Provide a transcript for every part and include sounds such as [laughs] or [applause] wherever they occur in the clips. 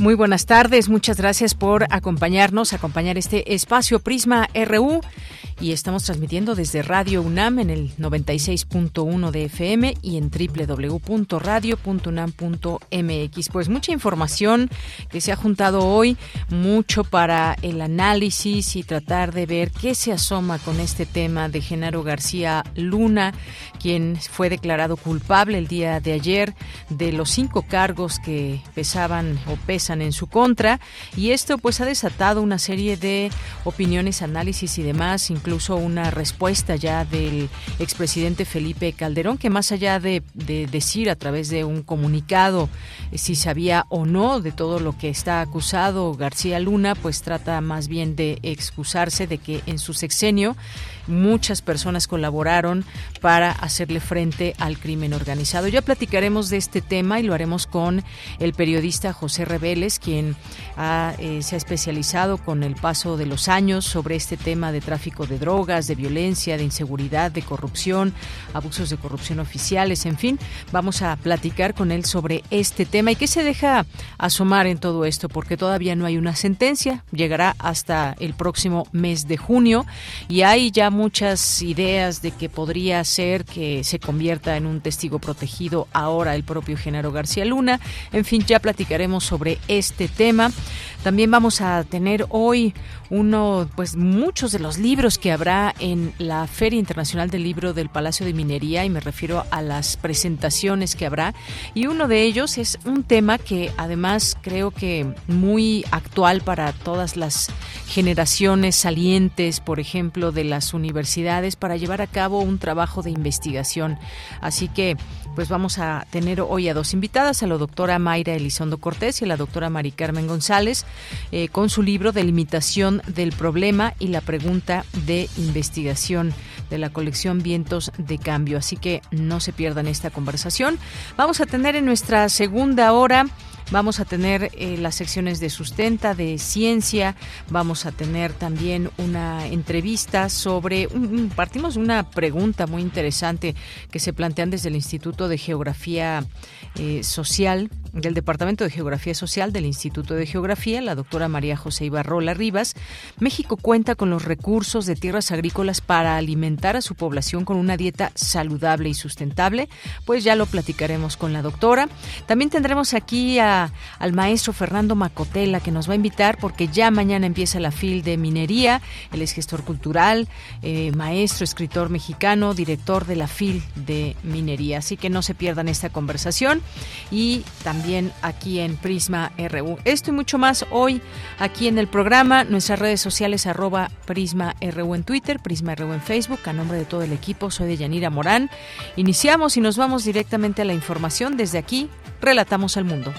Muy buenas tardes, muchas gracias por acompañarnos, acompañar este espacio Prisma RU y estamos transmitiendo desde Radio UNAM en el 96.1 de FM y en www.radio.unam.mx. Pues mucha información que se ha juntado hoy, mucho para el análisis y tratar de ver qué se asoma con este tema de Genaro García Luna, quien fue declarado culpable el día de ayer de los cinco cargos que pesaban o pesan en su contra. Y esto pues ha desatado una serie de opiniones, análisis y demás, incluso una respuesta ya del expresidente Felipe Calderón, que más allá de, decir a través de un comunicado eh, si sabía o no de todo lo que está acusado García Luna, pues trata más bien de excusarse de que en su sexenio muchas personas colaboraron para hacerle frente al crimen organizado. Ya platicaremos de este tema y lo haremos con el periodista José Reveles, quien eh, se ha especializado con el paso de los años sobre este tema de tráfico de drogas, de violencia, de inseguridad, de corrupción, abusos de corrupción oficiales, en fin, vamos a platicar con él sobre este tema. Y qué se deja asomar en todo esto, porque todavía no hay una sentencia, llegará hasta el próximo mes de junio y hay ya muchas ideas de que podría ser que se convierta en un testigo protegido ahora el propio Genaro García Luna. En fin, ya platicaremos sobre este tema. También vamos a tener hoy uno, pues muchos de los libros que habrá en la Feria Internacional del Libro del Palacio de Minería y me refiero a las presentaciones que habrá y uno de ellos es un tema que además creo que muy actual para todas las generaciones salientes, por ejemplo, de las universidades para llevar a cabo un trabajo de investigación. Así que pues vamos a tener hoy a dos invitadas, a la doctora Mayra Elizondo Cortés y a la doctora Mari Carmen González, eh, con su libro Delimitación del Problema y la pregunta de investigación de la colección Vientos de Cambio. Así que no se pierdan esta conversación. Vamos a tener en nuestra segunda hora Vamos a tener eh, las secciones de sustenta, de ciencia, vamos a tener también una entrevista sobre, partimos de una pregunta muy interesante que se plantean desde el Instituto de Geografía eh, Social, del Departamento de Geografía Social del Instituto de Geografía, la doctora María José Ibarrola Rivas. México cuenta con los recursos de tierras agrícolas para alimentar a su población con una dieta saludable y sustentable. Pues ya lo platicaremos con la doctora. También tendremos aquí a al maestro Fernando Macotela, que nos va a invitar porque ya mañana empieza la FIL de minería. Él es gestor cultural, eh, maestro, escritor mexicano, director de la FIL de minería. Así que no se pierdan esta conversación. Y también aquí en Prisma RU. Esto y mucho más hoy aquí en el programa. Nuestras redes sociales arroba Prisma RU en Twitter, Prisma RU en Facebook. A nombre de todo el equipo, soy de Yanira Morán. Iniciamos y nos vamos directamente a la información. Desde aquí, relatamos al mundo.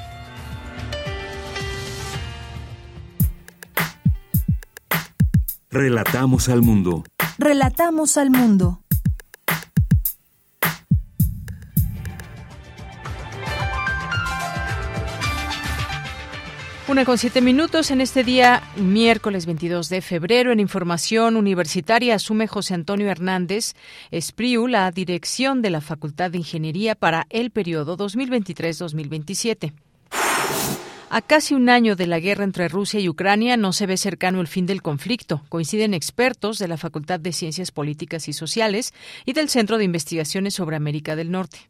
Relatamos al mundo. Relatamos al mundo. Una con siete minutos en este día, miércoles 22 de febrero, en Información Universitaria asume José Antonio Hernández Espriu la dirección de la Facultad de Ingeniería para el periodo 2023-2027. A casi un año de la guerra entre Rusia y Ucrania no se ve cercano el fin del conflicto, coinciden expertos de la Facultad de Ciencias Políticas y Sociales y del Centro de Investigaciones sobre América del Norte.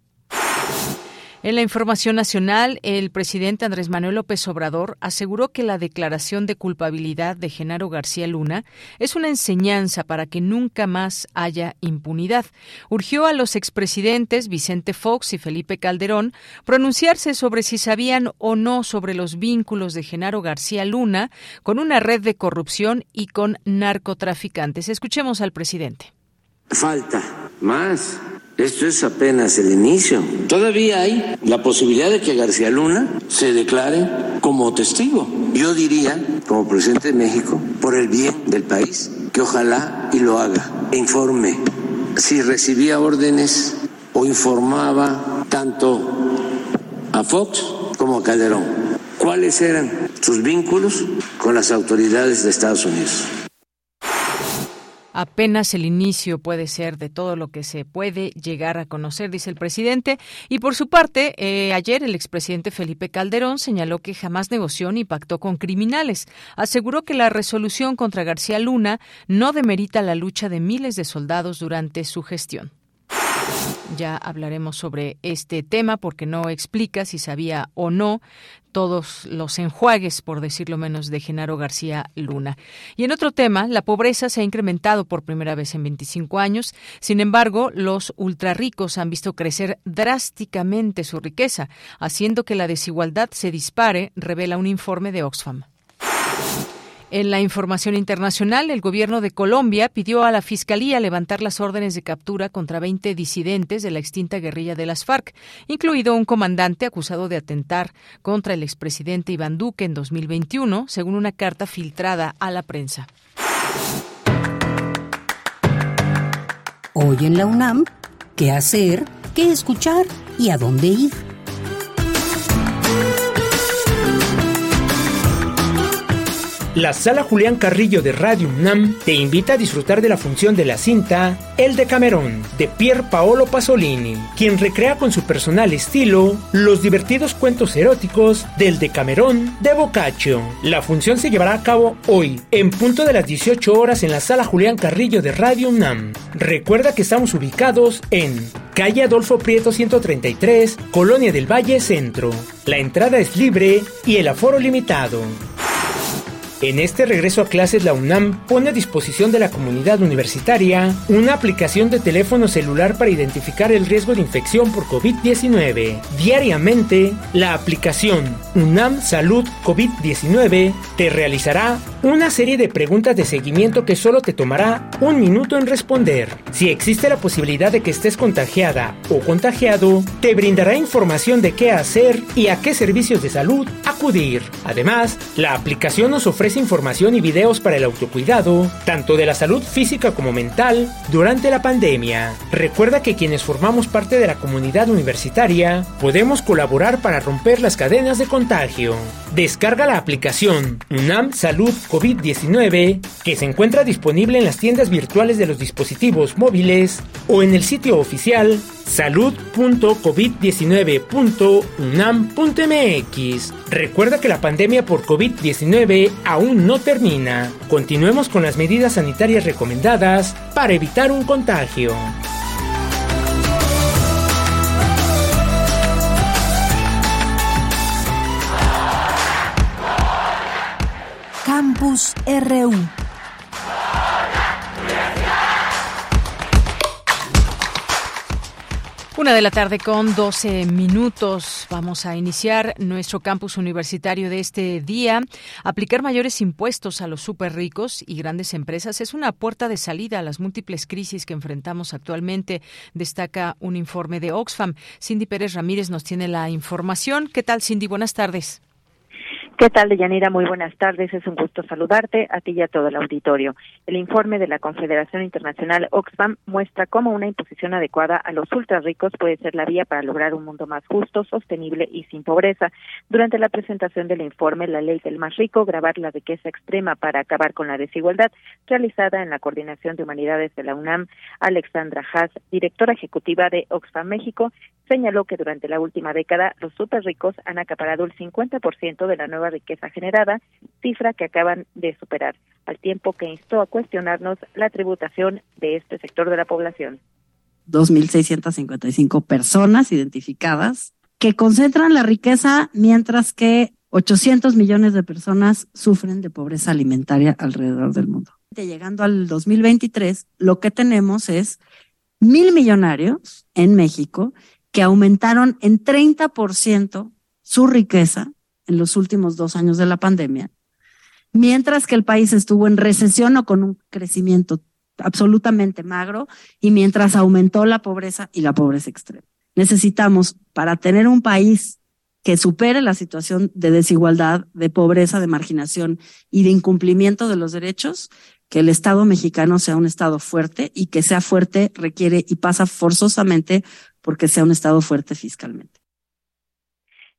En la información nacional, el presidente Andrés Manuel López Obrador aseguró que la declaración de culpabilidad de Genaro García Luna es una enseñanza para que nunca más haya impunidad. Urgió a los expresidentes Vicente Fox y Felipe Calderón pronunciarse sobre si sabían o no sobre los vínculos de Genaro García Luna con una red de corrupción y con narcotraficantes. Escuchemos al presidente. Falta más esto es apenas el inicio. Todavía hay la posibilidad de que García Luna se declare como testigo. Yo diría, como presidente de México, por el bien del país, que ojalá y lo haga. E informe si recibía órdenes o informaba tanto a Fox como a Calderón. ¿Cuáles eran sus vínculos con las autoridades de Estados Unidos? Apenas el inicio puede ser de todo lo que se puede llegar a conocer, dice el presidente. Y por su parte, eh, ayer el expresidente Felipe Calderón señaló que jamás negoció ni pactó con criminales. Aseguró que la resolución contra García Luna no demerita la lucha de miles de soldados durante su gestión. Ya hablaremos sobre este tema porque no explica si sabía o no todos los enjuagues, por decirlo menos, de Genaro García Luna. Y en otro tema, la pobreza se ha incrementado por primera vez en 25 años. Sin embargo, los ultrarricos han visto crecer drásticamente su riqueza, haciendo que la desigualdad se dispare, revela un informe de Oxfam. En la información internacional, el gobierno de Colombia pidió a la Fiscalía levantar las órdenes de captura contra 20 disidentes de la extinta guerrilla de las FARC, incluido un comandante acusado de atentar contra el expresidente Iván Duque en 2021, según una carta filtrada a la prensa. Hoy en la UNAM, ¿qué hacer? ¿Qué escuchar? ¿Y a dónde ir? La Sala Julián Carrillo de Radio UNAM te invita a disfrutar de la función de la cinta El de Camerón, de Pier Paolo Pasolini, quien recrea con su personal estilo los divertidos cuentos eróticos del Decamerón de Boccaccio. La función se llevará a cabo hoy, en punto de las 18 horas en la Sala Julián Carrillo de Radio UNAM. Recuerda que estamos ubicados en calle Adolfo Prieto 133, Colonia del Valle Centro. La entrada es libre y el aforo limitado. En este regreso a clases, la UNAM pone a disposición de la comunidad universitaria una aplicación de teléfono celular para identificar el riesgo de infección por COVID-19. Diariamente, la aplicación UNAM Salud COVID-19 te realizará una serie de preguntas de seguimiento que solo te tomará un minuto en responder. Si existe la posibilidad de que estés contagiada o contagiado, te brindará información de qué hacer y a qué servicios de salud acudir. Además, la aplicación nos ofrece información y videos para el autocuidado, tanto de la salud física como mental, durante la pandemia. Recuerda que quienes formamos parte de la comunidad universitaria podemos colaborar para romper las cadenas de contagio. Descarga la aplicación UNAM Salud COVID-19 que se encuentra disponible en las tiendas virtuales de los dispositivos móviles o en el sitio oficial salud.covid19.unam.mx. Recuerda que la pandemia por COVID-19 aún no termina. Continuemos con las medidas sanitarias recomendadas para evitar un contagio. Campus RU Una de la tarde con 12 minutos. Vamos a iniciar nuestro campus universitario de este día. Aplicar mayores impuestos a los super ricos y grandes empresas es una puerta de salida a las múltiples crisis que enfrentamos actualmente, destaca un informe de Oxfam. Cindy Pérez Ramírez nos tiene la información. ¿Qué tal, Cindy? Buenas tardes. ¿Qué tal, Deyanira? Muy buenas tardes. Es un gusto saludarte a ti y a todo el auditorio. El informe de la Confederación Internacional Oxfam muestra cómo una imposición adecuada a los ultra ricos puede ser la vía para lograr un mundo más justo, sostenible y sin pobreza. Durante la presentación del informe La Ley del Más Rico, grabar la riqueza extrema para acabar con la desigualdad, realizada en la Coordinación de Humanidades de la UNAM, Alexandra Haas, directora ejecutiva de Oxfam México, señaló que durante la última década los super ricos han acaparado el 50% de la nueva riqueza generada, cifra que acaban de superar, al tiempo que instó a cuestionarnos la tributación de este sector de la población. 2.655 personas identificadas que concentran la riqueza mientras que 800 millones de personas sufren de pobreza alimentaria alrededor del mundo. Llegando al 2023, lo que tenemos es mil millonarios en México que aumentaron en 30% su riqueza en los últimos dos años de la pandemia, mientras que el país estuvo en recesión o con un crecimiento absolutamente magro y mientras aumentó la pobreza y la pobreza extrema. Necesitamos, para tener un país que supere la situación de desigualdad, de pobreza, de marginación y de incumplimiento de los derechos, que el Estado mexicano sea un Estado fuerte y que sea fuerte requiere y pasa forzosamente porque sea un Estado fuerte fiscalmente.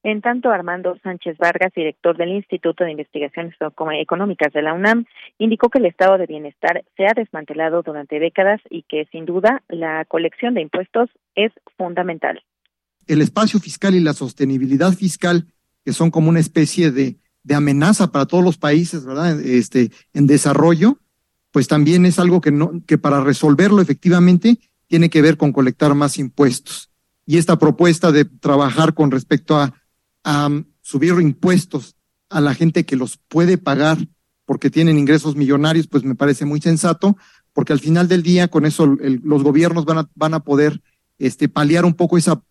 En tanto, Armando Sánchez Vargas, director del Instituto de Investigaciones Económicas de la UNAM, indicó que el estado de bienestar se ha desmantelado durante décadas y que, sin duda, la colección de impuestos es fundamental. El espacio fiscal y la sostenibilidad fiscal, que son como una especie de, de amenaza para todos los países, ¿verdad? Este, en desarrollo, pues también es algo que, no, que para resolverlo efectivamente tiene que ver con colectar más impuestos. Y esta propuesta de trabajar con respecto a a subir impuestos a la gente que los puede pagar porque tienen ingresos millonarios, pues me parece muy sensato, porque al final del día con eso los gobiernos van a, van a poder este, paliar un poco esa,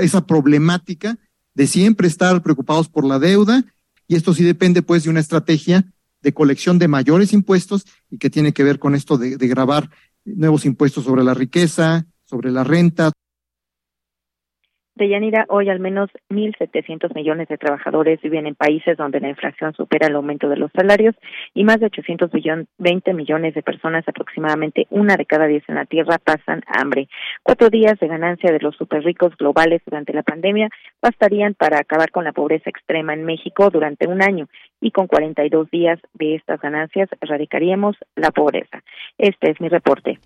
esa problemática de siempre estar preocupados por la deuda, y esto sí depende pues de una estrategia de colección de mayores impuestos y que tiene que ver con esto de, de grabar nuevos impuestos sobre la riqueza, sobre la renta. Deyanira, hoy al menos 1.700 millones de trabajadores viven en países donde la inflación supera el aumento de los salarios y más de 820 millones de personas, aproximadamente una de cada diez en la Tierra, pasan hambre. Cuatro días de ganancia de los superricos globales durante la pandemia bastarían para acabar con la pobreza extrema en México durante un año y con 42 días de estas ganancias erradicaríamos la pobreza. Este es mi reporte.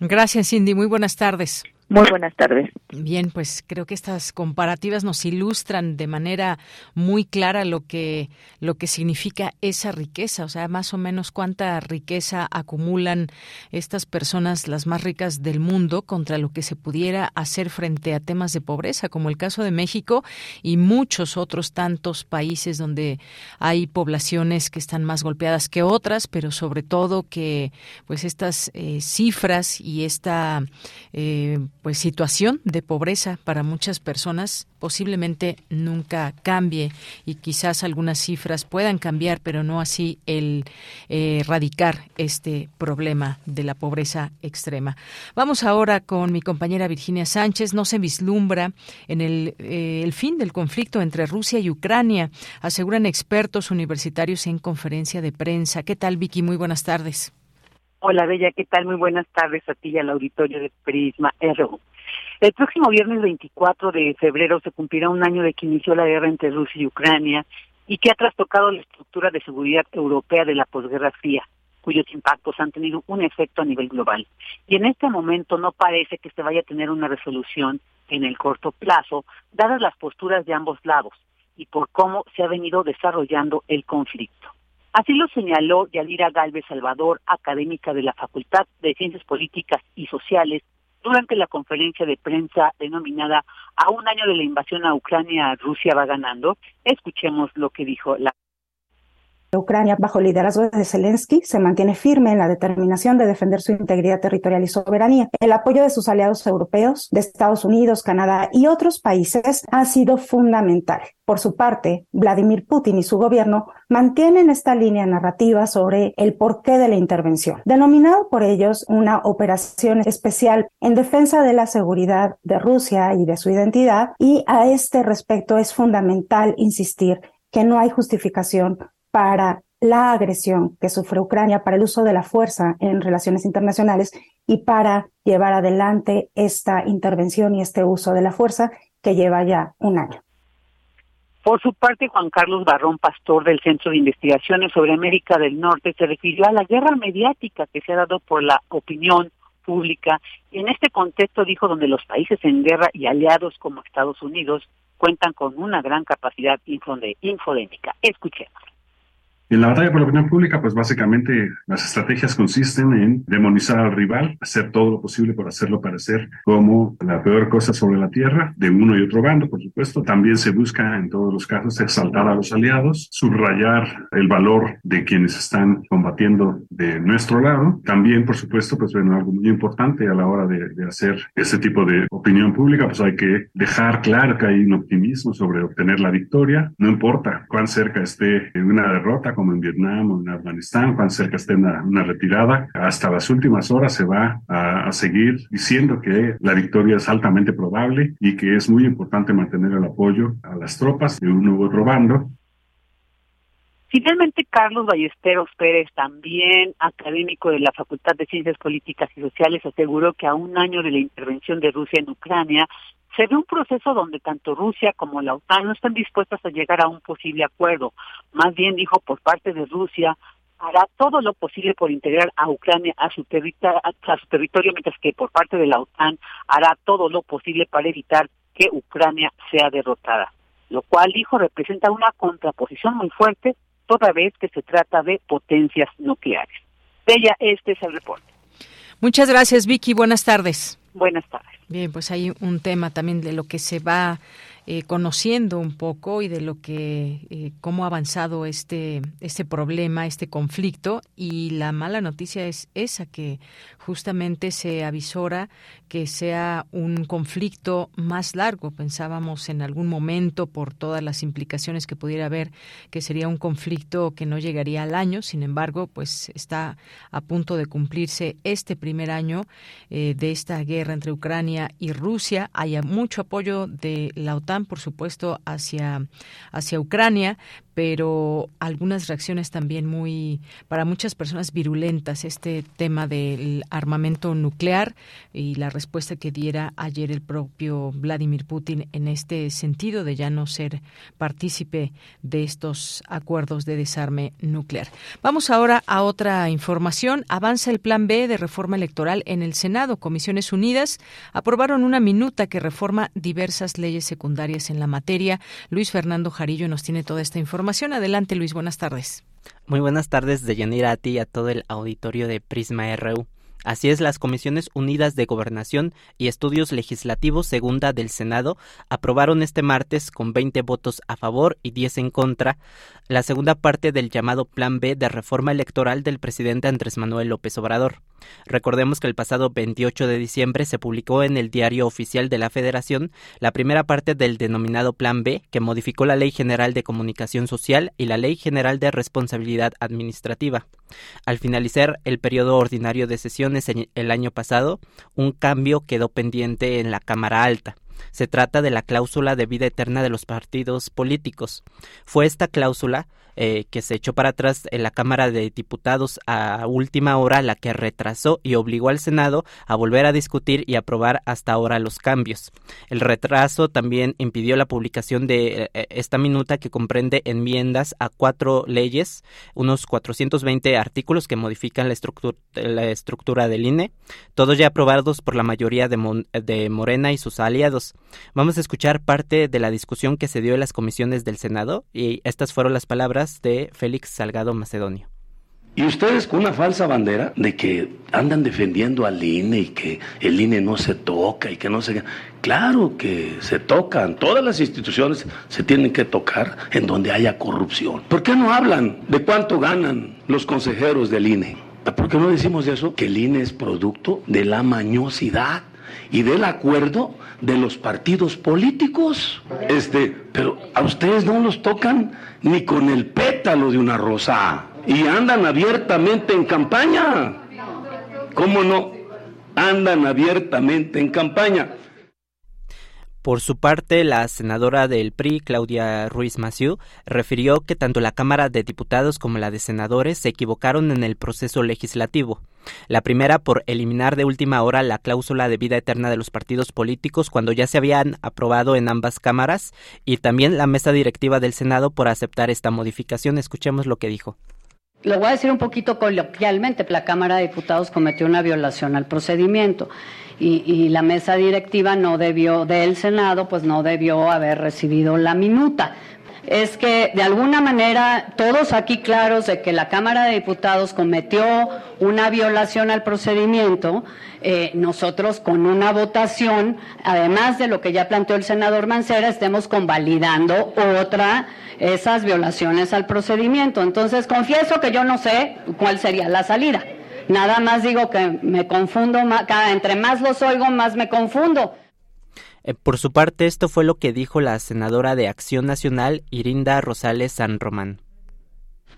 Gracias, Cindy. Muy buenas tardes. Muy buenas tardes. Bien, pues creo que estas comparativas nos ilustran de manera muy clara lo que lo que significa esa riqueza, o sea, más o menos cuánta riqueza acumulan estas personas las más ricas del mundo contra lo que se pudiera hacer frente a temas de pobreza, como el caso de México y muchos otros tantos países donde hay poblaciones que están más golpeadas que otras, pero sobre todo que pues estas eh, cifras y esta eh, pues situación de pobreza para muchas personas posiblemente nunca cambie y quizás algunas cifras puedan cambiar, pero no así el eh, erradicar este problema de la pobreza extrema. Vamos ahora con mi compañera Virginia Sánchez. No se vislumbra en el, eh, el fin del conflicto entre Rusia y Ucrania, aseguran expertos universitarios en conferencia de prensa. ¿Qué tal, Vicky? Muy buenas tardes. Hola, Bella, ¿qué tal? Muy buenas tardes a ti y al auditorio de Prisma RU. El próximo viernes 24 de febrero se cumplirá un año de que inició la guerra entre Rusia y Ucrania y que ha trastocado la estructura de seguridad europea de la posguerra fría, cuyos impactos han tenido un efecto a nivel global. Y en este momento no parece que se vaya a tener una resolución en el corto plazo, dadas las posturas de ambos lados y por cómo se ha venido desarrollando el conflicto. Así lo señaló Yadira Galvez Salvador, académica de la Facultad de Ciencias Políticas y Sociales, durante la conferencia de prensa denominada A un año de la invasión a Ucrania, Rusia va ganando. Escuchemos lo que dijo la Ucrania, bajo el liderazgo de Zelensky, se mantiene firme en la determinación de defender su integridad territorial y soberanía. El apoyo de sus aliados europeos, de Estados Unidos, Canadá y otros países ha sido fundamental. Por su parte, Vladimir Putin y su gobierno mantienen esta línea narrativa sobre el porqué de la intervención, denominado por ellos una operación especial en defensa de la seguridad de Rusia y de su identidad, y a este respecto es fundamental insistir que no hay justificación para la agresión que sufre Ucrania, para el uso de la fuerza en relaciones internacionales y para llevar adelante esta intervención y este uso de la fuerza que lleva ya un año. Por su parte, Juan Carlos Barrón Pastor del Centro de Investigaciones sobre América del Norte se refirió a la guerra mediática que se ha dado por la opinión pública y en este contexto dijo donde los países en guerra y aliados como Estados Unidos cuentan con una gran capacidad infodémica. Escuchemos En la batalla por la opinión pública, pues básicamente las estrategias consisten en demonizar al rival, hacer todo lo posible por hacerlo parecer como la peor cosa sobre la tierra, de uno y otro bando, por supuesto. También se busca en todos los casos exaltar a los aliados, subrayar el valor de quienes están combatiendo de nuestro lado. También, por supuesto, pues bueno, algo muy importante a la hora de, de hacer ese tipo de opinión pública, pues hay que dejar claro que hay un optimismo sobre obtener la victoria. No importa cuán cerca esté una derrota, como en Vietnam o en Afganistán, cuán cerca esté una, una retirada, hasta las últimas horas se va a, a seguir diciendo que la victoria es altamente probable y que es muy importante mantener el apoyo a las tropas de uno u otro bando. Finalmente, Carlos Ballesteros Pérez, también académico de la Facultad de Ciencias Políticas y Sociales, aseguró que a un año de la intervención de Rusia en Ucrania, se ve un proceso donde tanto Rusia como la OTAN no están dispuestas a llegar a un posible acuerdo. Más bien, dijo, por parte de Rusia, hará todo lo posible por integrar a Ucrania a su, a su territorio, mientras que por parte de la OTAN hará todo lo posible para evitar que Ucrania sea derrotada. Lo cual, dijo, representa una contraposición muy fuerte toda vez que se trata de potencias nucleares. Bella, este es el reporte. Muchas gracias, Vicky. Buenas tardes. Buenas tardes. Bien, pues hay un tema también de lo que se va eh, conociendo un poco y de lo que eh, cómo ha avanzado este este problema, este conflicto y la mala noticia es esa que justamente se avisora que sea un conflicto más largo. Pensábamos en algún momento por todas las implicaciones que pudiera haber que sería un conflicto que no llegaría al año. Sin embargo, pues está a punto de cumplirse este primer año eh, de esta guerra entre Ucrania y Rusia. Hay mucho apoyo de la OTAN por supuesto, hacia, hacia Ucrania, pero algunas reacciones también muy, para muchas personas, virulentas. Este tema del armamento nuclear y la respuesta que diera ayer el propio Vladimir Putin en este sentido de ya no ser partícipe de estos acuerdos de desarme nuclear. Vamos ahora a otra información. Avanza el plan B de reforma electoral en el Senado. Comisiones Unidas aprobaron una minuta que reforma diversas leyes secundarias en la materia. Luis Fernando Jarillo nos tiene toda esta información Adelante, Luis, buenas tardes. Muy buenas tardes, de Yanira a ti y a todo el auditorio de Prisma RU. Así es, las Comisiones Unidas de Gobernación y Estudios Legislativos Segunda del Senado aprobaron este martes con 20 votos a favor y 10 en contra la segunda parte del llamado Plan B de reforma electoral del presidente Andrés Manuel López Obrador. Recordemos que el pasado 28 de diciembre se publicó en el Diario Oficial de la Federación la primera parte del denominado Plan B, que modificó la Ley General de Comunicación Social y la Ley General de Responsabilidad Administrativa. Al finalizar el periodo ordinario de sesiones el año pasado, un cambio quedó pendiente en la Cámara Alta. Se trata de la cláusula de vida eterna de los partidos políticos. Fue esta cláusula eh, que se echó para atrás en la Cámara de Diputados a última hora la que retrasó y obligó al Senado a volver a discutir y aprobar hasta ahora los cambios. El retraso también impidió la publicación de eh, esta minuta que comprende enmiendas a cuatro leyes, unos 420 artículos que modifican la, estructura, la estructura del INE, todos ya aprobados por la mayoría de, de Morena y sus aliados. Vamos a escuchar parte de la discusión que se dio en las comisiones del Senado y estas fueron las palabras de Félix Salgado Macedonio. Y ustedes con una falsa bandera de que andan defendiendo al INE y que el INE no se toca y que no se... Claro que se tocan, todas las instituciones se tienen que tocar en donde haya corrupción. ¿Por qué no hablan de cuánto ganan los consejeros del INE? ¿Por qué no decimos eso? Que el INE es producto de la mañosidad y del acuerdo de los partidos políticos. Este, pero a ustedes no los tocan ni con el pétalo de una rosa y andan abiertamente en campaña. ¿Cómo no? Andan abiertamente en campaña. Por su parte, la senadora del PRI, Claudia Ruiz Massieu, refirió que tanto la Cámara de Diputados como la de Senadores se equivocaron en el proceso legislativo. La primera por eliminar de última hora la cláusula de vida eterna de los partidos políticos cuando ya se habían aprobado en ambas cámaras y también la mesa directiva del Senado por aceptar esta modificación. Escuchemos lo que dijo. Lo voy a decir un poquito coloquialmente, la Cámara de Diputados cometió una violación al procedimiento y, la mesa directiva no debió, del Senado, pues no debió haber recibido la minuta. Es que de alguna manera todos aquí claros de que la Cámara de Diputados cometió una violación al procedimiento, eh, nosotros con una votación, además de lo que ya planteó el senador Mancera, estemos convalidando otra, esas violaciones al procedimiento. Entonces, confieso que yo no sé cuál sería la salida. Nada más digo que me confundo, entre más los oigo, más me confundo. Eh, por su parte, esto fue lo que dijo la senadora de Acción Nacional, Irinda Rosales San Román.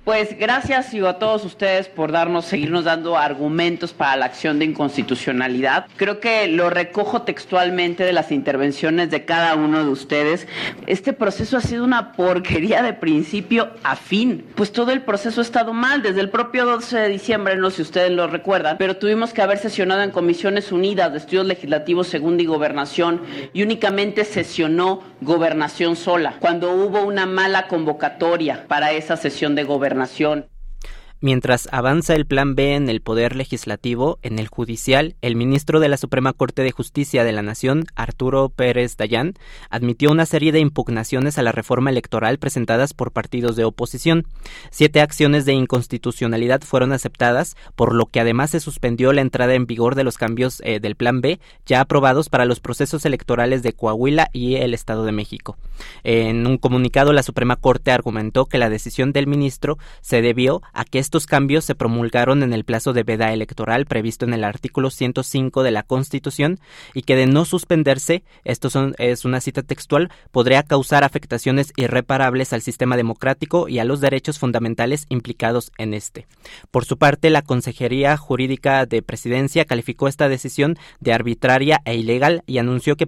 Pues gracias a todos ustedes por darnos, seguirnos dando argumentos para la acción de inconstitucionalidad. Creo que lo recojo textualmente de las intervenciones de cada uno de ustedes. Este proceso ha sido una porquería de principio a fin, pues todo el proceso ha estado mal desde el propio 12 de diciembre, no sé si ustedes lo recuerdan, pero tuvimos que haber sesionado en comisiones unidas de estudios legislativos, segunda y gobernación y únicamente sesionó gobernación sola, cuando hubo una mala convocatoria para esa sesión de gobernación nación Mientras avanza el Plan B en el Poder Legislativo, en el Judicial, el ministro de la Suprema Corte de Justicia de la Nación, Arturo Pérez Dayán, admitió una serie de impugnaciones a la reforma electoral presentadas por partidos de oposición. Siete acciones de inconstitucionalidad fueron aceptadas, por lo que además se suspendió la entrada en vigor de los cambios eh, del Plan B ya aprobados para los procesos electorales de Coahuila y el Estado de México. En un comunicado, la Suprema Corte argumentó que la decisión del ministro se debió a que estos cambios se promulgaron en el plazo de veda electoral previsto en el artículo 105 de la Constitución y que de no suspenderse, esto es una cita textual, podría causar afectaciones irreparables al sistema democrático y a los derechos fundamentales implicados en este. Por su parte, la Consejería Jurídica de Presidencia calificó esta decisión de arbitraria e ilegal y anunció que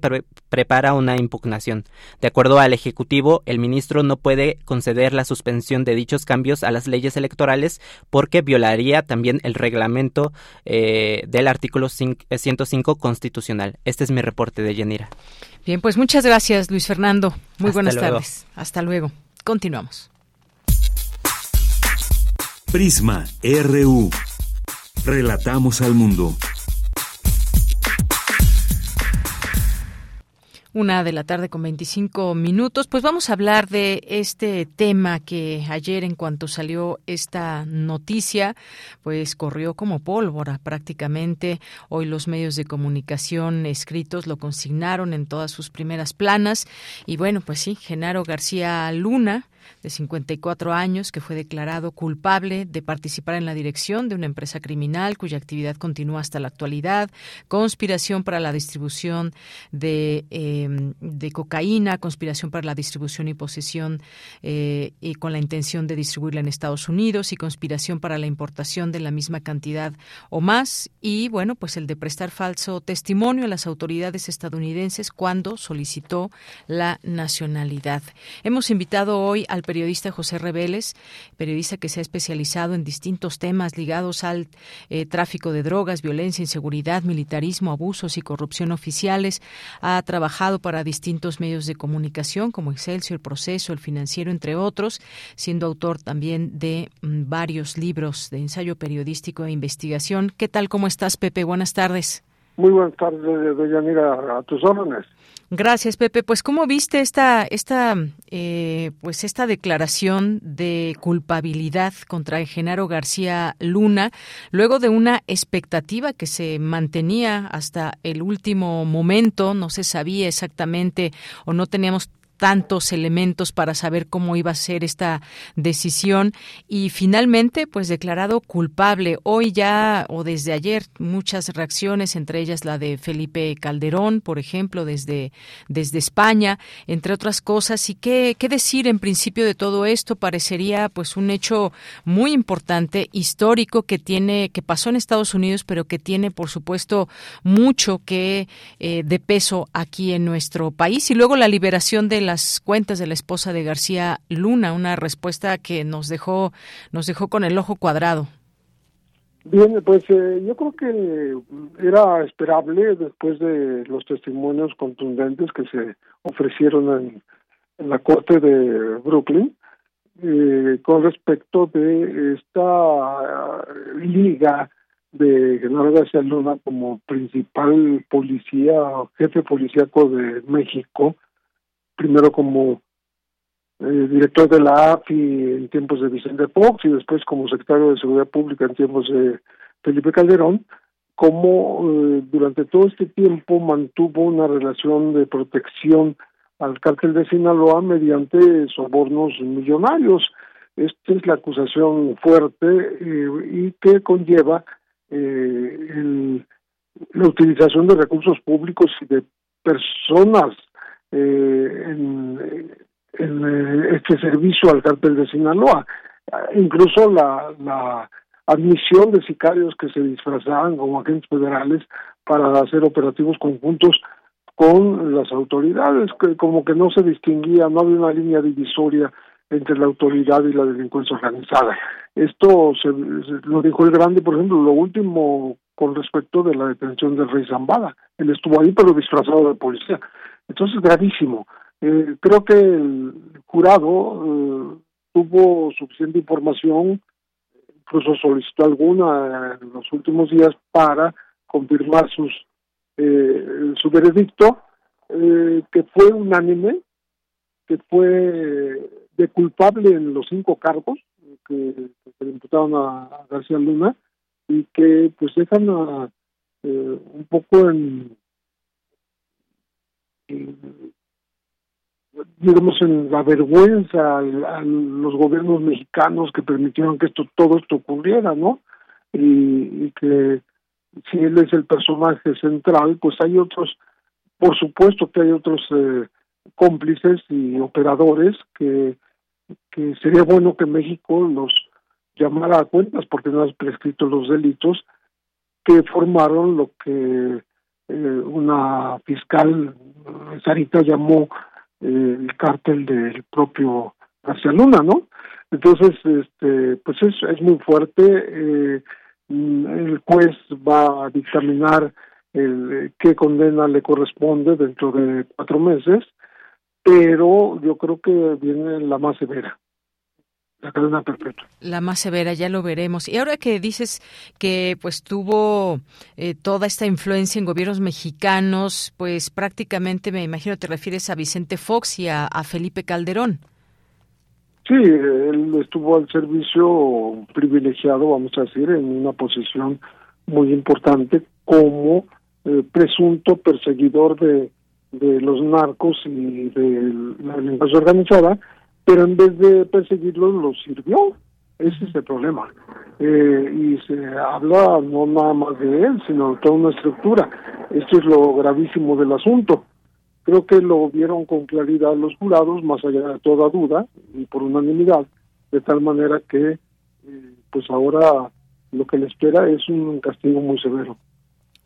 prepara una impugnación. De acuerdo al Ejecutivo, el ministro no puede conceder la suspensión de dichos cambios a las leyes electorales porque violaría también el reglamento eh, del artículo 105 eh, constitucional. Este es mi reporte de Yanira. Bien, pues muchas gracias, Luis Fernando. Muy buenas tardes. Hasta luego. Continuamos. Prisma RU. Relatamos al mundo. Una de la tarde con 25 minutos. Pues vamos a hablar de este tema que ayer en cuanto salió esta noticia, pues corrió como pólvora prácticamente. Hoy los medios de comunicación escritos lo consignaron en todas sus primeras planas. Y bueno, pues sí, Genaro García Luna de 54 años, que fue declarado culpable de participar en la dirección de una empresa criminal cuya actividad continúa hasta la actualidad, conspiración para la distribución de, em, de cocaína, conspiración para la distribución y posesión eh, y con la intención de distribuirla en Estados Unidos y conspiración para la importación de la misma cantidad o más y bueno, pues el de prestar falso testimonio a las autoridades estadounidenses cuando solicitó la nacionalidad. Hemos invitado hoy al periodista José Reveles, periodista que se ha especializado en distintos temas ligados al eh, tráfico de drogas, violencia, inseguridad, militarismo, abusos y corrupción oficiales. Ha trabajado para distintos medios de comunicación como Excelsior, El Proceso, El Financiero, entre otros, siendo autor también de mm, varios libros de ensayo periodístico e investigación. ¿Qué tal? ¿Cómo estás, Pepe? Buenas tardes. Muy buenas tardes, doña Mira, a tus órdenes. Gracias, Pepe. Pues, ¿cómo viste esta, esta, eh, pues esta declaración de culpabilidad contra Genaro García Luna, luego de una expectativa que se mantenía hasta el último momento? No se sabía exactamente o no teníamos tantos elementos para saber cómo iba a ser esta decisión y finalmente pues declarado culpable. Hoy ya o desde ayer muchas reacciones, entre ellas la de Felipe Calderón, por ejemplo, desde, desde España, entre otras cosas. ¿Y qué, qué decir en principio de todo esto? Parecería pues un hecho muy importante, histórico, que tiene, que pasó en Estados Unidos, pero que tiene por supuesto mucho que eh, de peso aquí en nuestro país. Y luego la liberación de las cuentas de la esposa de García Luna, una respuesta que nos dejó, nos dejó con el ojo cuadrado. Bien, pues eh, yo creo que era esperable después de los testimonios contundentes que se ofrecieron en, la corte de Brooklyn eh, con respecto de esta liga de General García Luna como principal policía, jefe policíaco de México, primero como director de la AFI en tiempos de Vicente Fox y después como secretario de Seguridad Pública en tiempos de Felipe Calderón, como eh, durante todo este tiempo mantuvo una relación de protección al cártel de Sinaloa mediante sobornos millonarios. Esta es la acusación fuerte eh, y que conlleva eh, la utilización de recursos públicos y de personas en, en, este servicio al cártel de Sinaloa. Incluso la, la admisión de sicarios que se disfrazaban como agentes federales para hacer operativos conjuntos con las autoridades, que como que no se distinguía, no había una línea divisoria entre la autoridad y la delincuencia organizada. Esto se, lo dijo el grande, por ejemplo, lo último con respecto de la detención del rey Zambada. Él estuvo ahí, pero disfrazado de policía. Entonces, gravísimo. Eh, creo que el jurado eh, tuvo suficiente información, incluso solicitó alguna en los últimos días para confirmar sus eh, su veredicto, eh, que fue unánime, que fue de culpable en los cinco cargos que, que le imputaron a, García Luna y que pues dejan a, eh, un poco en, digamos en la vergüenza a, los gobiernos mexicanos que permitieron que esto todo esto ocurriera no y, que si él es el personaje central, pues hay otros, por supuesto que hay otros eh, cómplices y operadores que, que sería bueno que México los llamara a cuentas porque no han prescrito los delitos que formaron lo que eh, una fiscal Sarita llamó eh, el cártel del propio García Luna, ¿no? Entonces, este, pues es, es muy fuerte. Eh, el juez va a dictaminar el, qué condena le corresponde dentro de cuatro meses, pero yo creo que viene la más severa. La cadena perpetua. La más severa, ya lo veremos. Y ahora que dices que pues tuvo eh, toda esta influencia en gobiernos mexicanos, pues prácticamente me imagino te refieres a Vicente Fox y a Felipe Calderón. Sí, él estuvo al servicio privilegiado, vamos a decir, en una posición muy importante como eh, presunto perseguidor de, de los narcos y de la delincuencia organizada, pero en vez de perseguirlos los sirvió. Ese es el problema. Eh, y se habla no nada más de él, sino de toda una estructura. Esto es lo gravísimo del asunto. Creo que lo vieron con claridad los jurados, más allá de toda duda, y por unanimidad, de tal manera que, eh, pues ahora lo que le espera es un castigo muy severo.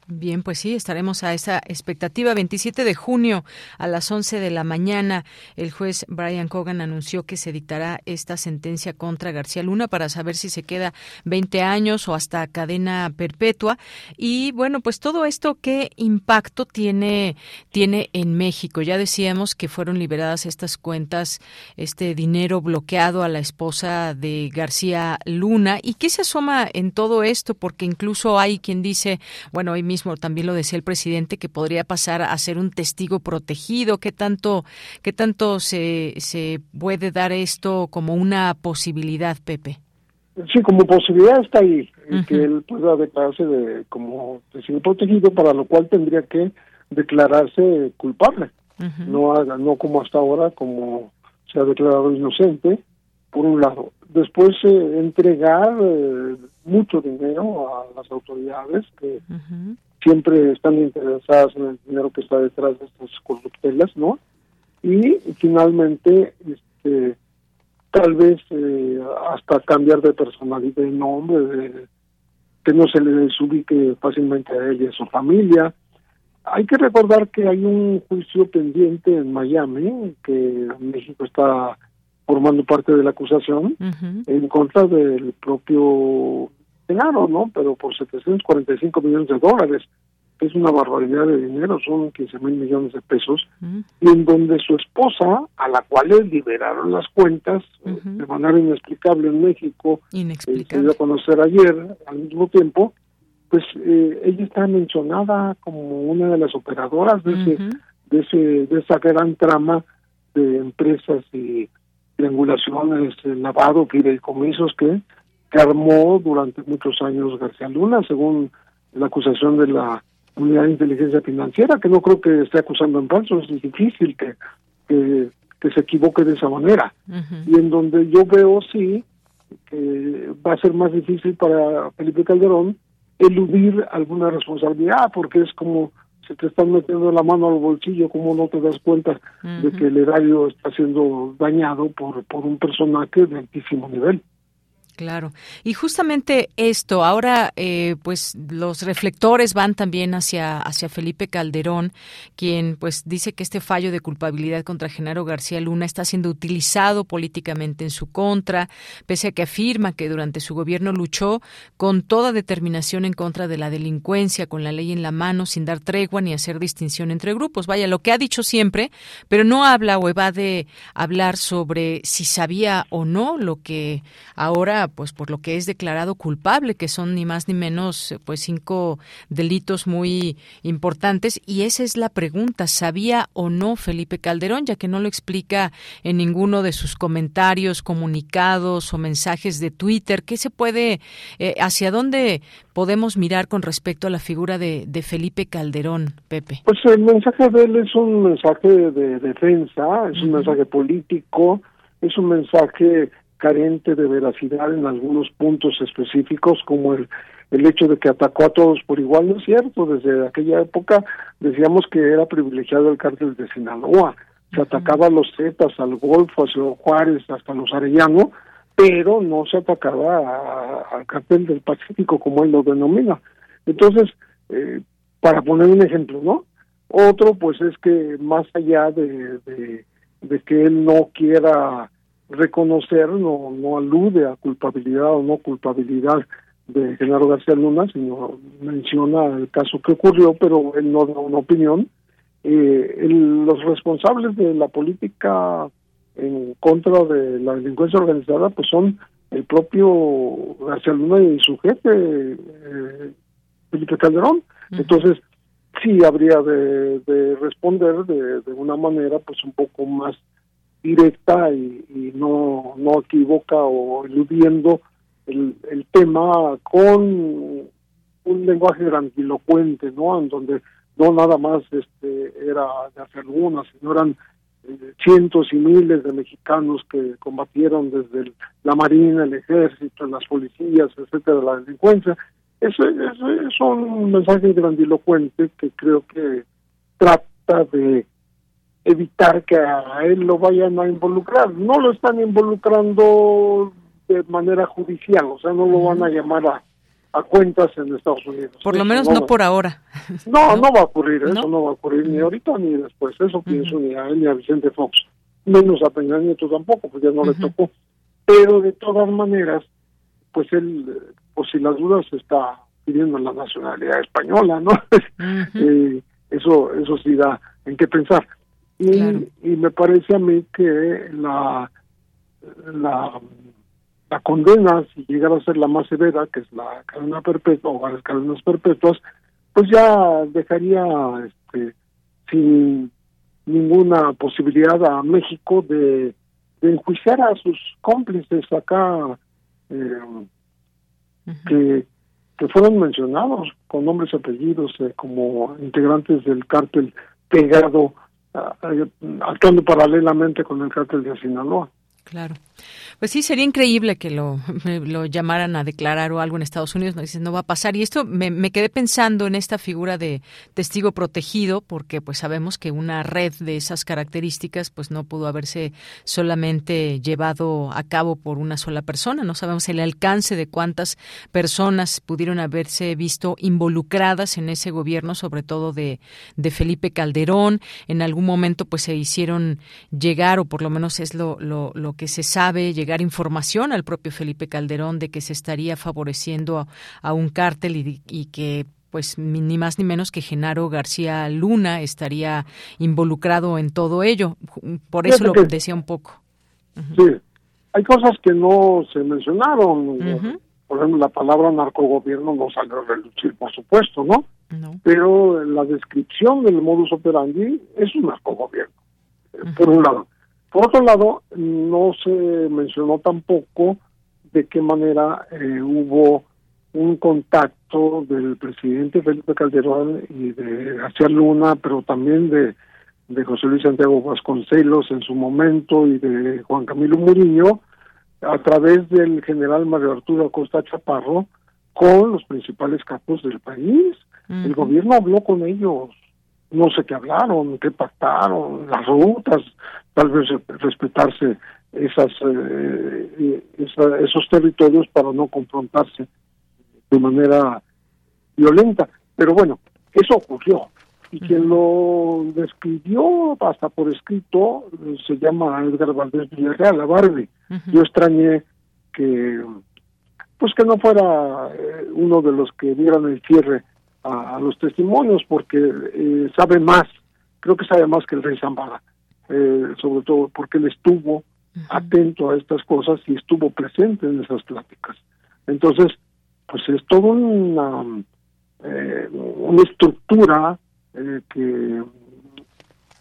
Bien, pues sí, estaremos a esa expectativa. 27 de junio a las 11 de la mañana, el juez Brian Cogan anunció que se dictará esta sentencia contra García Luna para saber si se queda 20 años o hasta cadena perpetua. Y bueno, pues todo esto, ¿qué impacto tiene, tiene en México? Ya decíamos que fueron liberadas estas cuentas, este dinero bloqueado a la esposa de García Luna. ¿Y qué se asoma en todo esto? Porque incluso hay quien dice, bueno, hoy mismo también lo decía el presidente, que podría pasar a ser un testigo protegido. ¿Qué tanto, qué tanto se, se puede dar esto como una posibilidad, Pepe? Sí, como posibilidad está ahí, que él pueda declararse de, como testigo protegido, para lo cual tendría que declararse culpable, no, no como hasta ahora, como se ha declarado inocente, por un lado. Después eh, entregar eh, mucho dinero a las autoridades que siempre están interesadas en el dinero que está detrás de estas corruptelas, ¿no? Y finalmente, este, tal vez eh, hasta cambiar de personalidad de nombre, que no se les ubique fácilmente a ella y a su familia. Hay que recordar que hay un juicio pendiente en Miami, que México está formando parte de la acusación, en contra del propio Senado, ¿no? Pero por 745 millones de dólares, es una barbaridad de dinero, son 15 mil millones de pesos, y en donde su esposa, a la cual le liberaron las cuentas de manera inexplicable en México, eh, se dio a conocer ayer al mismo tiempo, pues eh, ella está mencionada como una de las operadoras de, ese, de, ese, de esa gran trama de empresas y triangulaciones, lavado, fideicomisos que, que armó durante muchos años García Luna, según la acusación de la Unidad de Inteligencia Financiera, que no creo que esté acusando en falso, es difícil que, que, se equivoque de esa manera. Y en donde yo veo, sí, que va a ser más difícil para Felipe Calderón eludir alguna responsabilidad, porque es como se te están metiendo la mano al bolsillo, como no te das cuenta de que el erario está siendo dañado por, por un personaje de altísimo nivel. Claro. Y justamente esto, ahora eh, pues los reflectores van también hacia, hacia Felipe Calderón, quien pues dice que este fallo de culpabilidad contra Genaro García Luna está siendo utilizado políticamente en su contra, pese a que afirma que durante su gobierno luchó con toda determinación en contra de la delincuencia, con la ley en la mano, sin dar tregua ni hacer distinción entre grupos. Vaya, lo que ha dicho siempre, pero no habla o evade hablar sobre si sabía o no lo que ahora pues por lo que es declarado culpable, que son ni más ni menos pues cinco delitos muy importantes. Y esa es la pregunta, ¿sabía o no Felipe Calderón, ya que no lo explica en ninguno de sus comentarios, comunicados o mensajes de Twitter, qué se puede eh, hacia dónde podemos mirar con respecto a la figura de, Felipe Calderón, Pepe? Pues el mensaje de él es un mensaje de defensa, es un mensaje político, es un mensaje carente de veracidad en algunos puntos específicos, como el, el hecho de que atacó a todos por igual, no es cierto, desde aquella época decíamos que era privilegiado el cártel de Sinaloa, se atacaba a los Zetas, al Golfo, a Ciudad Juárez, hasta los Arellano, pero no se atacaba al cártel del Pacífico, como él lo denomina. Entonces, eh, para poner un ejemplo, ¿no? Otro, pues es que más allá de, de que él no quiera reconocer no, no alude a culpabilidad o no culpabilidad de Genaro García Luna, sino menciona el caso que ocurrió, pero él no da una opinión. Eh, los responsables de la política en contra de la delincuencia organizada pues son el propio García Luna y su jefe, eh, Felipe Calderón. Entonces, sí habría de, de responder de, de una manera pues un poco más directa y, no, no equivoca o eludiendo el, el tema con un lenguaje grandilocuente, ¿no? En donde no nada más este era de hacer una, sino eran eh, cientos y miles de mexicanos que combatieron desde la Marina, el Ejército, las policías, etcétera, la delincuencia. Eso, es un mensaje grandilocuente que creo que trata de evitar que a él lo vayan a involucrar. No lo están involucrando de manera judicial, o sea, no lo van a llamar a, a cuentas en Estados Unidos. Por lo menos no, por ahora. [laughs] No, no, va a ocurrir, eso no va a ocurrir ni ahorita ni después, eso pienso ni a él ni a Vicente Fox, menos a Peña Nieto tampoco, pues ya no le tocó. Pero de todas maneras, pues él, por si las dudas, está pidiendo la nacionalidad española, ¿no? [laughs] Eh, eso, eso sí da en qué pensar. Y, me parece a mí que la, la, la condena, si llegara a ser la más severa, que es la cadena perpetua o las cadenas perpetuas, pues ya dejaría este, sin ninguna posibilidad a México de, enjuiciar a sus cómplices acá eh, que, que fueron mencionados con nombres y apellidos eh, como integrantes del cártel pegado actuando paralelamente con el cártel de Sinaloa. Claro. Pues sí, sería increíble que lo, [laughs] lo llamaran a declarar o algo en Estados Unidos. No, no va a pasar. Y esto me, me, quedé pensando en esta figura de testigo protegido, porque pues sabemos que una red de esas características pues no pudo haberse solamente llevado a cabo por una sola persona. No sabemos el alcance de cuántas personas pudieron haberse visto involucradas en ese gobierno, sobre todo de, de Felipe Calderón. En algún momento pues se hicieron llegar, o por lo menos es lo, lo, lo que se sabe, llegar información al propio Felipe Calderón de que se estaría favoreciendo a, un cártel y, que pues ni más ni menos que Genaro García Luna estaría involucrado en todo ello. Por eso lo decía un poco. Sí, hay cosas que no se mencionaron. Por ejemplo, la palabra narcogobierno no salió a relucir, por supuesto, ¿no? ¿no? Pero la descripción del modus operandi es un narcogobierno, por un lado. Por otro lado, no se mencionó tampoco de qué manera eh, hubo un contacto del presidente Felipe Calderón y de García Luna, pero también de, de José Luis Santiago Vasconcelos en su momento y de Juan Camilo Muriño, a través del general Mario Arturo Acosta Chaparro, con los principales capos del país. El gobierno habló con ellos, no sé qué hablaron, qué pactaron, las rutas, tal vez respetarse esas, eh, esos territorios para no confrontarse de manera violenta. Pero bueno, eso ocurrió. Y quien lo describió hasta por escrito se llama Edgar Valdés Villarreal, la Barbie. Yo extrañé que pues que no fuera eh, uno de los que dieran el cierre a, los testimonios porque eh, sabe más, creo que sabe más que el rey Zambada, eh, sobre todo porque él estuvo atento a estas cosas y estuvo presente en esas pláticas. Entonces, pues es toda una, eh, una estructura eh, que,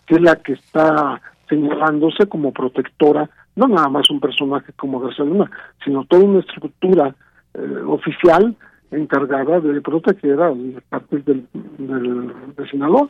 que es la que está señalándose como protectora, no nada más un personaje como García Luna, sino toda una estructura oficial encargada de proteger a partes del, del, de Sinaloa.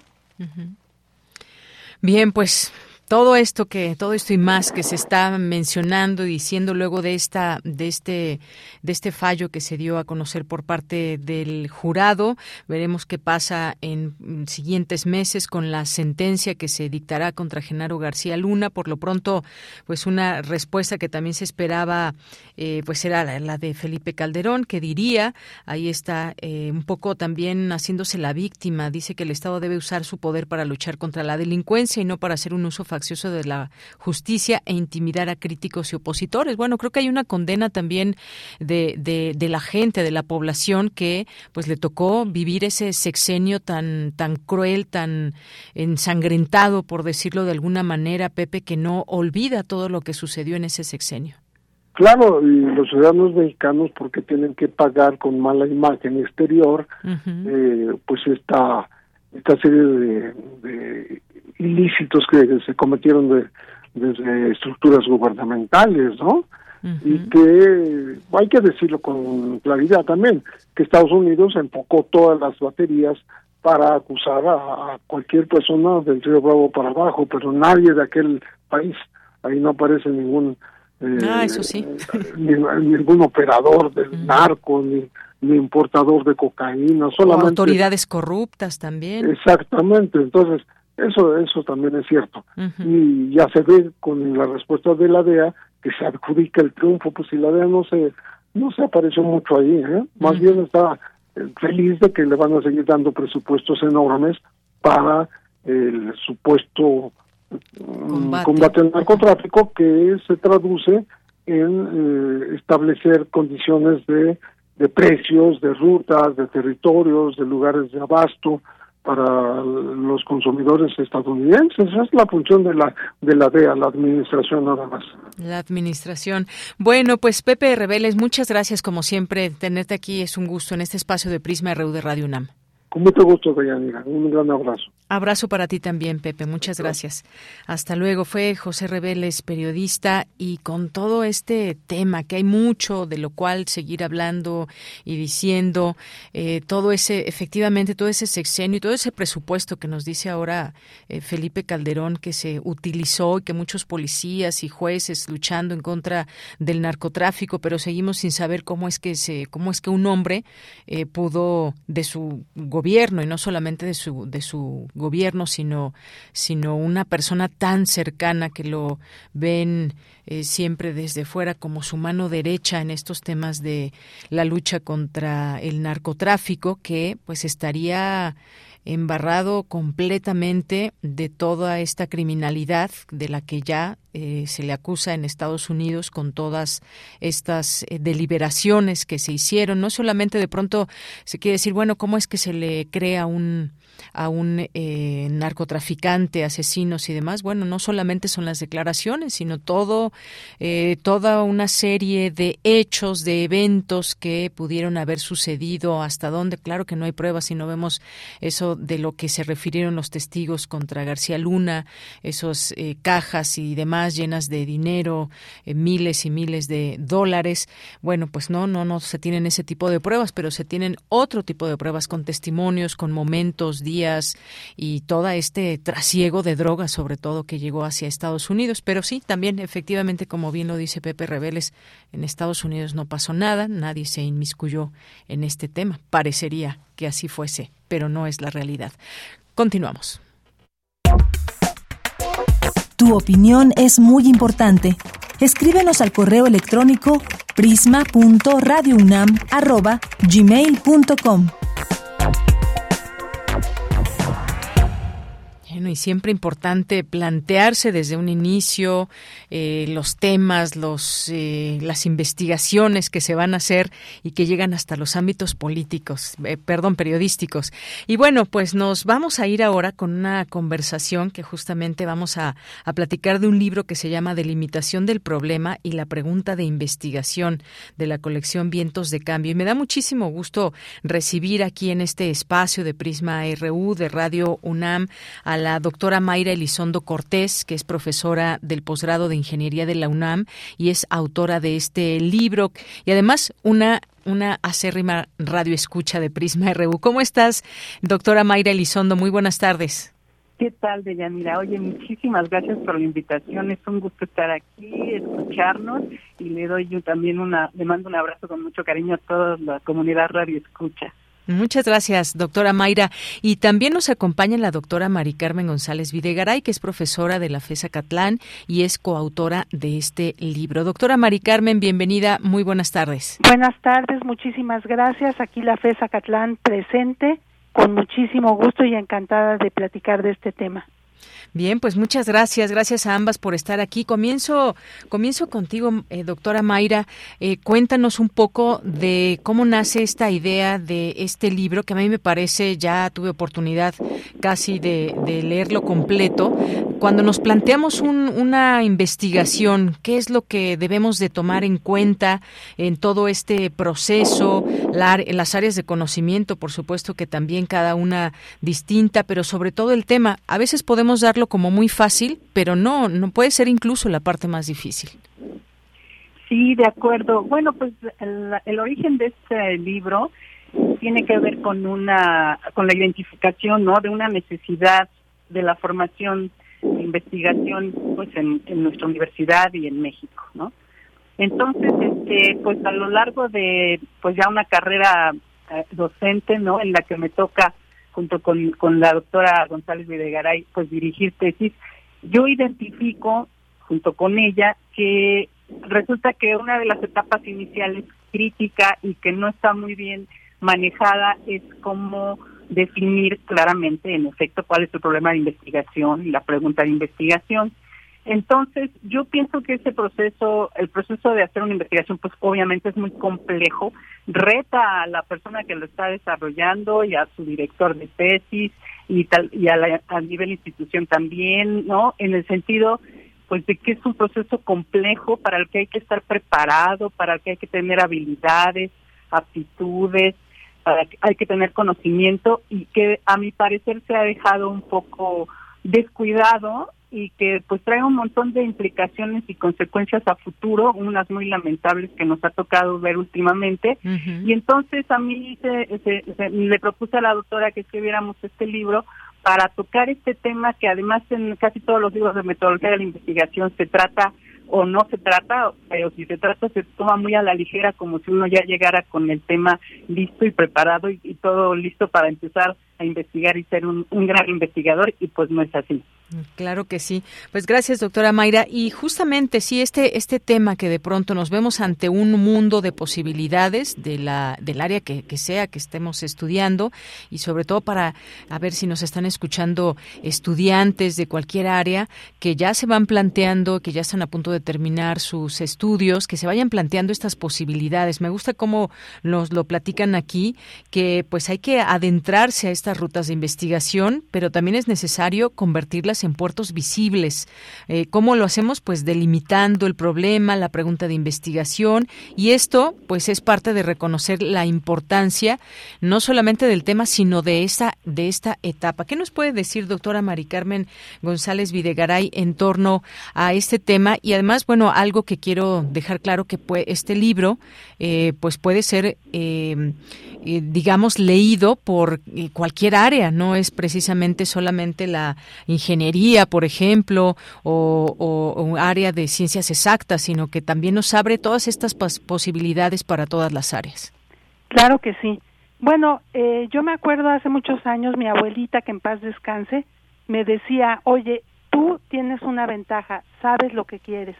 Bien, pues todo esto que todo esto y más que se está mencionando y diciendo luego de esta de este de este fallo que se dio a conocer por parte del jurado veremos qué pasa en siguientes meses con la sentencia que se dictará contra Genaro García Luna. Por lo pronto pues una respuesta que también se esperaba eh, pues era la, de Felipe Calderón que diría ahí está eh, un poco también haciéndose la víctima. Dice que el Estado debe usar su poder para luchar contra la delincuencia y no para hacer un uso de la justicia e intimidar a críticos y opositores. Bueno, creo que hay una condena también de, de, la gente, de la población que pues le tocó vivir ese sexenio tan, tan cruel, tan ensangrentado, por decirlo de alguna manera, Pepe, que no olvida todo lo que sucedió en ese sexenio. Claro, y los ciudadanos mexicanos porque tienen que pagar con mala imagen exterior, eh, pues esta esta serie de ilícitos que se cometieron de, desde estructuras gubernamentales, ¿no? Y que hay que decirlo con claridad también, que Estados Unidos enfocó todas las baterías para acusar a, cualquier persona del río Bravo para abajo, pero nadie de aquel país, ahí no aparece ningún eh, ah, eso sí. [laughs] ningún operador del narco ni, ni importador de cocaína, solamente autoridades corruptas también. Exactamente, entonces eso, eso también es cierto. Y ya se ve con la respuesta de la DEA que se adjudica el triunfo, pues si la DEA no se, no se apareció mucho ahí, ¿eh? más bien está eh, feliz de que le van a seguir dando presupuestos enormes para el supuesto mm, combate, al narcotráfico que se traduce en eh, establecer condiciones de, de precios, de rutas, de territorios, de lugares de abasto, para los consumidores estadounidenses. Esa es la función de la, de la DEA, la administración nada más. La administración. Bueno, pues Pepe Rebeles, muchas gracias como siempre. Tenerte aquí es un gusto en este espacio de Prisma RU de Radio UNAM. Con mucho gusto, Deyanira. Un gran abrazo. Abrazo para ti también, Pepe. Muchas gracias. Hasta luego. Fue José Reveles, periodista, y con todo este tema, que hay mucho de lo cual seguir hablando y diciendo, eh, todo ese, efectivamente, todo ese sexenio y todo ese presupuesto que nos dice ahora eh, Felipe Calderón, que se utilizó y que muchos policías y jueces luchando en contra del narcotráfico, pero seguimos sin saber cómo es que se, cómo es que un hombre eh, pudo de su gobierno y no solamente de su de su gobierno sino sino una persona tan cercana que lo ven eh, siempre desde fuera como su mano derecha en estos temas de la lucha contra el narcotráfico que pues estaría embarrado completamente de toda esta criminalidad de la que ya eh, se le acusa en Estados Unidos con todas estas eh, deliberaciones que se hicieron. No solamente de pronto se quiere decir, bueno, ¿cómo es que se le crea un a un eh, narcotraficante, asesinos y demás, bueno, no solamente son las declaraciones, sino todo, eh, toda una serie de hechos, de eventos que pudieron haber sucedido, hasta dónde, claro que no hay pruebas si no vemos eso de lo que se refirieron los testigos contra García Luna, esos eh, cajas y demás demás, llenas de dinero, eh, miles y miles de dólares. Bueno, pues no, no, no se tienen ese tipo de pruebas, pero se tienen otro tipo de pruebas con testimonios, con momentos, y todo este trasiego de drogas, sobre todo que llegó hacia Estados Unidos. Pero sí, también efectivamente, como bien lo dice Pepe Reveles, en Estados Unidos no pasó nada, nadie se inmiscuyó en este tema. Parecería que así fuese, pero no es la realidad. Continuamos. Tu opinión es muy importante. Escríbenos al correo electrónico prisma.radiounam@gmail.com. y siempre importante plantearse desde un inicio eh, los temas, los, eh, las investigaciones que se van a hacer y que llegan hasta los ámbitos políticos, eh, perdón, periodísticos. Y bueno, pues nos vamos a ir ahora con una conversación que justamente vamos a, a platicar de un libro que se llama Delimitación del Problema y la Pregunta de Investigación de la colección Vientos de Cambio. Y me da muchísimo gusto recibir aquí en este espacio de Prisma RU de Radio UNAM a la doctora Mayra Elizondo Cortés, que es profesora del posgrado de Ingeniería de la UNAM y es autora de este libro y además una una acérrima radio escucha de Prisma RU. ¿Cómo estás, doctora Mayra Elizondo? Muy buenas tardes. ¿Qué tal, Deyanira? Oye, muchísimas gracias por la invitación. Es un gusto estar aquí, escucharnos y le doy yo también una, le mando un abrazo con mucho cariño a toda la comunidad radio escucha. Muchas gracias, doctora Mayra. Y también nos acompaña la doctora Mari Carmen González Videgaray, que es profesora de la FESA Catlán y es coautora de este libro. Doctora Mari Carmen, bienvenida. Muy buenas tardes. Buenas tardes, muchísimas gracias. Aquí la FESA Catlán presente, con muchísimo gusto y encantada de platicar de este tema. Bien, pues muchas gracias, gracias a ambas por estar aquí. Comienzo, comienzo contigo, eh, doctora Mayra. Eh, cuéntanos un poco de cómo nace esta idea de este libro, que a mí me parece, ya tuve oportunidad casi de, leerlo completo. Cuando nos planteamos una investigación, ¿qué es lo que debemos de tomar en cuenta en todo este proceso? en las áreas de conocimiento, por supuesto que también cada una distinta, pero sobre todo el tema. A veces podemos como muy fácil, pero no, no puede ser incluso la parte más difícil. Sí, de acuerdo. Bueno, pues el, origen de este libro tiene que ver con una con la identificación, ¿no? De una necesidad de la formación de investigación, pues en, en nuestra universidad y en México, ¿no? Entonces, este, pues a lo largo de, pues ya una carrera eh, docente, ¿no? En la que me toca junto con, con la doctora González Videgaray, pues dirigir tesis, yo identifico junto con ella que resulta que una de las etapas iniciales crítica y que no está muy bien manejada es cómo definir claramente, en efecto, cuál es el problema de investigación y la pregunta de investigación. Entonces, yo pienso que ese proceso, el proceso de hacer una investigación, pues obviamente es muy complejo, reta a la persona que lo está desarrollando y a su director de tesis y tal y a, a nivel institución también, ¿no? En el sentido pues de que es un proceso complejo para el que hay que estar preparado, para el que hay que tener habilidades, aptitudes, para que hay que tener conocimiento y que a mi parecer se ha dejado un poco descuidado y que pues trae un montón de implicaciones y consecuencias a futuro, unas muy lamentables que nos ha tocado ver últimamente. Y entonces a mí se, le propuse a la doctora que escribiéramos este libro para tocar este tema que además en casi todos los libros de metodología de la investigación se trata o no se trata, pero si se trata se toma muy a la ligera como si uno ya llegara con el tema listo y preparado y, todo listo para empezar a investigar y ser un gran investigador y pues no es así. Claro que sí. Pues gracias, doctora Mayra. Y justamente sí, este, este tema que de pronto nos vemos ante un mundo de posibilidades de la, del área que, sea que estemos estudiando y sobre todo para a ver si nos están escuchando estudiantes de cualquier área que ya se van planteando, que ya están a punto de terminar sus estudios, que se vayan planteando estas posibilidades. Me gusta cómo nos lo platican aquí, que pues hay que adentrarse a estas rutas de investigación, pero también es necesario convertirlas en puertos visibles. Eh, ¿Cómo lo hacemos? Pues delimitando el problema, la pregunta de investigación y esto pues es parte de reconocer la importancia no solamente del tema sino de esta de esta etapa. ¿Qué nos puede decir doctora Mari Carmen González Videgaray en torno a este tema y además bueno algo que quiero dejar claro que este libro eh, pues puede ser eh, digamos leído por cualquier área no es precisamente solamente la ingeniería por ejemplo o, o, área de ciencias exactas sino que también nos abre todas estas posibilidades para todas las áreas claro que sí bueno yo me acuerdo hace muchos años mi abuelita que en paz descanse me decía oye tú tienes una ventaja sabes lo que quieres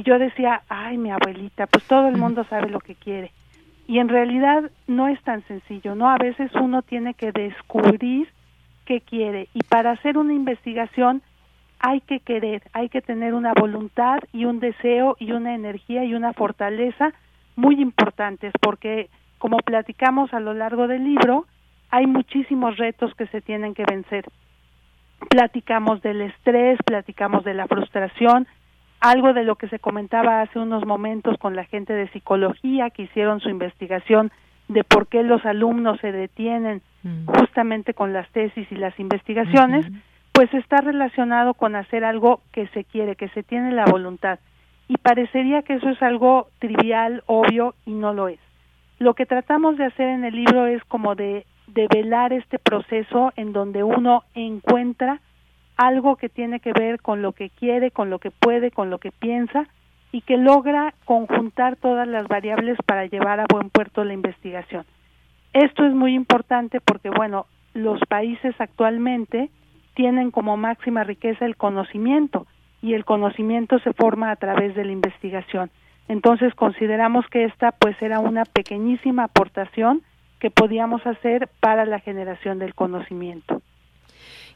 y yo decía, ay, mi abuelita, pues todo el mundo sabe lo que quiere. Y en realidad no es tan sencillo, ¿no? A veces uno tiene que descubrir qué quiere. Y para hacer una investigación hay que querer, hay que tener una voluntad y un deseo y una energía y una fortaleza muy importantes, porque como platicamos a lo largo del libro, hay muchísimos retos que se tienen que vencer. Platicamos del estrés, platicamos de la frustración, algo de lo que se comentaba hace unos momentos con la gente de psicología que hicieron su investigación de por qué los alumnos se detienen mm. justamente con las tesis y las investigaciones, pues está relacionado con hacer algo que se quiere, que se tiene la voluntad. Y parecería que eso es algo trivial, obvio, y no lo es. Lo que tratamos de hacer en el libro es como de, de velar este proceso en donde uno encuentra algo que tiene que ver con lo que quiere, con lo que puede, con lo que piensa y que logra conjuntar todas las variables para llevar a buen puerto la investigación. Esto es muy importante porque, bueno, los países actualmente tienen como máxima riqueza el conocimiento y el conocimiento se forma a través de la investigación. Entonces consideramos que esta pues era una pequeñísima aportación que podíamos hacer para la generación del conocimiento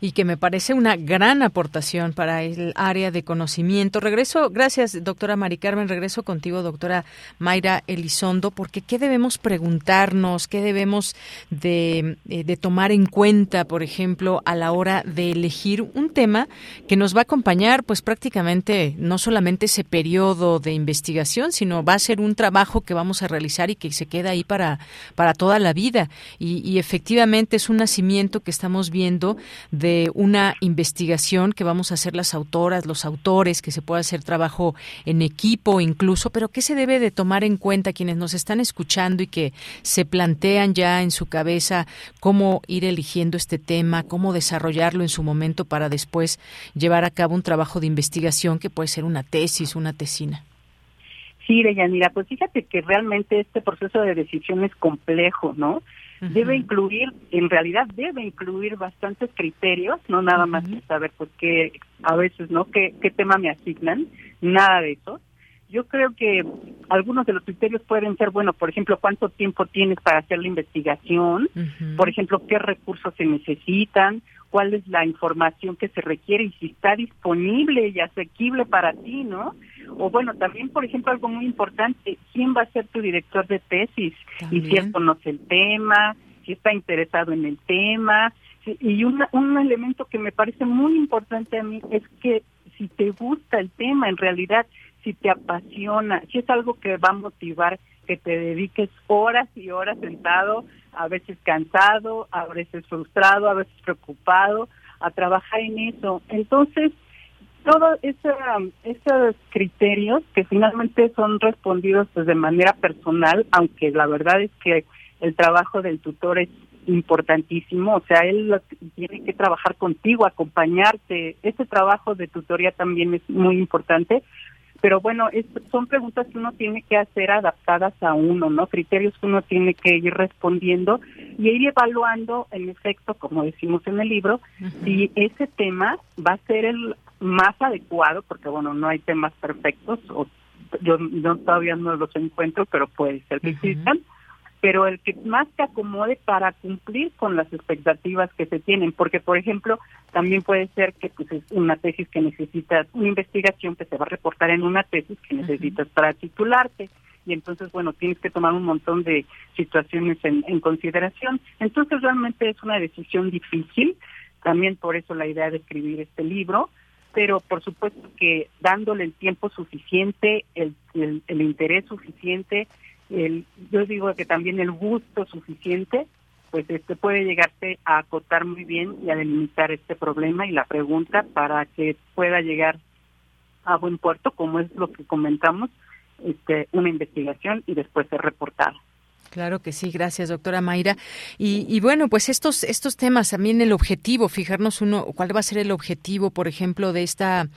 y que me parece una gran aportación para el área de conocimiento. Regreso, gracias doctora Mari Carmen, regreso contigo doctora Mayra Elizondo, porque ¿qué debemos preguntarnos? ¿Qué debemos de, eh, de tomar en cuenta, por ejemplo, a la hora de elegir un tema que nos va a acompañar pues prácticamente no solamente ese periodo de investigación, sino va a ser un trabajo que vamos a realizar y que se queda ahí para, para toda la vida. Y, y efectivamente es un nacimiento que estamos viendo de una investigación que vamos a hacer las autoras, los autores, que se pueda hacer trabajo en equipo incluso, pero ¿qué se debe de tomar en cuenta quienes nos están escuchando y que se plantean ya en su cabeza cómo ir eligiendo este tema, cómo desarrollarlo en su momento para después llevar a cabo un trabajo de investigación que puede ser una tesis, una tesina? Sí, Deyanira, pues fíjate que realmente este proceso de decisión es complejo, ¿no? Debe incluir, en realidad debe incluir bastantes criterios, no nada más saber por qué, a veces, ¿no? ¿Qué, qué tema me asignan? Nada de eso. Yo creo que algunos de los criterios pueden ser, bueno, por ejemplo, cuánto tiempo tienes para hacer la investigación, por ejemplo, qué recursos se necesitan, cuál es la información que se requiere y si está disponible y asequible para ti, ¿no? O bueno, también, por ejemplo, algo muy importante, ¿quién va a ser tu director de tesis? Y si él conoce el tema, si está interesado en el tema. Y un elemento que me parece muy importante a mí es que si te gusta el tema, en realidad, si te apasiona, si es algo que va a motivar que te dediques horas y horas sentado, a veces cansado, a veces frustrado, a veces preocupado, a trabajar en eso. Entonces, todos esos criterios que finalmente son respondidos pues de manera personal, aunque la verdad es que el trabajo del tutor es importantísimo, o sea, él tiene que trabajar contigo, acompañarte. Ese trabajo de tutoría también es muy importante, pero bueno, son preguntas que uno tiene que hacer adaptadas a uno, ¿no? Criterios que uno tiene que ir respondiendo y ir evaluando, en efecto, como decimos en el libro, si ese tema va a ser el más adecuado, porque bueno, no hay temas perfectos, o yo, todavía no los encuentro, pero puede ser que existan, pero el que más te acomode para cumplir con las expectativas que se tienen, porque por ejemplo, también puede ser que pues es una tesis que necesitas, una investigación que se va a reportar en una tesis que necesitas para titularte y entonces, bueno, tienes que tomar un montón de situaciones en, en consideración. Entonces, realmente es una decisión difícil, también por eso la idea de escribir este libro, pero por supuesto que dándole el tiempo suficiente, el, el, interés suficiente, el, yo digo que también el gusto suficiente, pues este puede llegarse a acotar muy bien y a delimitar este problema y la pregunta para que pueda llegar a buen puerto, como es lo que comentamos, este, una investigación y después ser reportada. Claro que sí, gracias, doctora Mayra. Y, bueno, pues estos estos temas también el objetivo, fijarnos uno, cuál va a ser el objetivo, por ejemplo, de esta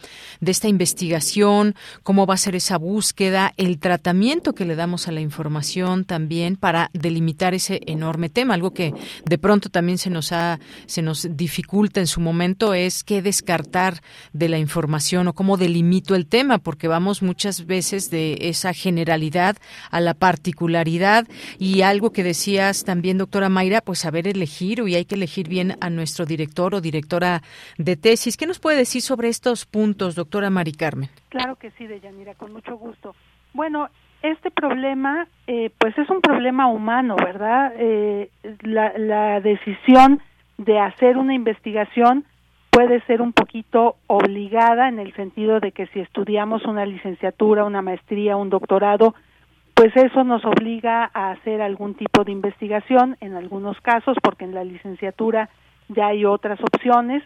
de esta investigación, cómo va a ser esa búsqueda, el tratamiento que le damos a la información también para delimitar ese enorme tema, algo que de pronto también se nos ha se nos dificulta en su momento es qué descartar de la información o cómo delimito el tema, porque vamos muchas veces de esa generalidad a la particularidad y algo que decías también, doctora Mayra, pues saber elegir y hay que elegir bien a nuestro director o directora de tesis. ¿Qué nos puede decir sobre estos puntos, doctora Mari Carmen? Claro que sí, Deyanira, con mucho gusto. Bueno, este problema, eh, pues es un problema humano, ¿verdad? Eh, la, la decisión de hacer una investigación puede ser un poquito obligada en el sentido de que si estudiamos una licenciatura, una maestría, un doctorado, pues eso nos obliga a hacer algún tipo de investigación en algunos casos, porque en la licenciatura ya hay otras opciones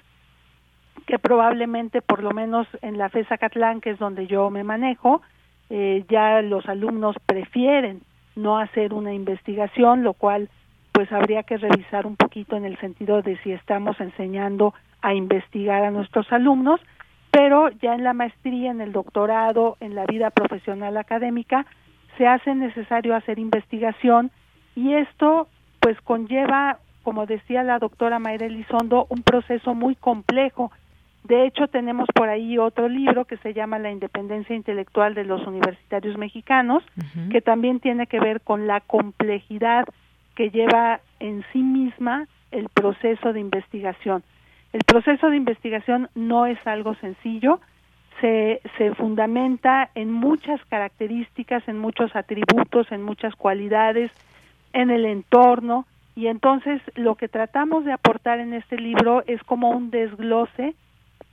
que probablemente, por lo menos en la FESA Catlán, que es donde yo me manejo, eh, ya los alumnos prefieren no hacer una investigación, lo cual pues habría que revisar un poquito en el sentido de si estamos enseñando a investigar a nuestros alumnos, pero ya en la maestría, en el doctorado, en la vida profesional académica, se hace necesario hacer investigación y esto pues conlleva, como decía la doctora Mayra Elizondo, un proceso muy complejo. De hecho, tenemos por ahí otro libro que se llama La independencia intelectual de los universitarios mexicanos, que también tiene que ver con la complejidad que lleva en sí misma el proceso de investigación. El proceso de investigación no es algo sencillo, se, se fundamenta en muchas características, en muchos atributos, en muchas cualidades, en el entorno, y entonces lo que tratamos de aportar en este libro es como un desglose,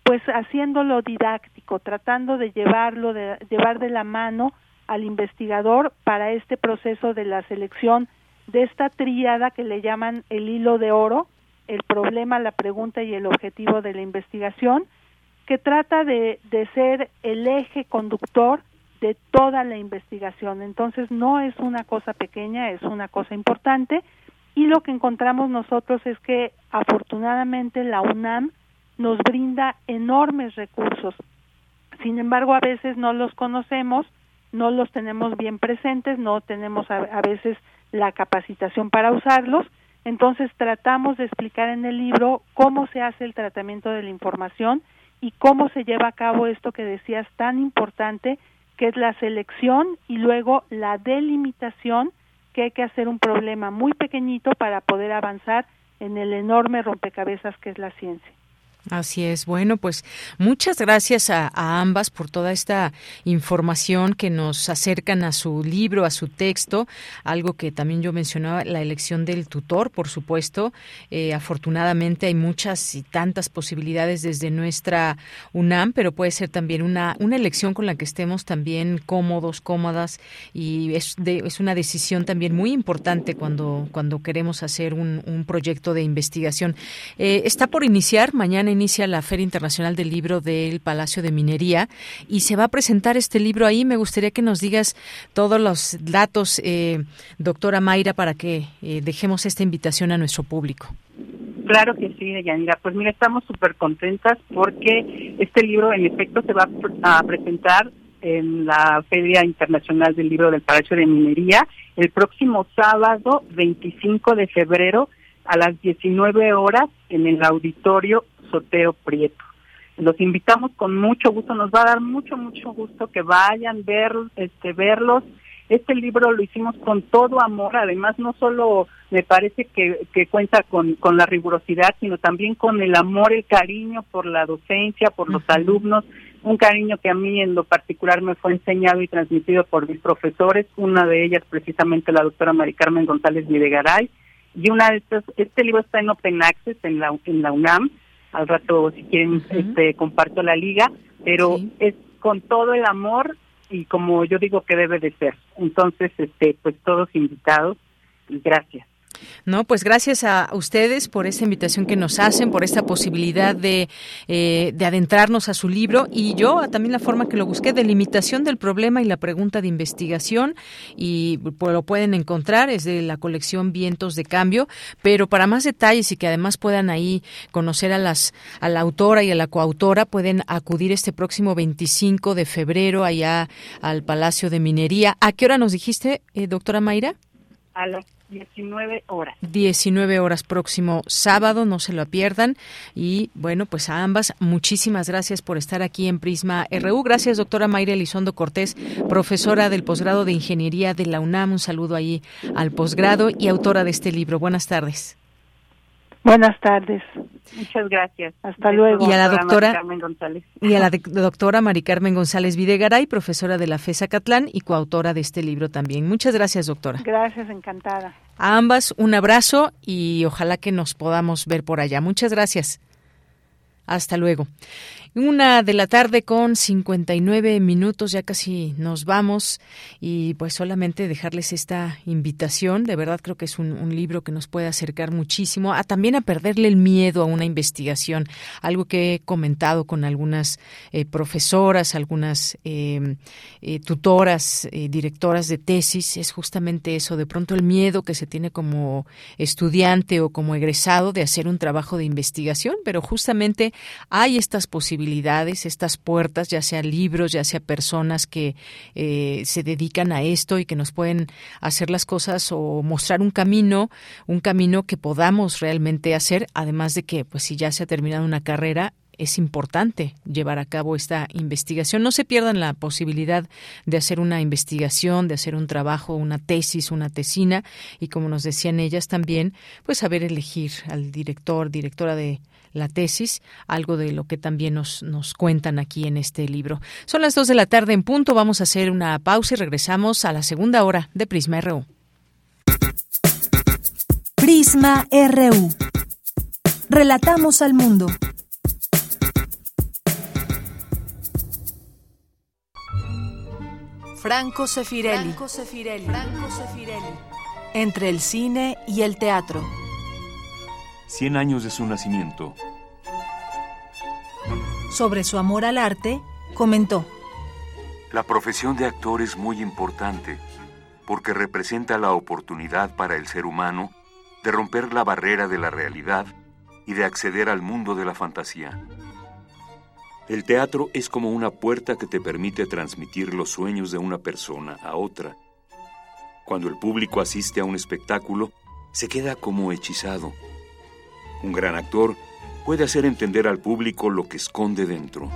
pues haciéndolo didáctico, tratando de llevarlo, de llevar de la mano al investigador para este proceso de la selección de esta tríada que le llaman el hilo de oro, el problema, la pregunta y el objetivo de la investigación, que trata de, de ser el eje conductor de toda la investigación. Entonces no es una cosa pequeña, es una cosa importante y lo que encontramos nosotros es que afortunadamente la UNAM nos brinda enormes recursos. Sin embargo, a veces no los conocemos, no los tenemos bien presentes, no tenemos a, a veces la capacitación para usarlos. Entonces tratamos de explicar en el libro cómo se hace el tratamiento de la información y cómo se lleva a cabo esto que decías tan importante, que es la selección y luego la delimitación, que hay que hacer un problema muy pequeñito para poder avanzar en el enorme rompecabezas que es la ciencia. Así es. Bueno, pues muchas gracias a, ambas por toda esta información que nos acercan a su libro, a su texto. Algo que también yo mencionaba, la elección del tutor, por supuesto. Eh, afortunadamente hay muchas y tantas posibilidades desde nuestra UNAM, pero puede ser también una, una elección con la que estemos también cómodos, cómodas y es, es una decisión también muy importante cuando, cuando queremos hacer un, un proyecto de investigación. Eh, está por iniciar mañana inicia la Feria Internacional del Libro del Palacio de Minería y se va a presentar este libro ahí. Me gustaría que nos digas todos los datos, eh, doctora Mayra, para que eh, dejemos esta invitación a nuestro público. Claro que sí, Yanira. Pues mira, estamos súper contentas porque este libro en efecto se va a presentar en la Feria Internacional del Libro del Palacio de Minería el próximo sábado 25 de febrero a las 19 horas en el auditorio Soteo Prieto. Los invitamos con mucho gusto, nos va a dar mucho, mucho gusto que vayan ver, este, verlos. Este libro lo hicimos con todo amor, además no solo me parece que, que cuenta con, con la rigurosidad, sino también con el amor, el cariño por la docencia, por los alumnos, un cariño que a mí en lo particular me fue enseñado y transmitido por mis profesores, una de ellas precisamente la doctora Mari Carmen González Videgaray, y una de estas, este libro está en Open Access en la, en la UNAM, al rato si quieren este comparto la liga, pero es con todo el amor y como yo digo que debe de ser. Entonces, este pues todos invitados y gracias. No, pues gracias a ustedes por esta invitación que nos hacen, por esta posibilidad de, eh, de adentrarnos a su libro y yo también la forma que lo busqué de limitación del problema y la pregunta de investigación y pues, lo pueden encontrar es de la colección Vientos de Cambio, pero para más detalles y que además puedan ahí conocer a las a la autora y a la coautora pueden acudir este próximo 25 de febrero allá al Palacio de Minería. ¿A qué hora nos dijiste, eh, doctora Mayra? A 19 horas. 19 horas próximo sábado, no se lo pierdan. Y bueno, pues a ambas, muchísimas gracias por estar aquí en Prisma RU. Gracias, doctora Mayra Elizondo Cortés, profesora del posgrado de Ingeniería de la UNAM. Un saludo ahí al posgrado y autora de este libro. Buenas tardes. Buenas tardes. Muchas gracias. Hasta luego. Y a la doctora Carmen González. y a la [laughs] de- doctora Mari Carmen González Videgaray, profesora de la FESA Catlán y coautora de este libro también. Muchas gracias, doctora. Gracias, encantada. A ambas un abrazo y ojalá que nos podamos ver por allá. Muchas gracias. Hasta luego. Una de la tarde con 59 minutos, ya casi nos vamos y pues solamente dejarles esta invitación. De verdad creo que es un, libro que nos puede acercar muchísimo a también a perderle el miedo a una investigación. Algo que he comentado con algunas eh, profesoras, algunas eh, eh, tutoras, eh, directoras de tesis, es justamente eso, de pronto el miedo que se tiene como estudiante o como egresado de hacer un trabajo de investigación, pero justamente hay estas posibilidades, estas puertas, ya sea libros, ya sea personas que eh, se dedican a esto y que nos pueden hacer las cosas o mostrar un camino, un camino que podamos realmente hacer, además de que, pues si ya se ha terminado una carrera, es importante llevar a cabo esta investigación. No se pierdan la posibilidad de hacer una investigación, de hacer un trabajo, una tesis, una tesina y como nos decían ellas también, pues saber elegir al director, directora de la tesis, algo de lo que también nos, nos cuentan aquí en este libro. Son las dos de la tarde en punto, vamos a hacer una pausa y regresamos a la segunda hora de Prisma RU. Prisma RU. Relatamos al mundo. Franco Sefirelli. Entre el cine y el teatro. Cien años de su nacimiento. Sobre su amor al arte, comentó. La profesión de actor es muy importante porque representa la oportunidad para el ser humano de romper la barrera de la realidad y de acceder al mundo de la fantasía. El teatro es como una puerta que te permite transmitir los sueños de una persona a otra. Cuando el público asiste a un espectáculo, se queda como hechizado. Un gran actor puede hacer entender al público lo que esconde dentro.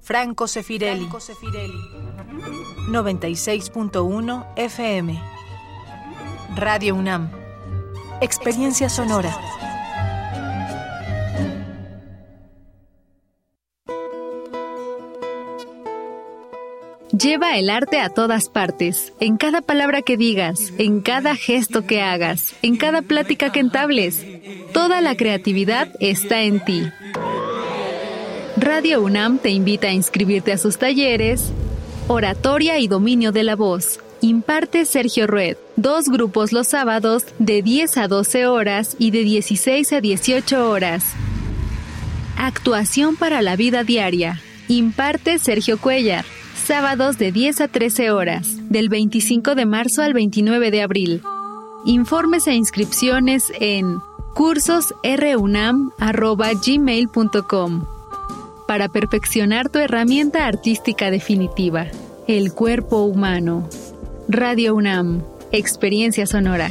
Franco Sefirelli. 96.1 FM. Radio UNAM. Experiencia sonora. Lleva el arte a todas partes, en cada palabra que digas, en cada gesto que hagas, en cada plática que entables. Toda la creatividad está en ti. Radio UNAM te invita a inscribirte a sus talleres Oratoria y Dominio de la Voz. Imparte Sergio Rued. Dos grupos los sábados de 10 a 12 horas y de 16 a 18 horas. Actuación para la vida diaria. Imparte Sergio Cuellar. Sábados de 10 a 13 horas, del 25 de marzo al 29 de abril. Informes e inscripciones en cursosrunam.gmail.com para perfeccionar tu herramienta artística definitiva, el cuerpo humano. Radio UNAM, experiencia sonora.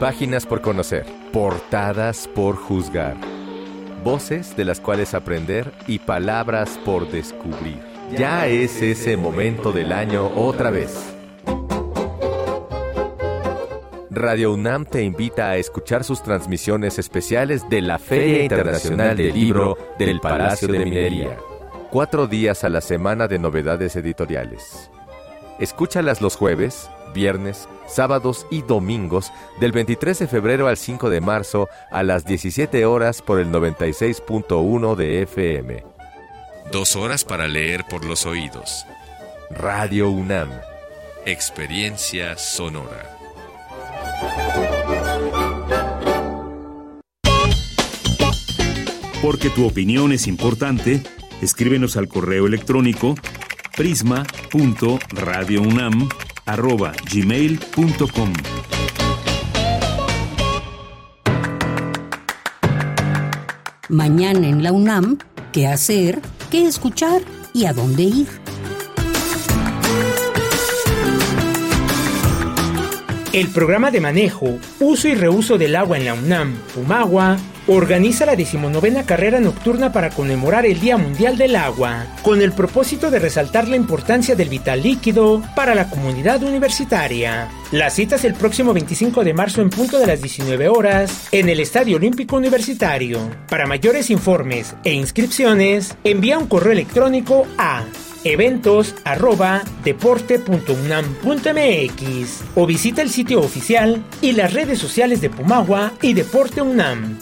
Páginas por conocer. Portadas por juzgar. Voces de las cuales aprender y palabras por descubrir. Ya es ese momento del año otra vez. Radio UNAM te invita a escuchar sus transmisiones especiales de la Feria Internacional del Libro del Palacio de Minería. Cuatro días a la semana de novedades editoriales. Escúchalas los jueves, viernes, sábados y domingos del 23 de febrero al 5 de marzo a las 17 horas por el 96.1 de FM. Dos horas para leer por los oídos. Radio UNAM. Experiencia sonora. Porque tu opinión es importante, escríbenos al correo electrónico prisma.radiounam@gmail.com. Mañana en la UNAM, ¿qué hacer? ¿Qué escuchar? ¿Y a dónde ir? El programa de manejo, uso y reuso del agua en la UNAM, Pumagua, organiza la decimonovena carrera nocturna para conmemorar el Día Mundial del Agua, con el propósito de resaltar la importancia del vital líquido para la comunidad universitaria. La cita es el próximo 25 de marzo en punto de las 19 horas en el Estadio Olímpico Universitario. Para mayores informes e inscripciones, envía un correo electrónico a eventos arroba deporte.unam.mx o visita el sitio oficial y las redes sociales de Pumagua y Deporte UNAM.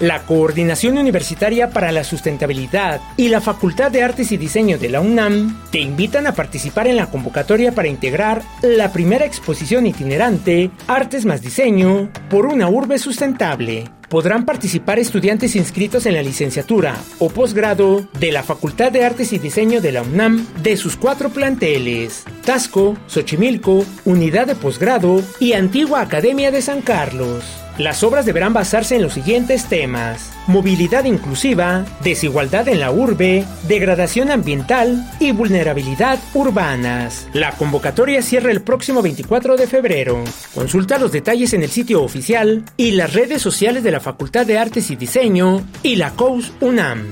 La Coordinación Universitaria para la Sustentabilidad y la Facultad de Artes y Diseño de la UNAM te invitan a participar en la convocatoria para integrar la primera exposición itinerante Artes más Diseño por una urbe sustentable. Podrán participar estudiantes inscritos en la licenciatura o posgrado de la Facultad de Artes y Diseño de la UNAM de sus cuatro planteles, Tasco, Xochimilco, Unidad de Posgrado y Antigua Academia de San Carlos. Las obras deberán basarse en los siguientes temas. Movilidad inclusiva, desigualdad en la urbe, degradación ambiental y vulnerabilidad urbanas. La convocatoria cierra el próximo 24 de febrero. Consulta los detalles en el sitio oficial y las redes sociales de la Facultad de Artes y Diseño y la COUS UNAM.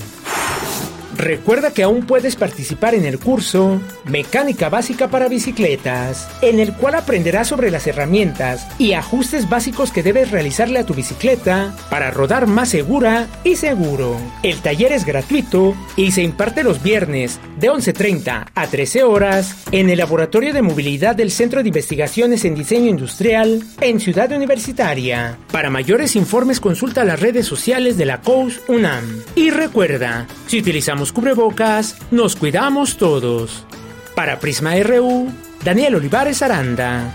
Recuerda que aún puedes participar en el curso Mecánica Básica para Bicicletas, en el cual aprenderás sobre las herramientas y ajustes básicos que debes realizarle a tu bicicleta para rodar más segura y seguro. El taller es gratuito y se imparte los viernes de 11.30 a 13 horas en el Laboratorio de Movilidad del Centro de Investigaciones en Diseño Industrial en Ciudad Universitaria. Para mayores informes consulta las redes sociales de la COUS UNAM. Y recuerda, si utilizamos cubrebocas, nos cuidamos todos. Para Prisma RU, Daniel Olivares Aranda.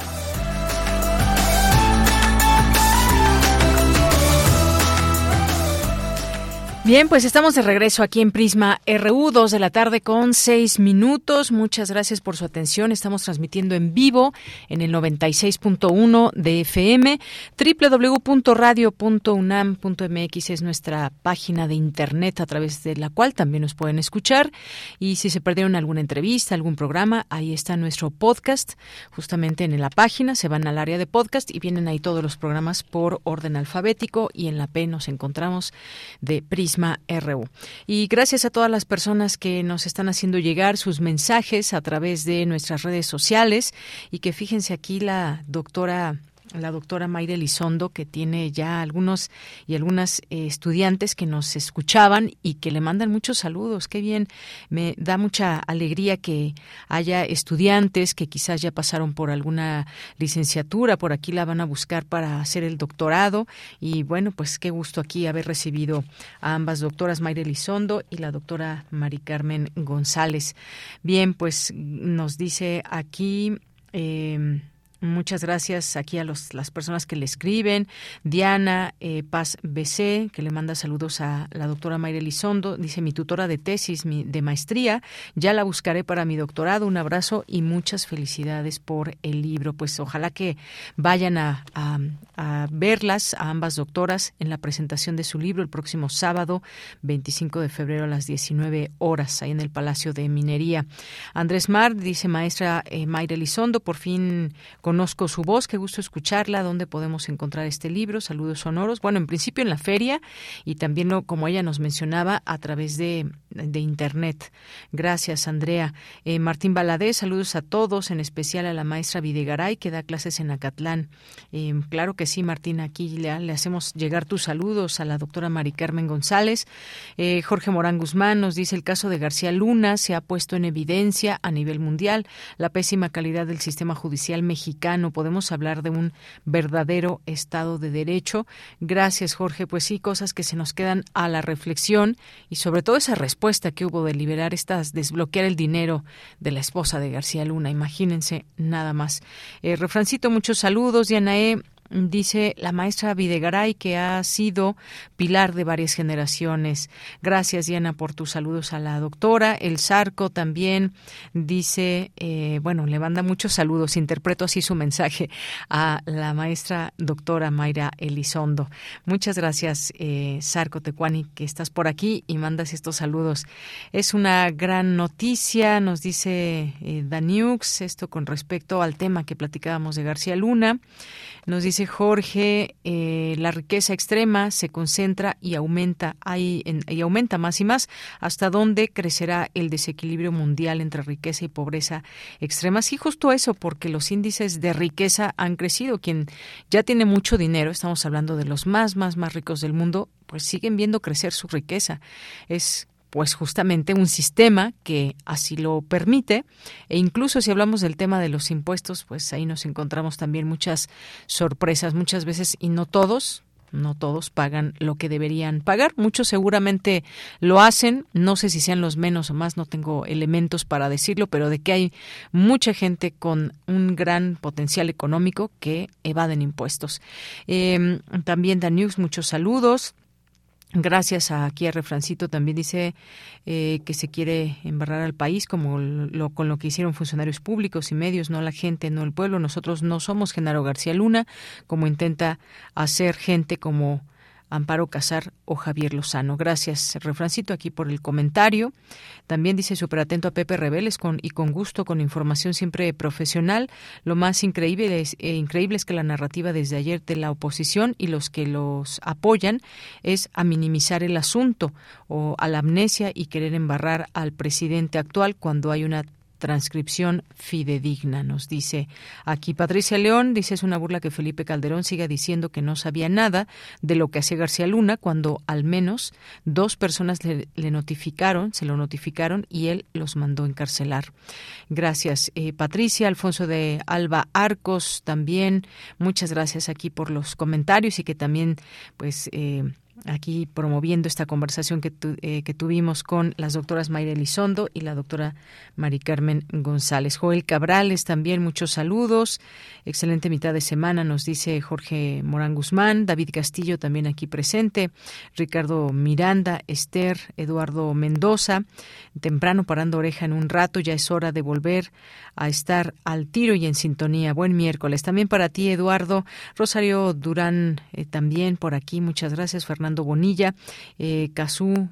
Bien, pues estamos de regreso aquí en Prisma RU, 2 de la tarde con 6 minutos. Muchas gracias por su atención. Estamos transmitiendo en vivo en el 96.1 de FM. www.radio.unam.mx es nuestra página de internet a través de la cual también nos pueden escuchar. Y si se perdieron alguna entrevista, algún programa, ahí está nuestro podcast, justamente en la página. Se van al área de podcast y vienen ahí todos los programas por orden alfabético y en la P nos encontramos de Prisma RU. Y gracias a todas las personas que nos están haciendo llegar sus mensajes a través de nuestras redes sociales y que fíjense aquí la doctora la doctora Mayra Elizondo, que tiene ya algunos y algunas eh, estudiantes que nos escuchaban y que le mandan muchos saludos. Qué bien, me da mucha alegría que haya estudiantes que quizás ya pasaron por alguna licenciatura, por aquí la van a buscar para hacer el doctorado. Y bueno, pues qué gusto aquí haber recibido a ambas doctoras, Mayra Elizondo y la doctora Mari Carmen González. Bien, pues nos dice aquí. Eh, Muchas gracias aquí a los, las personas que le escriben. Diana eh, Paz BC, que le manda saludos a la doctora Mayra Elizondo. Dice, mi tutora de tesis mi, de maestría, ya la buscaré para mi doctorado. Un abrazo y muchas felicidades por el libro. Pues ojalá que vayan a, a, a verlas, a ambas doctoras, en la presentación de su libro el próximo sábado, 25 de febrero a las 19 horas, ahí en el Palacio de Minería. Andrés Mar dice, maestra eh, Mayra Elizondo, por fin Conozco su voz, qué gusto escucharla. ¿Dónde podemos encontrar este libro? Saludos sonoros. Bueno, en principio en la feria y también, como ella nos mencionaba, a través de, de Internet. Gracias, Andrea. Eh, Martín Baladés, saludos a todos, en especial a la maestra Videgaray, que da clases en Acatlán. Eh, claro que sí, Martín, aquí le, le, hacemos llegar tus saludos a la doctora Mari Carmen González. Eh, Jorge Morán Guzmán nos dice el caso de García Luna se ha puesto en evidencia a nivel mundial la pésima calidad del sistema judicial mexicano podemos hablar de un verdadero Estado de Derecho. Gracias, Jorge. Pues sí, cosas que se nos quedan a la reflexión y sobre todo esa respuesta que hubo de liberar estas, desbloquear el dinero de la esposa de García Luna. Imagínense nada más. Eh, refrancito, muchos saludos. Dianae, dice la maestra Videgaray, que ha sido pilar de varias generaciones. Gracias, Diana, por tus saludos a la doctora. El Zarco también dice, eh, bueno, le manda muchos saludos. Interpreto así su mensaje a la maestra doctora Mayra Elizondo. Muchas gracias, eh, Zarco Tecuani, que estás por aquí y mandas estos saludos. Es una gran noticia, nos dice eh, Daniux, esto con respecto al tema que platicábamos de García Luna. Nos dice Jorge, eh, la riqueza extrema se concentra y aumenta, y aumenta más y más. ¿Hasta dónde crecerá el desequilibrio mundial entre riqueza y pobreza extrema? Sí, justo eso, porque los índices de riqueza han crecido. Quien ya tiene mucho dinero, estamos hablando de los más, más, más ricos del mundo, pues siguen viendo crecer su riqueza. Es pues justamente un sistema que así lo permite e incluso si hablamos del tema de los impuestos pues ahí nos encontramos también muchas sorpresas muchas veces y no todos no todos pagan lo que deberían pagar. Muchos seguramente lo hacen. No sé si sean los menos o más, no tengo elementos para decirlo, pero de que hay mucha gente con un gran potencial económico que evaden impuestos. Eh, también Dan News, muchos saludos. Gracias a aquí a Refrancito también dice eh, que se quiere embarrar al país como lo, con lo que hicieron funcionarios públicos y medios, no la gente, no el pueblo. Nosotros no somos Genaro García Luna, como intenta hacer gente como Amparo Casar o Javier Lozano. Gracias, Refrancito, aquí por el comentario. También dice súper atento a Pepe Rebeles con, y con gusto, con información siempre profesional. Lo más increíble eh, increíble es que la narrativa desde ayer de la oposición y los que los apoyan es a minimizar el asunto o a la amnesia y querer embarrar al presidente actual cuando hay una transcripción fidedigna, nos dice aquí Patricia León, dice es una burla que Felipe Calderón siga diciendo que no sabía nada de lo que hacía García Luna cuando al menos dos personas le, notificaron, se lo notificaron y él los mandó encarcelar. Gracias, eh, Patricia, Alfonso de Alba Arcos también, muchas gracias aquí por los comentarios y que también pues eh, aquí promoviendo esta conversación que, tu, eh, que tuvimos con las doctoras Mayra Elizondo y la doctora Mari Carmen González. Joel Cabrales también, muchos saludos. Excelente mitad de semana, nos dice Jorge Morán Guzmán. David Castillo también aquí presente. Ricardo Miranda, Esther, Eduardo Mendoza. Temprano parando oreja en un rato, ya es hora de volver a estar al tiro y en sintonía. Buen miércoles. También para ti, Eduardo. Rosario Durán eh, también por aquí. Muchas gracias, Fernando. Bonilla, eh,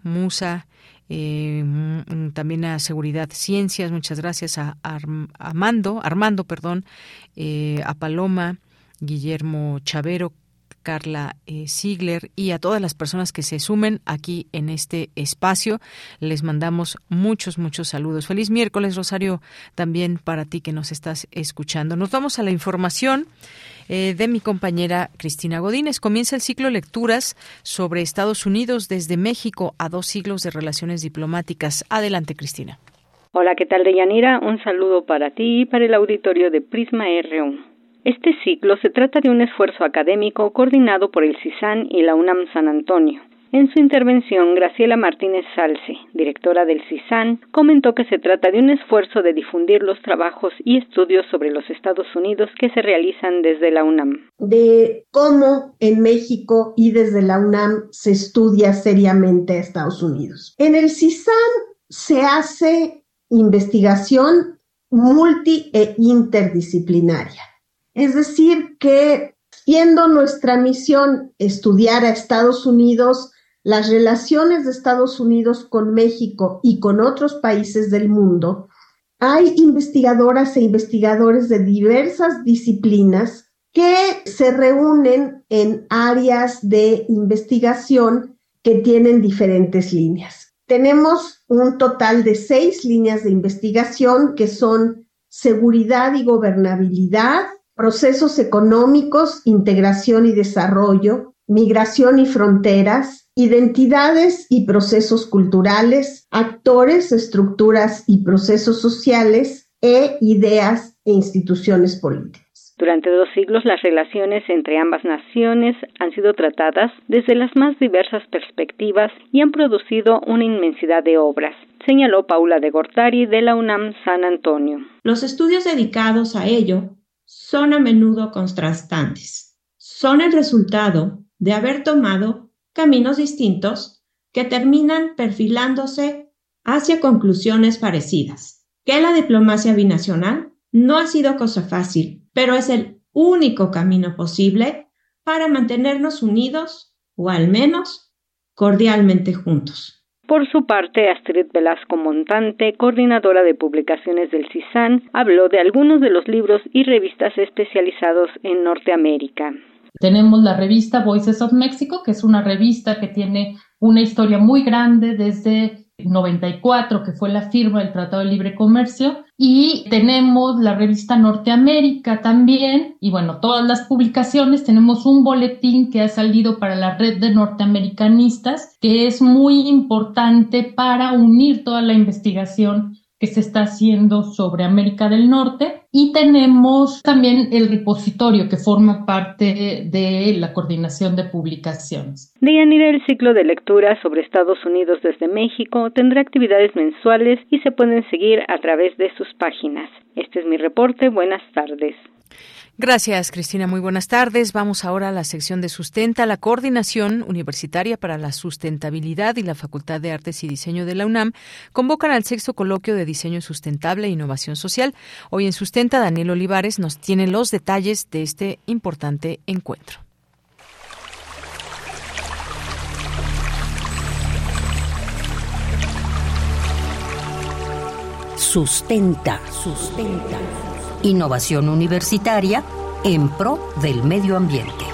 Musa, eh, mm, también a Seguridad Ciencias, muchas gracias a, a Armando, Armando, perdón, eh, a Paloma, Guillermo Chavero, Carla eh, Ziegler y a todas las personas que se sumen aquí en este espacio. Les mandamos muchos, muchos saludos. Feliz miércoles, Rosario, también para ti que nos estás escuchando. Nos vamos a la información. Eh, de mi compañera Cristina Godínez. Comienza el ciclo Lecturas sobre Estados Unidos desde México a dos siglos de relaciones diplomáticas. Adelante, Cristina. Hola, ¿qué tal, Deyanira? Un saludo para ti y para el auditorio de Prisma R1. Este ciclo se trata de un esfuerzo académico coordinado por el CISAN y la UNAM San Antonio en su intervención, Graciela Martínez Salce, directora del CISAN, comentó que se trata de un esfuerzo de difundir los trabajos y estudios sobre los Estados Unidos que se realizan desde la UNAM. De cómo en México y desde la UNAM se estudia seriamente a Estados Unidos. En el CISAN se hace investigación multi e interdisciplinaria. Es decir, que siendo nuestra misión estudiar a Estados Unidos, las relaciones de Estados Unidos con México y con otros países del mundo, hay investigadoras e investigadores de diversas disciplinas que se reúnen en áreas de investigación que tienen diferentes líneas. Tenemos un total de seis líneas de investigación que son seguridad y gobernabilidad, procesos económicos, integración y desarrollo, migración y fronteras, identidades y procesos culturales, actores, estructuras y procesos sociales e ideas e instituciones políticas. Durante dos siglos las relaciones entre ambas naciones han sido tratadas desde las más diversas perspectivas y han producido una inmensidad de obras, señaló Paula de Gortari de la UNAM San Antonio. Los estudios dedicados a ello son a menudo contrastantes. Son el resultado de haber tomado caminos distintos que terminan perfilándose hacia conclusiones parecidas. Que la diplomacia binacional no ha sido cosa fácil, pero es el único camino posible para mantenernos unidos o al menos cordialmente juntos. Por su parte, Astrid Velasco Montante, coordinadora de publicaciones del CISAN, habló de algunos de los libros y revistas especializados en Norteamérica. Tenemos la revista Voices of Mexico, que es una revista que tiene una historia muy grande desde 94, que fue la firma del Tratado de Libre Comercio, y tenemos la revista Norteamérica también, y bueno, todas las publicaciones, tenemos un boletín que ha salido para la red de norteamericanistas, que es muy importante para unir toda la investigación que se está haciendo sobre América del Norte y tenemos también el repositorio que forma parte de la coordinación de publicaciones. Deyanira, el ciclo de lectura sobre Estados Unidos desde México tendrá actividades mensuales y se pueden seguir a través de sus páginas. Este es mi reporte. Buenas tardes. Gracias, Cristina. Muy buenas tardes. Vamos ahora a la sección de Sustenta, la Coordinación Universitaria para la Sustentabilidad y la Facultad de Artes y Diseño de la UNAM convocan al sexto coloquio de Diseño Sustentable e Innovación Social. Hoy en Sustenta, Daniel Olivares nos tiene los detalles de este importante encuentro. Sustenta, sustenta Innovación universitaria en pro del medio ambiente.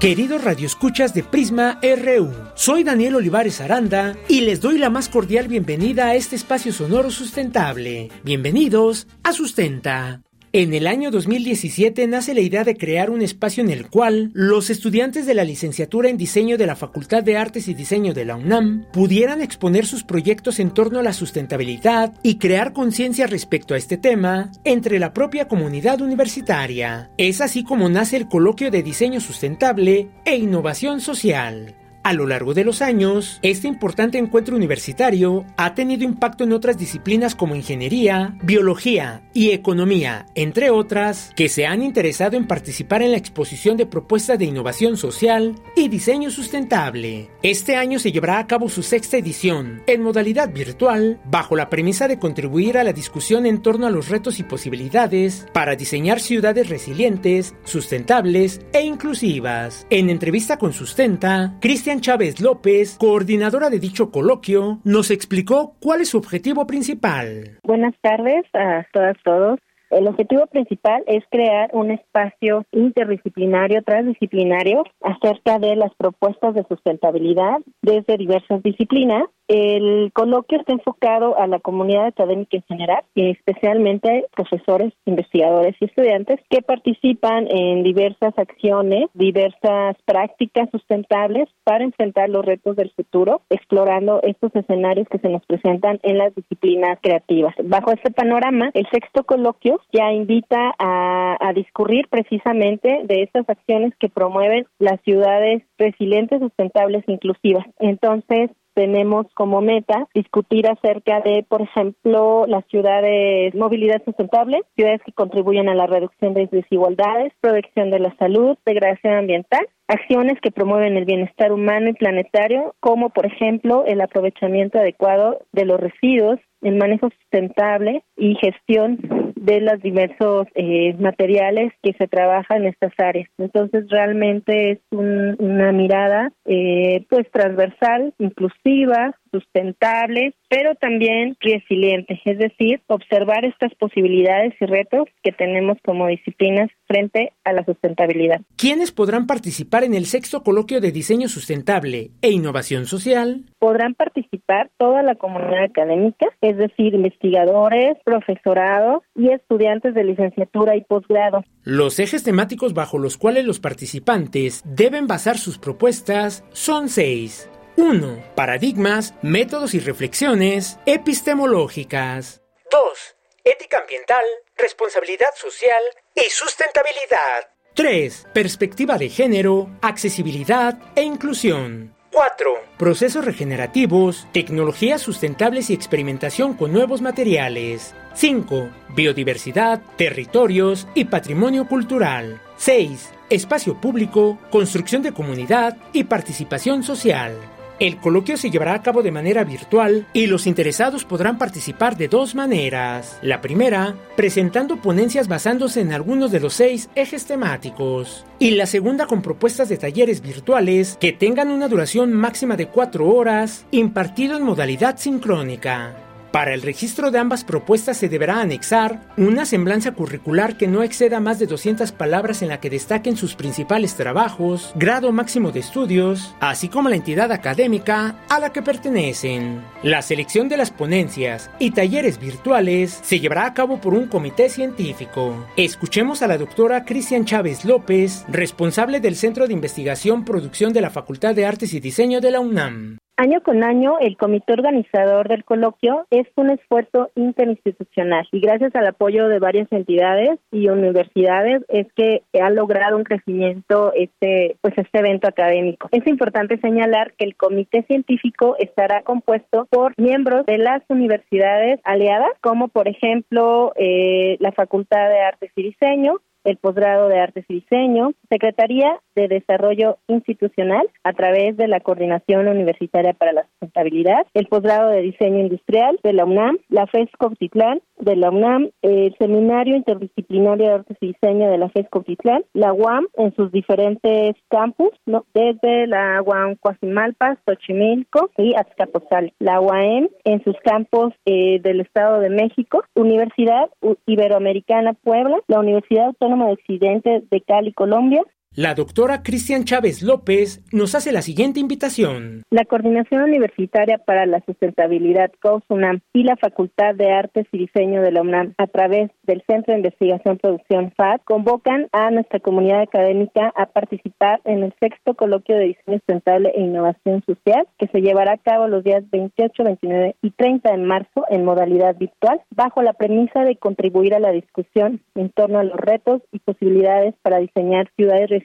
Queridos radioescuchas de Prisma RU, soy Daniel Olivares Aranda y les doy la más cordial bienvenida a este espacio sonoro sustentable. Bienvenidos a Sustenta. En el año 2017 nace la idea de crear un espacio en el cual los estudiantes de la licenciatura en diseño de la Facultad de Artes y Diseño de la UNAM pudieran exponer sus proyectos en torno a la sustentabilidad y crear conciencia respecto a este tema entre la propia comunidad universitaria. Es así como nace el coloquio de diseño sustentable e innovación social. A lo largo de los años, este importante encuentro universitario ha tenido impacto en otras disciplinas como ingeniería, biología y economía, entre otras, que se han interesado en participar en la exposición de propuestas de innovación social y diseño sustentable. Este año se llevará a cabo su sexta edición, en modalidad virtual, bajo la premisa de contribuir a la discusión en torno a los retos y posibilidades para diseñar ciudades resilientes, sustentables e inclusivas. En entrevista con Sustenta, Cristian Chávez López, coordinadora de dicho coloquio, nos explicó cuál es su objetivo principal. Buenas tardes a todas todos. El objetivo principal es crear un espacio interdisciplinario, transdisciplinario, acerca de las propuestas de sustentabilidad desde diversas disciplinas el coloquio está enfocado a la comunidad académica en general y especialmente profesores, investigadores y estudiantes que participan en diversas acciones, diversas prácticas sustentables para enfrentar los retos del futuro, explorando estos escenarios que se nos presentan en las disciplinas creativas. Bajo este panorama, el sexto coloquio ya invita a, a discurrir precisamente de estas acciones que promueven las ciudades resilientes, sustentables e inclusivas. Entonces, tenemos como meta discutir acerca de, por ejemplo, las ciudades movilidad sustentable, ciudades que contribuyen a la reducción de desigualdades, protección de la salud, degradación ambiental, acciones que promueven el bienestar humano y planetario, como por ejemplo el aprovechamiento adecuado de los residuos, el manejo sustentable y gestión de los diversos eh, materiales que se trabajan en estas áreas. Entonces realmente es una mirada eh, pues transversal, inclusiva, sustentable, pero también resiliente, es decir, observar estas posibilidades y retos que tenemos como disciplinas frente a la sustentabilidad. ¿Quiénes podrán participar en el sexto coloquio de diseño sustentable e innovación social? Podrán participar toda la comunidad académica, es decir, investigadores, profesorado y estudiantes de licenciatura y posgrado. Los ejes temáticos bajo los cuales los participantes deben basar sus propuestas son seis. 1. Paradigmas, métodos y reflexiones epistemológicas. 2. Ética ambiental, responsabilidad social y sustentabilidad. 3. Perspectiva de género, accesibilidad e inclusión. 4. Procesos regenerativos, tecnologías sustentables y experimentación con nuevos materiales. 5. Biodiversidad, territorios y patrimonio cultural. 6. Espacio público, construcción de comunidad y participación social. El coloquio se llevará a cabo de manera virtual y los interesados podrán participar de dos maneras. La primera, presentando ponencias basándose en algunos de los seis ejes temáticos. Y la segunda con propuestas de talleres virtuales que tengan una duración máxima de cuatro horas, impartido en modalidad sincrónica. Para el registro de ambas propuestas se deberá anexar una semblanza curricular que no exceda más de 200 palabras en la que destaquen sus principales trabajos, grado máximo de estudios, así como la entidad académica a la que pertenecen. La selección de las ponencias y talleres virtuales se llevará a cabo por un comité científico. Escuchemos a la doctora Cristian Chávez López, responsable del Centro de Investigación Producción de la Facultad de Artes y Diseño de la UNAM. Año con año, el comité organizador del coloquio es un esfuerzo interinstitucional y gracias al apoyo de varias entidades y universidades es que ha logrado un crecimiento este pues este evento académico. Es importante señalar que el comité científico estará compuesto por miembros de las universidades aliadas, como por ejemplo eh, la Facultad de Artes y Diseño, el posgrado de Artes y Diseño, Secretaría de Desarrollo Institucional a través de la Coordinación Universitaria para la Sustentabilidad, el posgrado de Diseño Industrial de la UNAM, la FES Titlán de la UNAM, el Seminario Interdisciplinario de Artes y Diseño de la FES Titlán, la UAM en sus diferentes campus, desde la UAM Coajimalpa, Xochimilco y Azcapotzalco, la UAM en sus campos eh, del Estado de México, Universidad Iberoamericana Puebla, la Universidad Autónoma de Occidente de Cali, Colombia, la doctora Cristian Chávez López nos hace la siguiente invitación. La Coordinación Universitaria para la Sustentabilidad COSUNAM y la Facultad de Artes y Diseño de la UNAM a través del Centro de Investigación Producción FAD convocan a nuestra comunidad académica a participar en el sexto coloquio de diseño sustentable e innovación social que se llevará a cabo los días 28, 29 y 30 de marzo en modalidad virtual bajo la premisa de contribuir a la discusión en torno a los retos y posibilidades para diseñar ciudades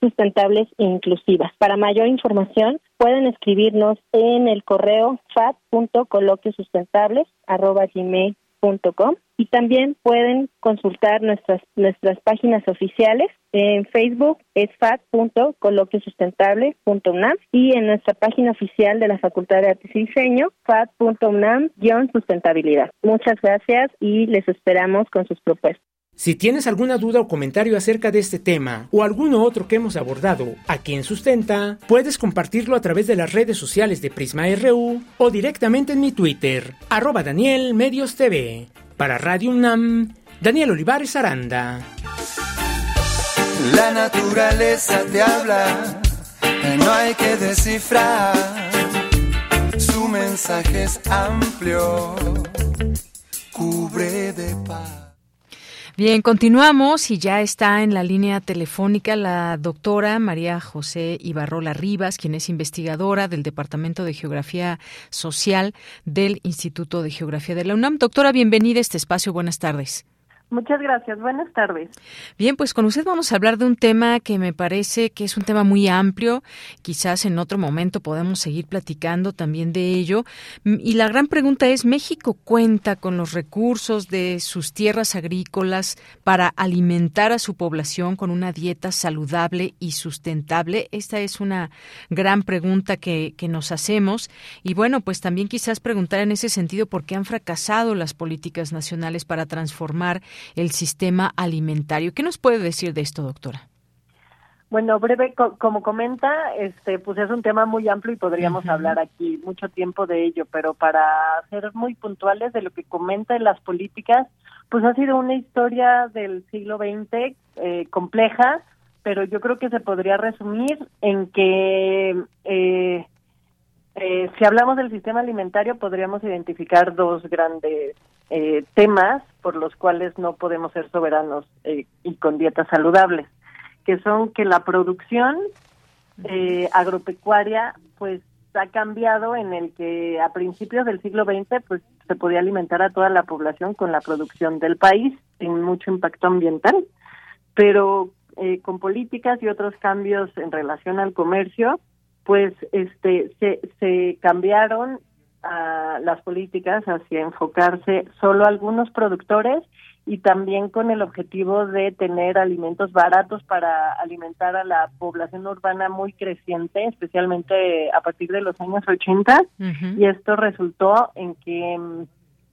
sustentables e inclusivas. Para mayor información, pueden escribirnos en el correo fat.coloquiosustentables.com y también pueden consultar nuestras nuestras páginas oficiales en Facebook es fat.coloquiosustentable.unam y en nuestra página oficial de la Facultad de Artes y Diseño fat.unam-sustentabilidad. Muchas gracias y les esperamos con sus propuestas. Si tienes alguna duda o comentario acerca de este tema o alguno otro que hemos abordado aquí en Sustenta, puedes compartirlo a través de las redes sociales de Prisma RU o directamente en mi Twitter, arroba Daniel Medios TV. Para Radio UNAM, Daniel Olivares Aranda. La naturaleza te habla, no hay que descifrar. Su mensaje es amplio, cubre de paz. Bien, continuamos y ya está en la línea telefónica la doctora María José Ibarrola Rivas, quien es investigadora del Departamento de Geografía Social del Instituto de Geografía de la UNAM. Doctora, bienvenida a este espacio. Buenas tardes. Muchas gracias. Buenas tardes. Bien, pues con usted vamos a hablar de un tema que me parece que es un tema muy amplio. Quizás en otro momento podemos seguir platicando también de ello. Y la gran pregunta es, ¿México cuenta con los recursos de sus tierras agrícolas para alimentar a su población con una dieta saludable y sustentable? Esta es una gran pregunta que, que nos hacemos. Y bueno, pues también quizás preguntar en ese sentido por qué han fracasado las políticas nacionales para transformar el sistema alimentario. ¿Qué nos puede decir de esto, doctora? Bueno, breve, como comenta, este, pues es un tema muy amplio y podríamos hablar aquí mucho tiempo de ello, pero para ser muy puntuales de lo que comenta en las políticas, pues ha sido una historia del siglo XX eh, compleja, pero yo creo que se podría resumir en que eh, eh, si hablamos del sistema alimentario podríamos identificar dos grandes eh, temas por los cuales no podemos ser soberanos eh, y con dietas saludables, que son que la producción eh, agropecuaria pues ha cambiado en el que a principios del siglo XX pues se podía alimentar a toda la población con la producción del país sin mucho impacto ambiental, pero con políticas y otros cambios en relación al comercio pues este se, se cambiaron las políticas hacia enfocarse solo a algunos productores y también con el objetivo de tener alimentos baratos para alimentar a la población urbana muy creciente, especialmente a partir de los años 80, y esto resultó en que mm,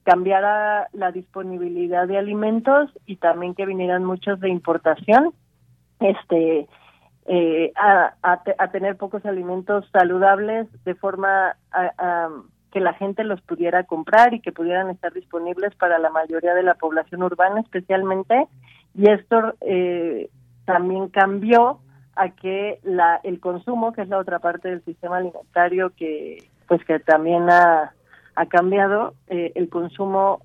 cambiara la disponibilidad de alimentos y también que vinieran muchos de importación, este eh, a, a, tener pocos alimentos saludables de forma a, que la gente los pudiera comprar y que pudieran estar disponibles para la mayoría de la población urbana especialmente. Y esto eh, también cambió a que la el consumo que es la otra parte del sistema alimentario que pues que también ha, ha cambiado eh, el consumo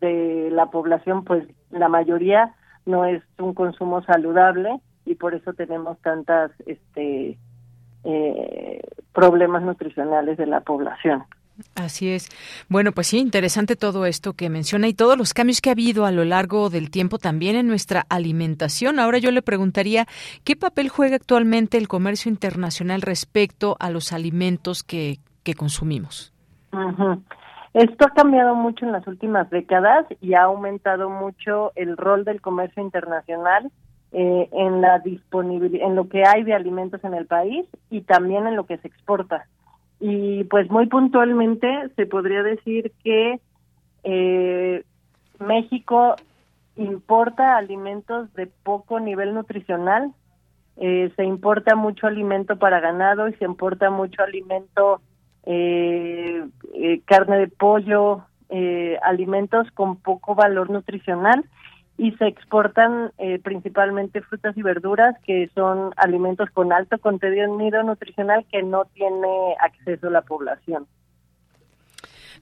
de la población pues la mayoría no es un consumo saludable y por eso tenemos tantas este eh, problemas nutricionales de la población. Así es. Bueno, pues sí, interesante todo esto que menciona y todos los cambios que ha habido a lo largo del tiempo también en nuestra alimentación. Ahora yo le preguntaría, ¿qué papel juega actualmente el comercio internacional respecto a los alimentos que, que consumimos? Esto ha cambiado mucho en las últimas décadas y ha aumentado mucho el rol del comercio internacional eh, en la disponibilidad, en lo que hay de alimentos en el país y también en lo que se exporta. Y pues muy puntualmente se podría decir que eh, México importa alimentos de poco nivel nutricional, eh, se importa mucho alimento para ganado y se importa mucho alimento, eh, carne de pollo, alimentos con poco valor nutricional y se exportan eh, principalmente frutas y verduras que son alimentos con alto contenido nutricional que no tiene acceso la población.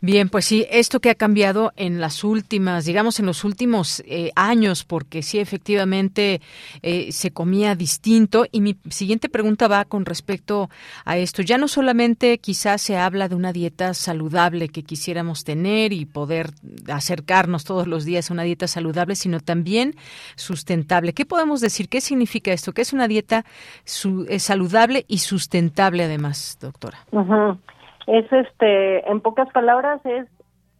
Bien, pues sí, esto que ha cambiado en las últimas, digamos, en los últimos eh, años, porque sí, efectivamente eh, se comía distinto. Y mi siguiente pregunta va con respecto a esto. Ya no solamente quizás se habla de una dieta saludable que quisiéramos tener y poder acercarnos todos los días a una dieta saludable, sino también sustentable. ¿Qué podemos decir? ¿Qué significa esto? ¿Qué es una dieta saludable y sustentable además, doctora? Es este, en pocas palabras, es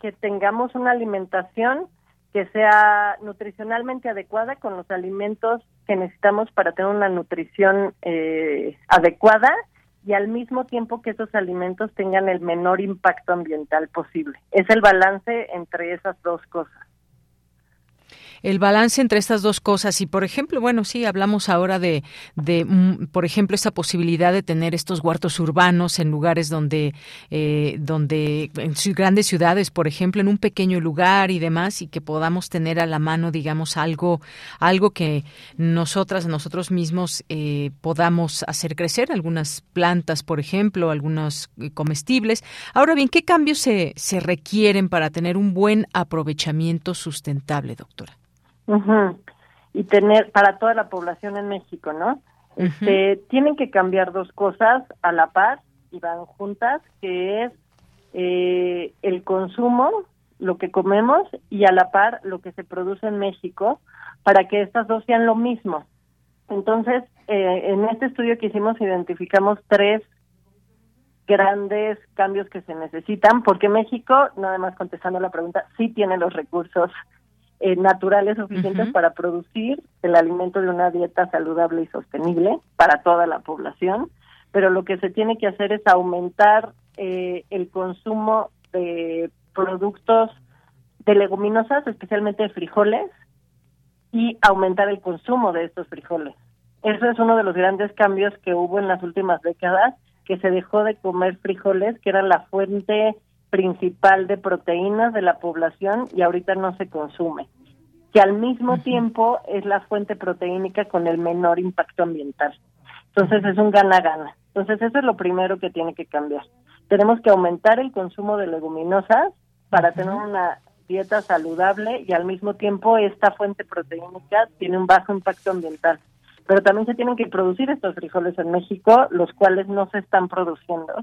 que tengamos una alimentación que sea nutricionalmente adecuada con los alimentos que necesitamos para tener una nutrición eh, adecuada y al mismo tiempo que esos alimentos tengan el menor impacto ambiental posible. Es el balance entre esas dos cosas el balance entre estas dos cosas. Y, por ejemplo, bueno, sí, hablamos ahora de, mm, por ejemplo, esa posibilidad de tener estos huertos urbanos en lugares donde, eh, donde, en grandes ciudades, por ejemplo, en un pequeño lugar y demás, y que podamos tener a la mano, digamos, algo, algo que nosotras, nosotros mismos eh, podamos hacer crecer, algunas plantas, por ejemplo, algunos eh, comestibles. Ahora bien, ¿qué cambios se, se requieren para tener un buen aprovechamiento sustentable, doctora? Y tener para toda la población en México, ¿no? Este, tienen que cambiar dos cosas a la par y van juntas, que es eh, el consumo, lo que comemos, y a la par lo que se produce en México, para que estas dos sean lo mismo. Entonces, eh, en este estudio que hicimos identificamos tres grandes cambios que se necesitan, porque México, nada más contestando la pregunta, sí tiene los recursos eh, naturales suficientes para producir el alimento de una dieta saludable y sostenible para toda la población, pero lo que se tiene que hacer es aumentar eh, el consumo de productos de leguminosas, especialmente de frijoles, y aumentar el consumo de estos frijoles. Eso es uno de los grandes cambios que hubo en las últimas décadas, que se dejó de comer frijoles, que era la fuente principal de proteínas de la población y ahorita no se consume, que al mismo tiempo es la fuente proteínica con el menor impacto ambiental. Entonces es un gana-gana. Entonces eso es lo primero que tiene que cambiar. Tenemos que aumentar el consumo de leguminosas para tener una dieta saludable y al mismo tiempo esta fuente proteínica tiene un bajo impacto ambiental. Pero también se tienen que producir estos frijoles en México, los cuales no se están produciendo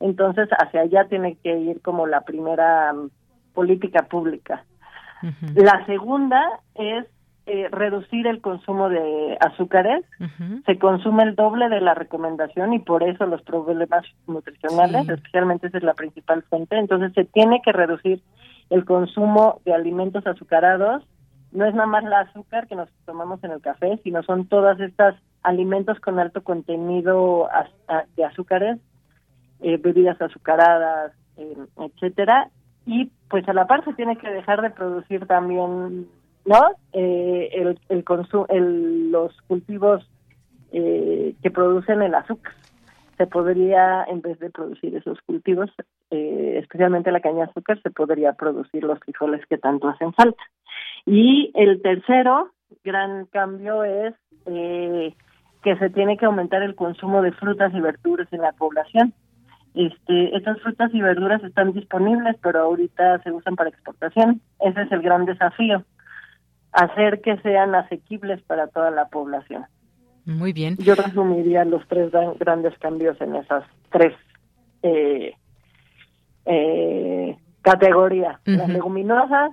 entonces, hacia allá tiene que ir como la primera mm, política pública. La segunda es eh, reducir el consumo de azúcares. Se consume el doble de la recomendación y por eso los problemas nutricionales, especialmente esa es la principal fuente. Entonces, se tiene que reducir el consumo de alimentos azucarados. No es nada más el azúcar que nos tomamos en el café, sino son todas estas alimentos con alto contenido de azúcares eh, bebidas azucaradas, eh, etcétera, y pues a la par se tiene que dejar de producir también, ¿no? Eh, el, el, el los cultivos eh, que producen el azúcar. Se podría, en vez de producir esos cultivos, especialmente la caña de azúcar, se podría producir los frijoles que tanto hacen falta. Y el tercero gran cambio es que se tiene que aumentar el consumo de frutas y verduras en la población. Este, estas frutas y verduras están disponibles, pero ahorita se usan para exportación. Ese es el gran desafío, hacer que sean asequibles para toda la población. Muy bien. Yo resumiría los tres grandes cambios en esas tres eh, eh, categorías, las leguminosas,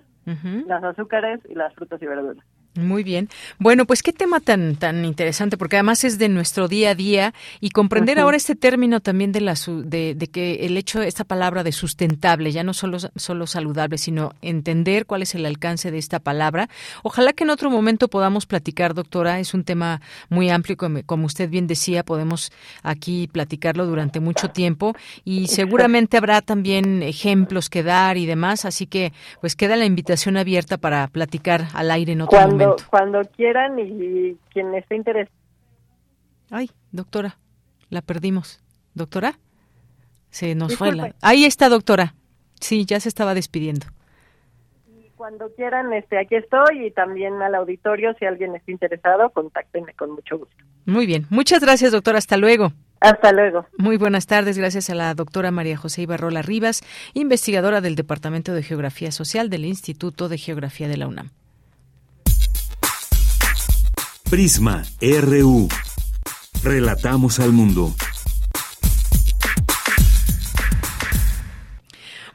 las azúcares y las frutas y verduras. Muy bien. Bueno, pues qué tema tan tan interesante, porque además es de nuestro día a día y comprender ahora este término también de la de, de, que el hecho esta palabra de sustentable ya no solo solo saludable, sino entender cuál es el alcance de esta palabra. Ojalá que en otro momento podamos platicar, doctora. Es un tema muy amplio, como, como usted bien decía, podemos aquí platicarlo durante mucho tiempo y seguramente habrá también ejemplos que dar y demás. Así que pues queda la invitación abierta para platicar al aire en otro momento cuando quieran y quien esté interesado. Ay, doctora, la perdimos. ¿Doctora? Se nos fue la... Ahí está, doctora. Sí, ya se estaba despidiendo. Y cuando quieran, este, aquí estoy y también al auditorio, si alguien está interesado, contáctenme con mucho gusto. Muy bien. Muchas gracias, doctora. Hasta luego. Hasta luego. Muy buenas tardes. Gracias a la doctora María José Ibarrola Rivas, investigadora del Departamento de Geografía Social del Instituto de Geografía de la UNAM. Prisma RU. Relatamos al mundo.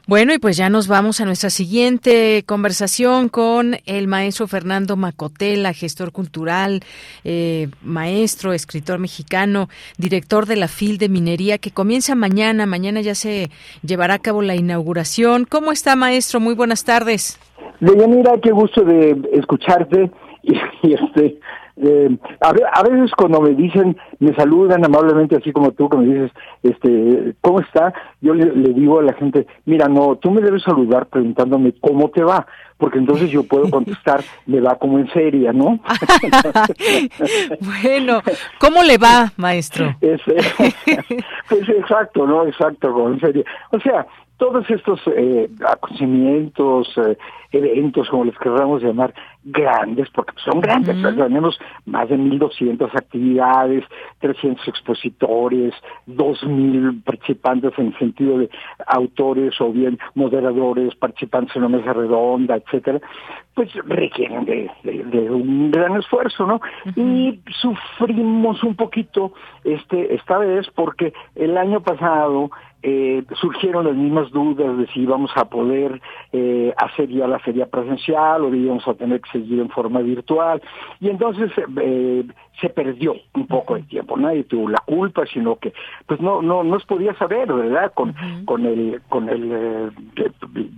Bueno, y pues ya nos vamos a nuestra siguiente conversación con el maestro Fernando Macotela, gestor cultural, eh, maestro, escritor mexicano, director de la FIL de Minería, que comienza mañana. Mañana ya se llevará a cabo la inauguración. ¿Cómo está, maestro? Muy buenas tardes. Deyanira, qué gusto de escucharte [laughs] y, y este eh, a, veces cuando me dicen, me saludan amablemente así como tú, que me dices, este, ¿cómo está? Yo le, digo a la gente, mira, no, tú me debes saludar preguntándome cómo te va, porque entonces yo puedo contestar, [laughs] me va como en serie, ¿no? [laughs] bueno, ¿cómo le va, maestro? [laughs] pues exacto, ¿no? Exacto, como en serie. O sea, todos estos eh, acontecimientos, eh, eventos, como les queramos llamar, grandes, porque son grandes, tenemos más de 1.200 actividades, 300 expositores, 2.000 participantes en el sentido de autores o bien moderadores, participantes en una mesa redonda, etcétera, pues requieren de, un gran esfuerzo, ¿no? Y sufrimos un poquito este esta vez porque el año pasado eh, surgieron las mismas dudas de si íbamos a poder eh, hacer ya la feria presencial o íbamos a tener que seguir en forma virtual. Y entonces eh, se perdió un poco el tiempo. Nadie tuvo la culpa, sino que pues no no no se podía saber, ¿verdad? Con con el con el, eh,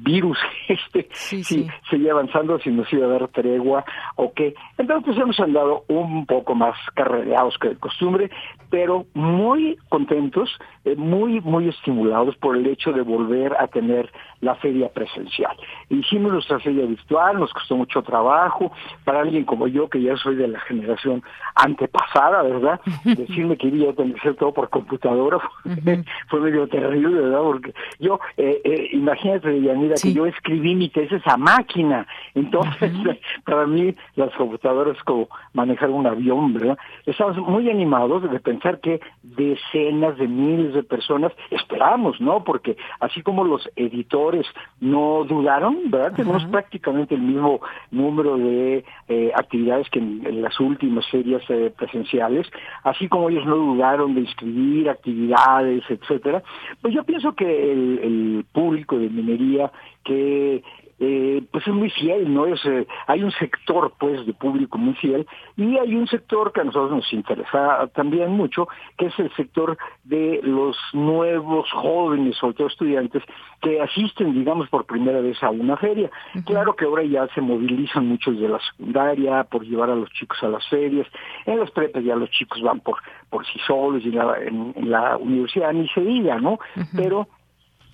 virus [laughs] este sí, si seguía avanzando, si nos iba a dar tregua o qué. Entonces pues hemos andado un poco más carrereados que de costumbre, pero muy contentos, eh, muy muy estimulados por el hecho de volver a tener la feria presencial. Hicimos nuestra feria virtual, nos costó mucho trabajo para alguien como yo que ya soy de la generación antepasada, ¿verdad? [laughs] Decirme que iba a tener que hacer todo por computadora [laughs] fue medio terrible, ¿verdad? Porque yo, eh, eh, imagínate, Yanira, que yo escribí mi tesis a máquina, entonces [laughs] para mí las computadoras como manejar un avión, ¿verdad? Estamos muy animados de pensar que decenas de miles de personas esperamos, ¿no? Porque así como los editores no dudaron, ¿verdad? Tenemos prácticamente el mismo número de eh, actividades que en las últimas ferias eh, presenciales, así como ellos no dudaron de inscribir actividades, etcétera, pues yo pienso que el público de minería que eh, pues es muy fiel, ¿no? Es, eh, hay un sector, pues, de público muy fiel y hay un sector que a nosotros nos interesa también mucho, que es el sector de los nuevos jóvenes, sobre todo estudiantes, que asisten, digamos, por primera vez a una feria. Claro que ahora ya se movilizan muchos de la secundaria por llevar a los chicos a las ferias, en las prepas ya los chicos van por, por sí solos y en la, universidad ni se diga, ¿no? Pero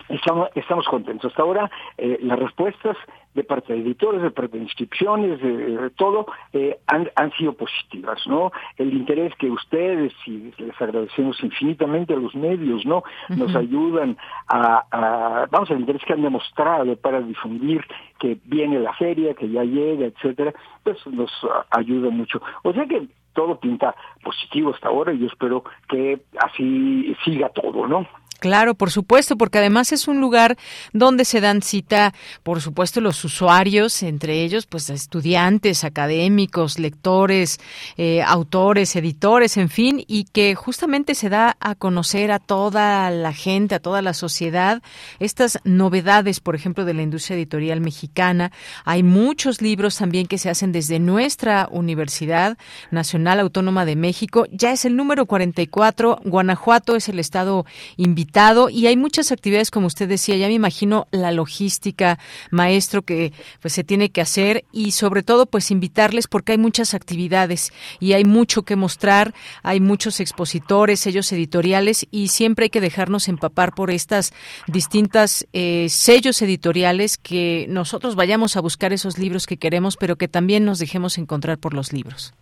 Estamos, estamos contentos. Hasta ahora eh, las respuestas de parte de editores, de parte de inscripciones, de, todo, eh, han, han, sido positivas, ¿no? El interés que ustedes, y les agradecemos infinitamente a los medios, ¿no? Nos ayudan a, a, vamos, el interés que han demostrado para difundir que viene la feria, que ya llega, etcétera, pues nos ayuda mucho. O sea que todo pinta positivo hasta ahora y yo espero que así siga todo, ¿no? Claro, por supuesto, porque además es un lugar donde se dan cita, por supuesto, los usuarios, entre ellos, pues estudiantes, académicos, lectores, eh, autores, editores, en fin, y que justamente se da a conocer a toda la gente, a toda la sociedad, estas novedades, por ejemplo, de la industria editorial mexicana. Hay muchos libros también que se hacen desde nuestra Universidad Nacional Autónoma de México. Ya es el número 44. Guanajuato es el estado invitado y hay muchas actividades como usted decía, ya me imagino la logística, maestro, que pues se tiene que hacer y sobre todo pues invitarles porque hay muchas actividades y hay mucho que mostrar, hay muchos expositores, sellos editoriales y siempre hay que dejarnos empapar por estas distintas eh, sellos editoriales que nosotros vayamos a buscar esos libros que queremos, pero que también nos dejemos encontrar por los libros.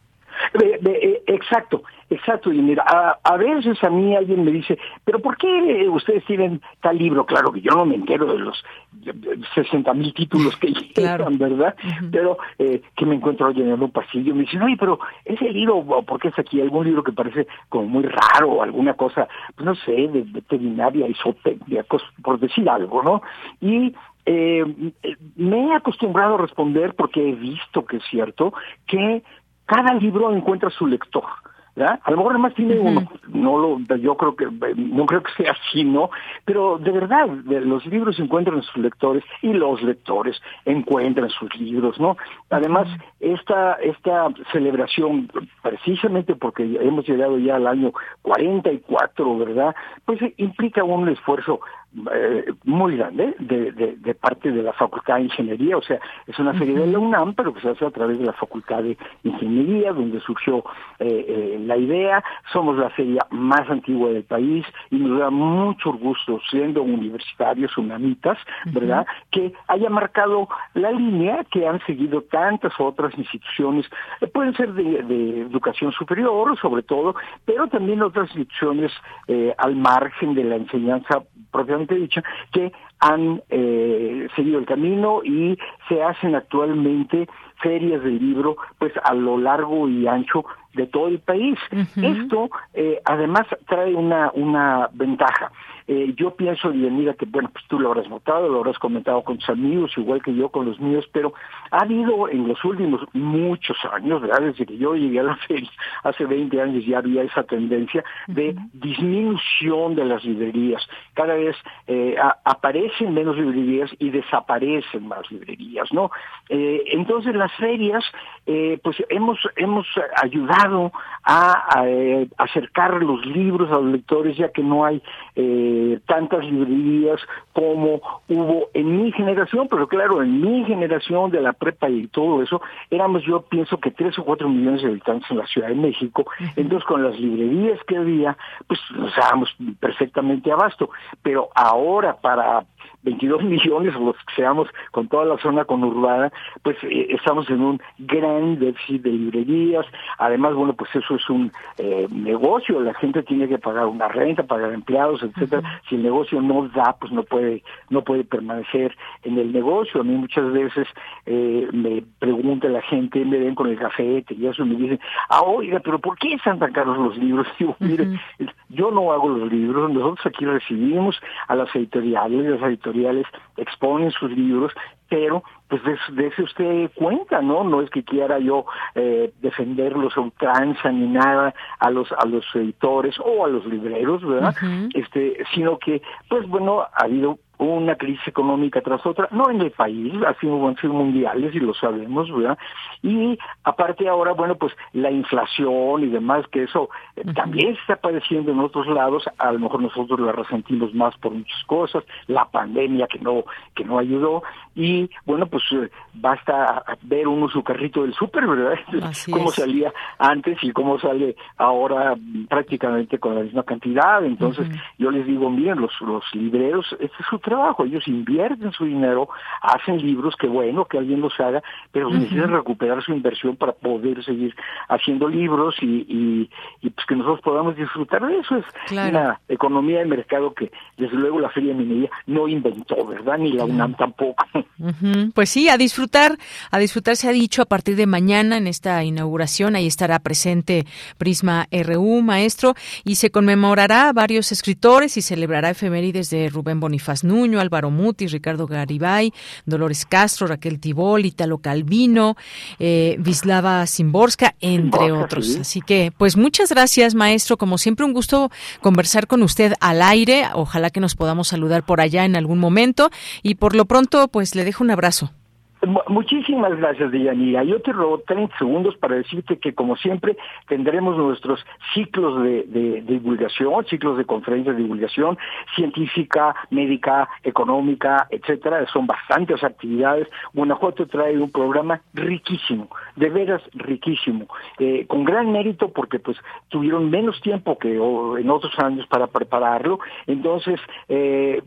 Eh, exacto, exacto. Y mira, a, veces a mí alguien me dice, pero ¿por qué ustedes tienen tal libro? Claro que yo no me entero de los 60 mil títulos que [laughs] llegan, ¿verdad? Pero eh, que me encuentro en un pasillo, me dicen, oye, pero ese libro, ¿por qué es aquí? ¿Algún libro que parece como muy raro o alguna cosa, pues no sé, de veterinaria, isotecnia, por decir algo, ¿no? Y eh, me he acostumbrado a responder porque he visto que es cierto que cada libro encuentra su lector. A lo mejor además tiene uno, no lo, yo creo que, no creo que sea así, ¿no? Pero de verdad, los libros encuentran sus lectores y los lectores encuentran sus libros, ¿no? Además, esta, esta celebración, precisamente porque hemos llegado ya al año 44, ¿verdad? Pues implica un esfuerzo eh, muy grande de, de, parte de la Facultad de Ingeniería, o sea, es una feria de la UNAM, pero que se hace a través de la Facultad de Ingeniería, donde surgió eh, eh, la idea. Somos la feria más antigua del país y nos da mucho gusto, siendo universitarios, unamitas, ¿verdad?, que haya marcado la línea que han seguido tantas otras instituciones, pueden ser de, de, educación superior, sobre todo, pero también otras instituciones al margen de la enseñanza propiamente dicha, que han eh, seguido el camino y se hacen actualmente ferias del libro pues a lo largo y ancho de todo el país. Esto eh, además trae una, una ventaja. Eh, yo pienso, mira que bueno, pues tú lo habrás notado, lo habrás comentado con tus amigos, igual que yo con los míos, pero ha habido en los últimos muchos años, ¿verdad? Desde que yo llegué a la [laughs] feria, hace 20 años ya había esa tendencia de disminución de las librerías. Cada vez eh, aparecen menos librerías y desaparecen más librerías, ¿no? Eh, entonces las ferias, pues hemos, hemos ayudado a, acercar los libros a los lectores, ya que no hay tantas librerías como hubo en mi generación, pero claro, en mi generación de la prepa y todo eso, éramos yo pienso que tres o cuatro millones de habitantes en la Ciudad de México, entonces con las librerías que había, pues nos dábamos perfectamente abasto, pero ahora para 22 millones, los que seamos con toda la zona conurbada, pues eh, estamos en un gran déficit de librerías. Además, bueno, pues eso es un eh, negocio, la gente tiene que pagar una renta, pagar empleados, etcétera. Si el negocio no da, pues no puede no puede permanecer en el negocio. A mí muchas veces eh, me pregunta la gente, me ven con el cafete y eso me dicen, ah, oiga, pero ¿por qué están tan caros los libros? [laughs] Digo, mire, yo no hago los libros, nosotros aquí recibimos a las editoriales, las editoriales exponen sus libros, pero pues de, eso usted cuenta, ¿no? No es que quiera yo eh, defenderlos a ultranza ni nada a los a los editores o a los libreros, ¿verdad? Este, sino que, pues bueno, ha habido una crisis económica tras otra, no en el país, sido, han sido mundiales y lo sabemos, ¿verdad? Y aparte ahora, bueno, pues la inflación y demás, que eso eh, también está padeciendo en otros lados, a lo mejor nosotros la resentimos más por muchas cosas, la pandemia que no, que no ayudó, y bueno, pues eh, basta ver uno su carrito del súper, ¿verdad? [laughs] cómo salía antes y cómo sale ahora prácticamente con la misma cantidad, entonces yo les digo, miren, los, los libreros, este es su trabajo, ellos invierten su dinero, hacen libros, que bueno que alguien los haga, pero necesitan recuperar su inversión para poder seguir haciendo libros y, y, pues que nosotros podamos disfrutar de eso. Es una economía de mercado que desde luego la Feria Minería no inventó, ¿verdad? Ni la UNAM tampoco. Pues sí, a disfrutar, a disfrutar se ha dicho a partir de mañana en esta inauguración, ahí estará presente Prisma RU, maestro, y se conmemorará a varios escritores y celebrará efemérides de Rubén Bonifaz Nuño, Álvaro Mutis, Ricardo Garibay, Dolores Castro, Raquel Tibol, Italo Calvino, eh, Vislava Simborska, entre otros. Así que, pues muchas gracias, maestro. Como siempre, un gusto conversar con usted al aire. Ojalá que nos podamos saludar por allá en algún momento. Y por lo pronto, pues le dejo un abrazo. Muchísimas gracias, Deyanira. Yo te robo 30 segundos para decirte que, como siempre, tendremos nuestros ciclos de, divulgación, ciclos de conferencias de divulgación científica, médica, económica, etcétera. Son bastantes actividades. Guanajuato trae un programa riquísimo, de veras riquísimo, eh, con gran mérito porque pues tuvieron menos tiempo que en otros años para prepararlo. Entonces, eh,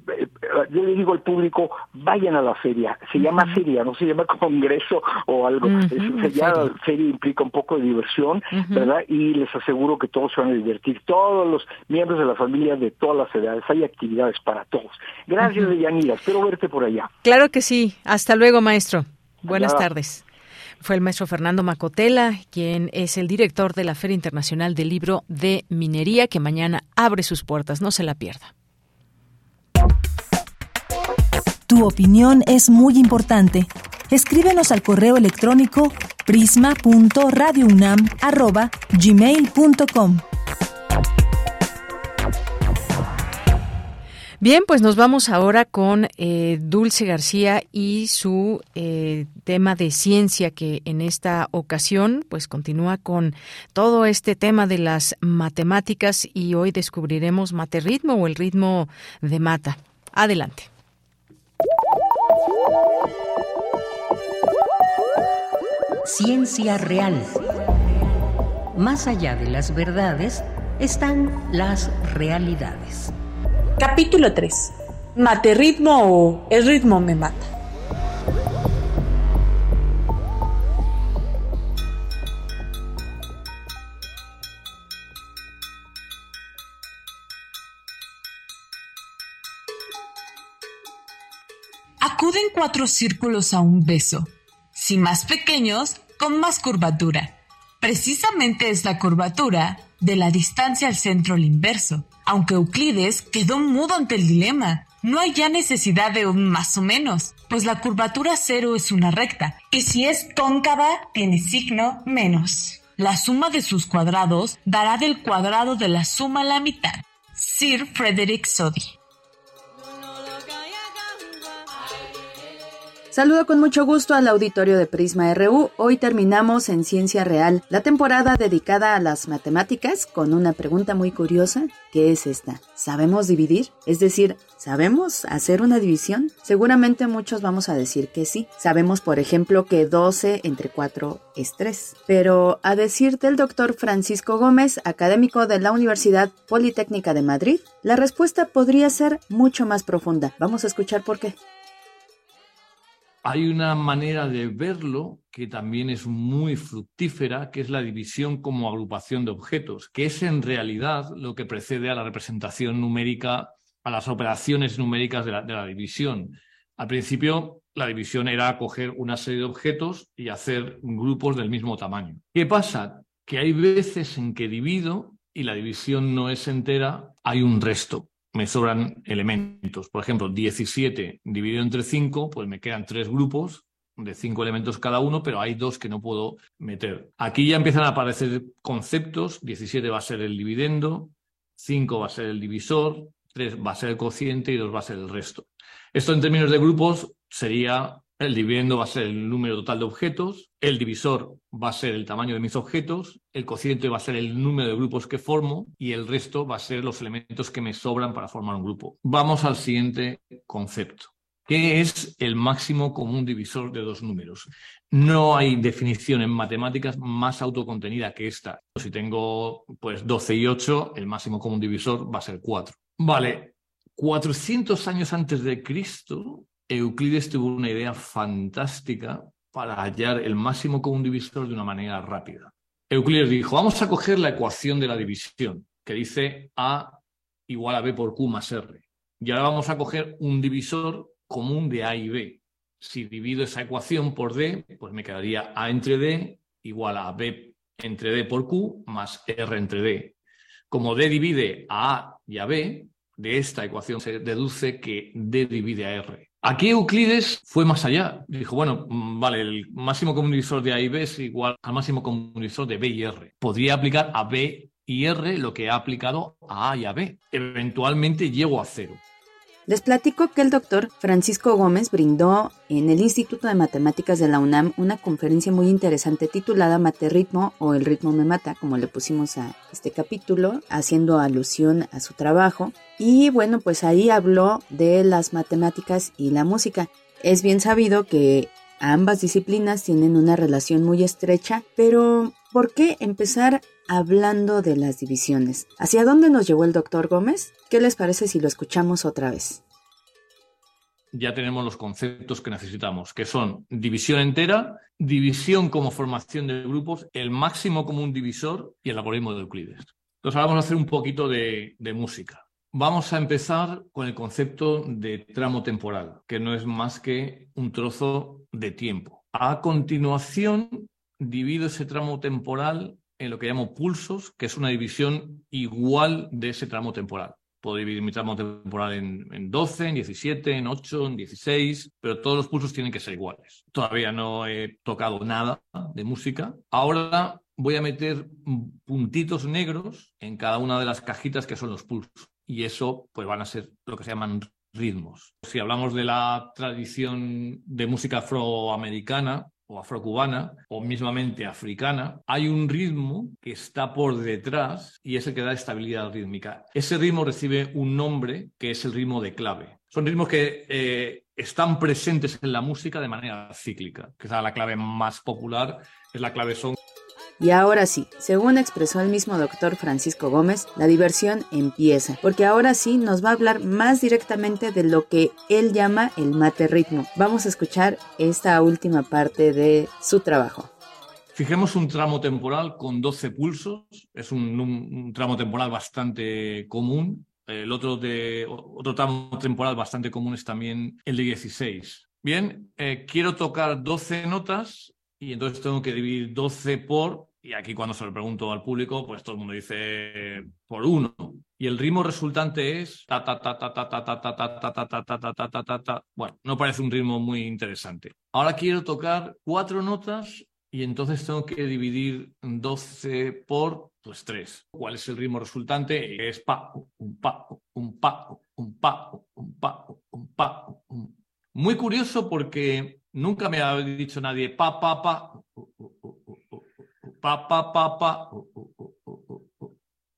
yo le digo al público, vayan a la feria. Se llama feria, no se llama [laughs] congreso o algo. Es, ya la feria implica un poco de diversión, ¿verdad? Y les aseguro que todos se van a divertir, todos los miembros de la familia de todas las edades, hay actividades para todos. Gracias, Deyanira, espero verte por allá. Claro que sí, hasta luego, maestro. Buenas tardes. Fue el maestro Fernando Macotela, quien es el director de la Feria Internacional del Libro de Minería, que mañana abre sus puertas. No se la pierda. Tu opinión es muy importante. Escríbenos al correo electrónico prisma.radiounam@gmail.com. Bien, pues nos vamos ahora con eh, Dulce García y su eh, tema de ciencia que en esta ocasión pues continúa con todo este tema de las matemáticas y hoy descubriremos materitmo o el ritmo de mata. Adelante. Ciencia real. Más allá de las verdades están las realidades. Capítulo 3. Mate ritmo o el ritmo me mata. Cuatro círculos a un beso. Si más pequeños, con más curvatura. Precisamente es la curvatura de la distancia al centro al inverso, aunque Euclides quedó mudo ante el dilema. No hay ya necesidad de un más o menos, pues la curvatura cero es una recta, y si es cóncava tiene signo menos. La suma de sus cuadrados dará del cuadrado de la suma a la mitad. Sir Frederick Soddy. Saludo con mucho gusto al auditorio de Prisma RU. Hoy terminamos en Ciencia Real, la temporada dedicada a las matemáticas, con una pregunta muy curiosa, que es esta. ¿Sabemos dividir? Es decir, ¿sabemos hacer una división? Seguramente muchos vamos a decir que sí. Sabemos, por ejemplo, que 12 entre 4 es 3. Pero a decir del doctor Francisco Gómez, académico de la Universidad Politécnica de Madrid, la respuesta podría ser mucho más profunda. Vamos a escuchar por qué hay una manera de verlo que también es muy fructífera, que es la división como agrupación de objetos, que es en realidad lo que precede a la representación numérica, a las operaciones numéricas de la, división. Al principio, la división era coger una serie de objetos y hacer grupos del mismo tamaño. ¿Qué pasa? Que hay veces en que divido y la división no es entera, hay un resto me sobran elementos. Por ejemplo, 17 dividido entre 5, pues me quedan tres grupos de cinco elementos cada uno, pero hay dos que no puedo meter. Aquí ya empiezan a aparecer conceptos. 17 va a ser el dividendo, 5 va a ser el divisor, 3 va a ser el cociente y 2 va a ser el resto. Esto en términos de grupos sería el dividendo va a ser el número total de objetos, el divisor va a ser el tamaño de mis objetos, el cociente va a ser el número de grupos que formo y el resto va a ser los elementos que me sobran para formar un grupo. Vamos al siguiente concepto. ¿Qué es el máximo común divisor de dos números? No hay definición en matemáticas más autocontenida que esta. Si tengo pues 12 y 8, el máximo común divisor va a ser 4. Vale, 400 años antes de Cristo, Euclides tuvo una idea fantástica para hallar el máximo común divisor de una manera rápida. Euclides dijo, vamos a coger la ecuación de la división, que dice A igual a B por Q más R. Y ahora vamos a coger un divisor común de A y B. Si divido esa ecuación por D, pues me quedaría A entre D igual a B entre D por Q más R entre D. Como D divide a A y a B, de esta ecuación se deduce que D divide a R. Aquí Euclides fue más allá. Dijo, bueno, mm, vale, el máximo común divisor de A y B es igual al máximo común divisor de B y R. Podría aplicar a B y R lo que ha aplicado a A y a B. Eventualmente llego a cero. Les platico que el doctor Francisco Gómez brindó en el Instituto de Matemáticas de la UNAM una conferencia muy interesante titulada Ritmo o El ritmo me mata, como le pusimos a este capítulo, haciendo alusión a su trabajo. Y bueno, pues ahí habló de las matemáticas y la música. Es bien sabido que ambas disciplinas tienen una relación muy estrecha, pero ¿por qué empezar hablando de las divisiones. ¿Hacia dónde nos llevó el doctor Gómez? ¿Qué les parece si lo escuchamos otra vez? ya tenemos los conceptos que necesitamos, que son división entera, división como formación de grupos, el máximo común divisor y el algoritmo de Euclides. Entonces ahora vamos a hacer un poquito de, de música. Vamos a empezar con el concepto de tramo temporal, que no es más que un trozo de tiempo. A continuación, divido ese tramo temporal en lo que llamo pulsos, que es una división igual de ese tramo temporal. Puedo dividir mi tramo temporal en, 12, en 17, en 8, en 16, pero todos los pulsos tienen que ser iguales. Todavía no he tocado nada de música. Ahora voy a meter puntitos negros en cada una de las cajitas que son los pulsos. Y eso pues van a ser lo que se llaman ritmos. Si hablamos de la tradición de música afroamericana, o afrocubana o mismamente africana, hay un ritmo que está por detrás y es el que da estabilidad rítmica. Ese ritmo recibe un nombre que es el ritmo de clave. Son ritmos que eh, están presentes en la música de manera cíclica. Quizá la clave más popular es la clave son. Y ahora sí, según expresó el mismo doctor Francisco Gómez, la diversión empieza, porque ahora sí nos va a hablar más directamente de lo que él llama el mate ritmo. Vamos a escuchar esta última parte de su trabajo. Fijemos un tramo temporal con 12 pulsos, es un, tramo temporal bastante común. El otro, de, otro tramo temporal bastante común es también el de 16. Bien, eh, quiero tocar 12 notas y entonces tengo que dividir 12 por y aquí cuando se lo pregunto al público, pues todo el mundo dice por uno. Y el ritmo resultante es ta ta ta ta ta ta ta ta ta ta ta ta ta ta ta ta ta. Bueno, no parece un ritmo muy interesante. Ahora quiero tocar cuatro notas y entonces tengo que dividir 12 por pues 3. ¿Cuál es el ritmo resultante? Es pa, un pa, un pa, un pa, un pa, un pa. Muy curioso porque nunca me ha dicho nadie pa, pa, pa pa, pa, pa, pa.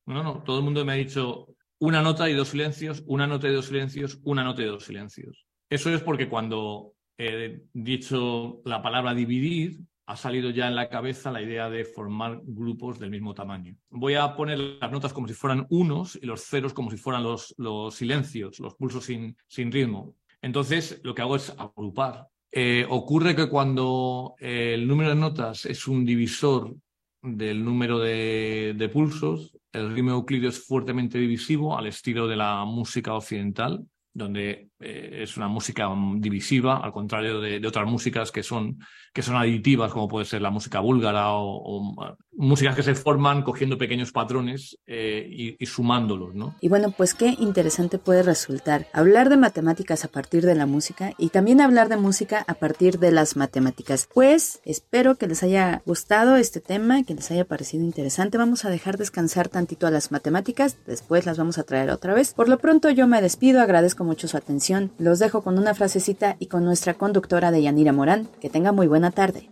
No, no, todo el mundo me ha dicho una nota y dos silencios, una nota y dos silencios, una nota y dos silencios. Eso es porque cuando he dicho la palabra dividir, ha salido ya en la cabeza la idea de formar grupos del mismo tamaño. Voy a poner las notas como si fueran unos y los ceros como si fueran los, los silencios, los pulsos sin, sin ritmo. Entonces, lo que hago es agrupar. Eh, ocurre que cuando el número de notas es un divisor del número de, pulsos. El ritmo euclidio es fuertemente divisivo al estilo de la música occidental, donde eh, es una música divisiva, al contrario de, otras músicas que son, que son aditivas, como puede ser la música búlgara o, músicas que se forman cogiendo pequeños patrones eh, y, sumándolos. ¿no? Y bueno, pues qué interesante puede resultar hablar de matemáticas a partir de la música y también hablar de música a partir de las matemáticas. Pues espero que les haya gustado este tema, que les haya parecido interesante. Vamos a dejar descansar tantito a las matemáticas, después las vamos a traer otra vez. Por lo pronto yo me despido, agradezco mucho su atención los dejo con una frasecita y con nuestra conductora de Yanira Morán. Que tenga muy buena tarde.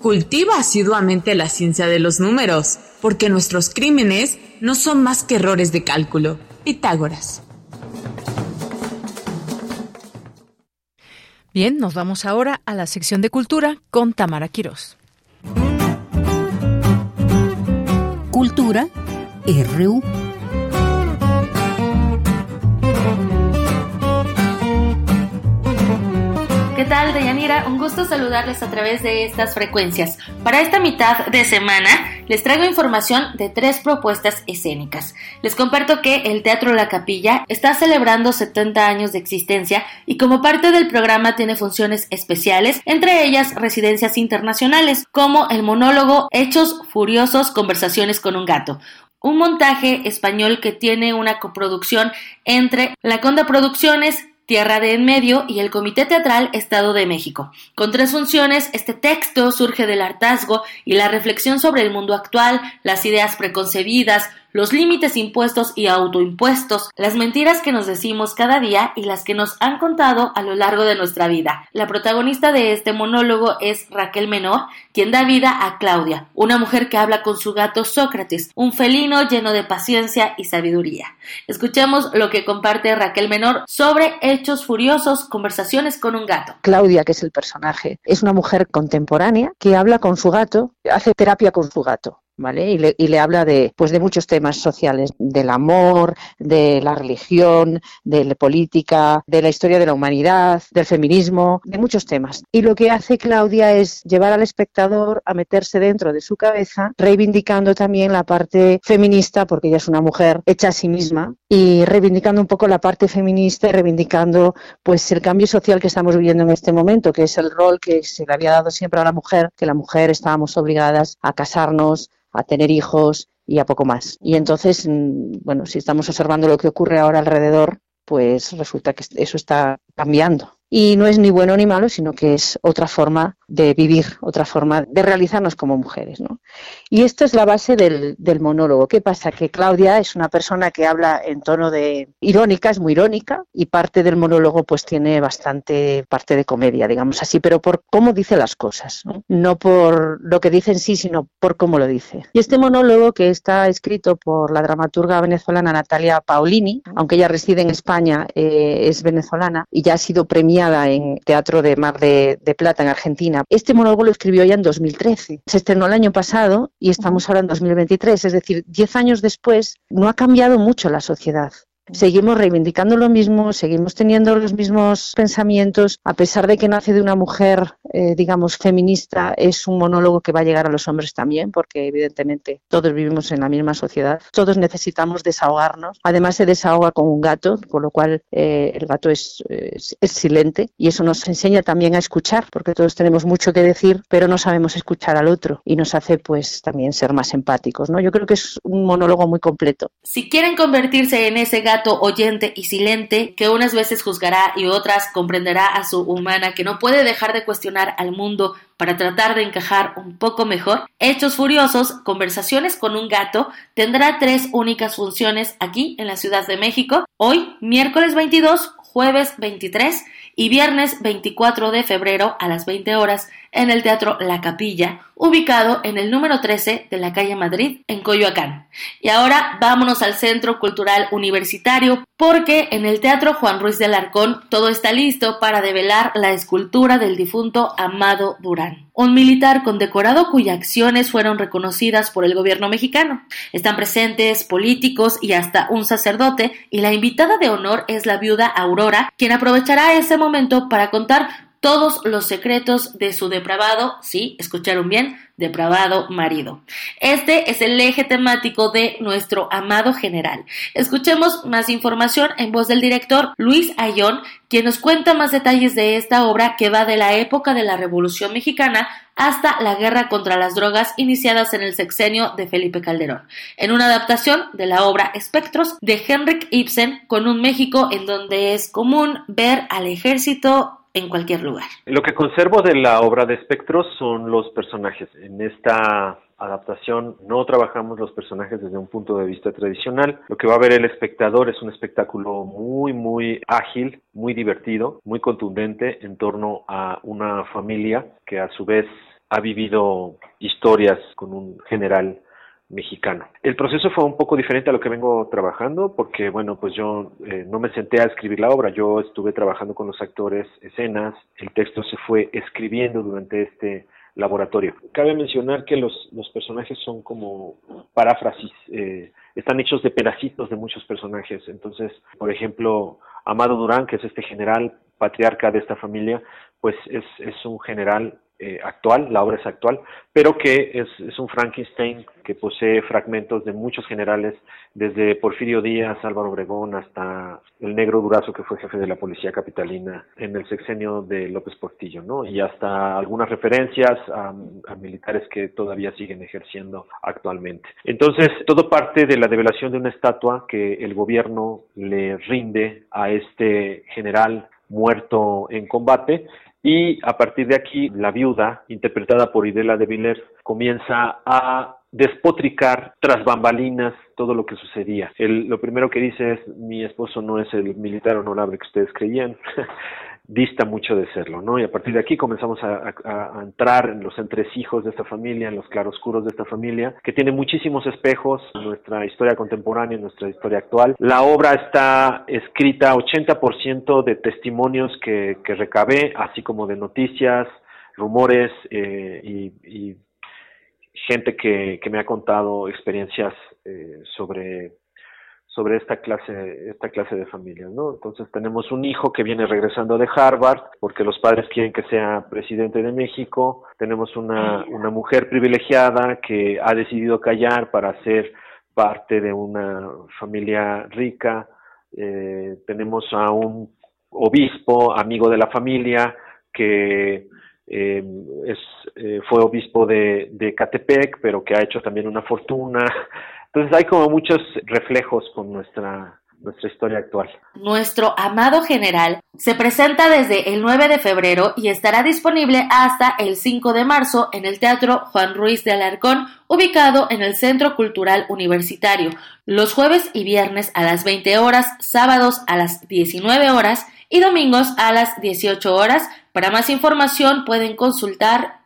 Cultiva asiduamente la ciencia de los números, porque nuestros crímenes no son más que errores de cálculo. Pitágoras. Bien, nos vamos ahora a la sección de cultura con Tamara Quirós. Cultura RU. Tal, Deyanira? Un gusto saludarles a través de estas frecuencias. Para esta mitad de semana les traigo información de tres propuestas escénicas. Les comparto que el Teatro La Capilla está celebrando 70 años de existencia y como parte del programa tiene funciones especiales, entre ellas residencias internacionales, como el monólogo Hechos Furiosos, Conversaciones con un Gato, un montaje español que tiene una coproducción entre La Conda Producciones, Tierra de En Medio y el Comité Teatral Estado de México. Con tres funciones, este texto surge del hartazgo y la reflexión sobre el mundo actual, las ideas preconcebidas, los límites impuestos y autoimpuestos, las mentiras que nos decimos cada día y las que nos han contado a lo largo de nuestra vida. La protagonista de este monólogo es Raquel Menor, quien da vida a Claudia, una mujer que habla con su gato Sócrates, un felino lleno de paciencia y sabiduría. Escuchemos lo que comparte Raquel Menor sobre Hechos Furiosos, conversaciones con un gato. Claudia, que es el personaje, es una mujer contemporánea que habla con su gato, hace terapia con su gato ¿vale? Y le, y le habla de, pues de muchos temas sociales, del amor, de la religión, de la política, de la historia de la humanidad, del feminismo, de muchos temas. Y lo que hace Claudia es llevar al espectador a meterse dentro de su cabeza, reivindicando también la parte feminista, porque ella es una mujer hecha a sí misma, y reivindicando un poco la parte feminista y reivindicando pues el cambio social que estamos viviendo en este momento, que es el rol que se le había dado siempre a la mujer, que la mujer estábamos obligadas a casarnos, a tener hijos y a poco más. Y entonces, mm, bueno, si estamos observando lo que ocurre ahora alrededor, pues resulta que eso está cambiando. Y no es ni bueno ni malo, sino que es otra forma de vivir, otra forma de realizarnos como mujeres. ¿no? Y esta es la base del, del, monólogo. ¿Qué pasa? Que Claudia es una persona que habla en tono de irónica, es muy irónica, y parte del monólogo pues tiene bastante parte de comedia, digamos así, pero por cómo dice las cosas, no, no por lo que dice en sí, sino por cómo lo dice. Y este monólogo que está escrito por la dramaturga venezolana Natalia Paolini, aunque ella reside en España, eh, es venezolana y ya ha sido premiada en Teatro de Mar de, de Plata en Argentina este monólogo lo escribió ya en 2013. Se estrenó el año pasado y estamos ahora en 2023. Es decir, diez años después no ha cambiado mucho la sociedad. Seguimos reivindicando lo mismo, seguimos teniendo los mismos pensamientos, a pesar de que nace de una mujer, eh, digamos, feminista, es un monólogo que va a llegar a los hombres también, porque evidentemente todos vivimos en la misma sociedad, todos necesitamos desahogarnos. Además se desahoga con un gato, con lo cual eh, el gato es, es, es silente y eso nos enseña también a escuchar, porque todos tenemos mucho que decir, pero no sabemos escuchar al otro y nos hace pues también ser más empáticos. ¿no? Yo creo que es un monólogo muy completo. Si quieren convertirse en ese gato oyente y silente que unas veces juzgará y otras comprenderá a su humana que no puede dejar de cuestionar al mundo para tratar de encajar un poco mejor, Hechos Furiosos, Conversaciones con un gato, tendrá tres únicas funciones aquí en la Ciudad de México, hoy, miércoles 22, jueves 23 y viernes 24 de febrero a las 20 horas en el Teatro La Capilla, ubicado en el número 13 de la calle Madrid, en Coyoacán. Y ahora vámonos al Centro Cultural Universitario, porque en el Teatro Juan Ruiz de Alarcón todo está listo para develar la escultura del difunto Amado Durán, un militar condecorado cuyas acciones fueron reconocidas por el gobierno mexicano. Están presentes políticos y hasta un sacerdote, y la invitada de honor es la viuda Aurora, quien aprovechará ese momento para contar todos los secretos de su depravado, sí, escucharon bien, depravado marido. Este es el eje temático de nuestro amado general. Escuchemos más información en voz del director Luis Ayón, quien nos cuenta más detalles de esta obra que va de la época de la Revolución Mexicana hasta la guerra contra las drogas iniciadas en el sexenio de Felipe Calderón, en una adaptación de la obra Espectros de Henrik Ibsen con un México en donde es común ver al ejército en cualquier lugar. Lo que conservo de la obra de Espectros son los personajes. En esta adaptación no trabajamos los personajes desde un punto de vista tradicional. Lo que va a ver el espectador es un espectáculo muy, muy ágil, muy divertido, muy contundente en torno a una familia que a su vez ha vivido historias con un general mexicano. El proceso fue un poco diferente a lo que vengo trabajando porque, bueno, pues yo eh, no me senté a escribir la obra, yo estuve trabajando con los actores, escenas, el texto se fue escribiendo durante este laboratorio. Cabe mencionar que los, los personajes son como paráfrasis, eh, están hechos de pedacitos de muchos personajes. Entonces, por ejemplo, Amado Durán, que es este general patriarca de esta familia, pues es, es un general eh, actual, la obra es actual, pero que es, es, un Frankenstein que posee fragmentos de muchos generales, desde Porfirio Díaz, Álvaro Obregón, hasta el negro Durazo, que fue jefe de la policía capitalina en el sexenio de López Portillo, ¿no? Y hasta algunas referencias a, a militares que todavía siguen ejerciendo actualmente. Entonces, todo parte de la develación de una estatua que el gobierno le rinde a este general muerto en combate y a partir de aquí, la viuda, interpretada por Idela de Villers, comienza a despotricar tras bambalinas todo lo que sucedía. El, lo primero que dice es, mi esposo no es el militar honorable que ustedes creían. [laughs] dista mucho de serlo, ¿no? Y a partir de aquí comenzamos a, a, a, entrar en los entresijos de esta familia, en los claroscuros de esta familia, que tiene muchísimos espejos en nuestra historia contemporánea, en nuestra historia actual. La obra está escrita 80% de testimonios que, que recabé, así como de noticias, rumores eh, y, y gente que, que me ha contado experiencias eh, sobre sobre esta clase esta clase de familias, ¿no? Entonces tenemos un hijo que viene regresando de Harvard porque los padres quieren que sea presidente de México, tenemos una, una mujer privilegiada que ha decidido callar para ser parte de una familia rica, eh, tenemos a un obispo, amigo de la familia, que eh, es, eh, fue obispo de, de Catepec, pero que ha hecho también una fortuna. Entonces hay como muchos reflejos con nuestra nuestra historia actual. Nuestro amado general se presenta desde el 9 de febrero y estará disponible hasta el 5 de marzo en el Teatro Juan Ruiz de Alarcón, ubicado en el Centro Cultural Universitario, los jueves y viernes a las 20 horas, sábados a las 19 horas y domingos a las 18 horas. Para más información pueden consultar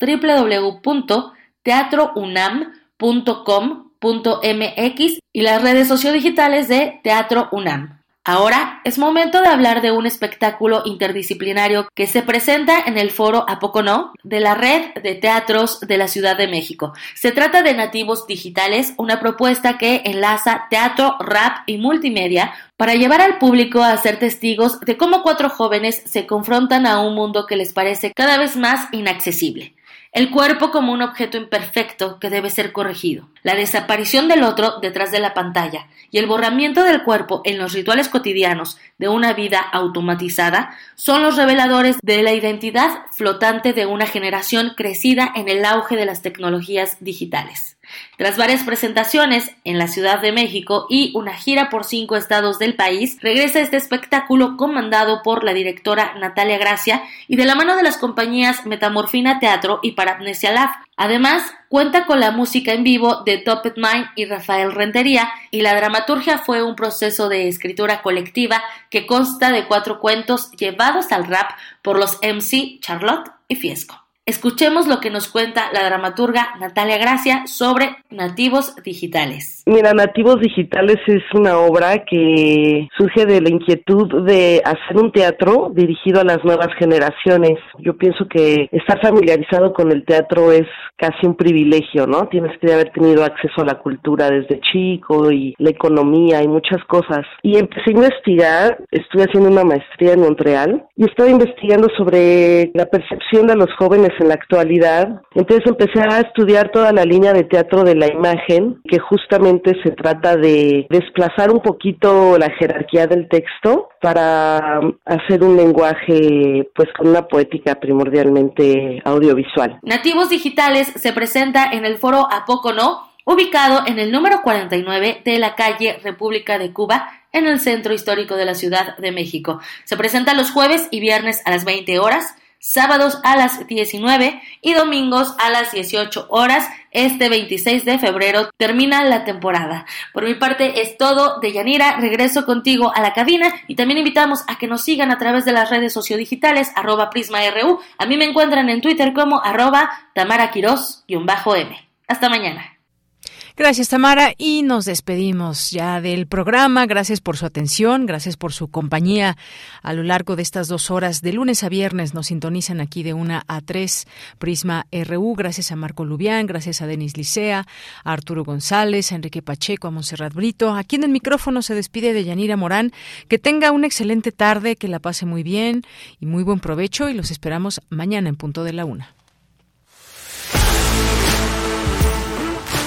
www.teatrounam.com.mx y las redes sociodigitales de Teatro UNAM. Ahora es momento de hablar de un espectáculo interdisciplinario que se presenta en el foro A No de la Red de Teatros de la Ciudad de México. Se trata de Nativos Digitales, una propuesta que enlaza teatro, rap y multimedia para llevar al público a ser testigos de cómo cuatro jóvenes se confrontan a un mundo que les parece cada vez más inaccesible el cuerpo como un objeto imperfecto que debe ser corregido, la desaparición del otro detrás de la pantalla y el borramiento del cuerpo en los rituales cotidianos de una vida automatizada son los reveladores de la identidad flotante de una generación crecida en el auge de las tecnologías digitales. Tras varias presentaciones en la Ciudad de México y una gira por cinco estados del país, regresa este espectáculo comandado por la directora Natalia Gracia y de la mano de las compañías Metamorfina Teatro y Parapnesia Lab. Además, cuenta con la música en vivo de Topet Mind y Rafael Rentería y la dramaturgia fue un proceso de escritura colectiva que consta de cuatro cuentos llevados al rap por los MC Charlotte y Fiesco. Escuchemos lo que nos cuenta la dramaturga Natalia Gracia sobre Nativos Digitales. Mira, Nativos Digitales es una obra que surge de la inquietud de hacer un teatro dirigido a las nuevas generaciones. Yo pienso que estar familiarizado con el teatro es casi un privilegio, ¿no? Tienes que haber tenido acceso a la cultura desde chico y la economía y muchas cosas. Y empecé a investigar, estuve haciendo una maestría en Montreal y estaba investigando sobre la percepción de los jóvenes en la actualidad. Entonces empecé a estudiar toda la línea de teatro de la imagen, que justamente se trata de desplazar un poquito la jerarquía del texto para hacer un lenguaje pues con una poética primordialmente audiovisual. Nativos Digitales se presenta en el foro A Poco No, ubicado en el número 49 de la calle República de Cuba, en el centro histórico de la Ciudad de México. Se presenta los jueves y viernes a las 20 horas sábados a las 19 y domingos a las 18 horas. Este 26 de febrero termina la temporada. Por mi parte es todo. De Yanira, regreso contigo a la cabina y también invitamos a que nos sigan a través de las redes sociodigitales arroba prisma.ru. A mí me encuentran en Twitter como arroba tamaraquiros-m. Hasta mañana. Gracias, Tamara. Y nos despedimos ya del programa. Gracias por su atención, gracias por su compañía a lo largo de estas dos horas. De lunes a viernes nos sintonizan aquí de una a tres Prisma RU. Gracias a Marco Lubián, gracias a Denis Licea, a Arturo González, a Enrique Pacheco, a Monserrat Brito. Aquí en el micrófono se despide de Yanira Morán. Que tenga una excelente tarde, que la pase muy bien y muy buen provecho. Y los esperamos mañana en punto de la una.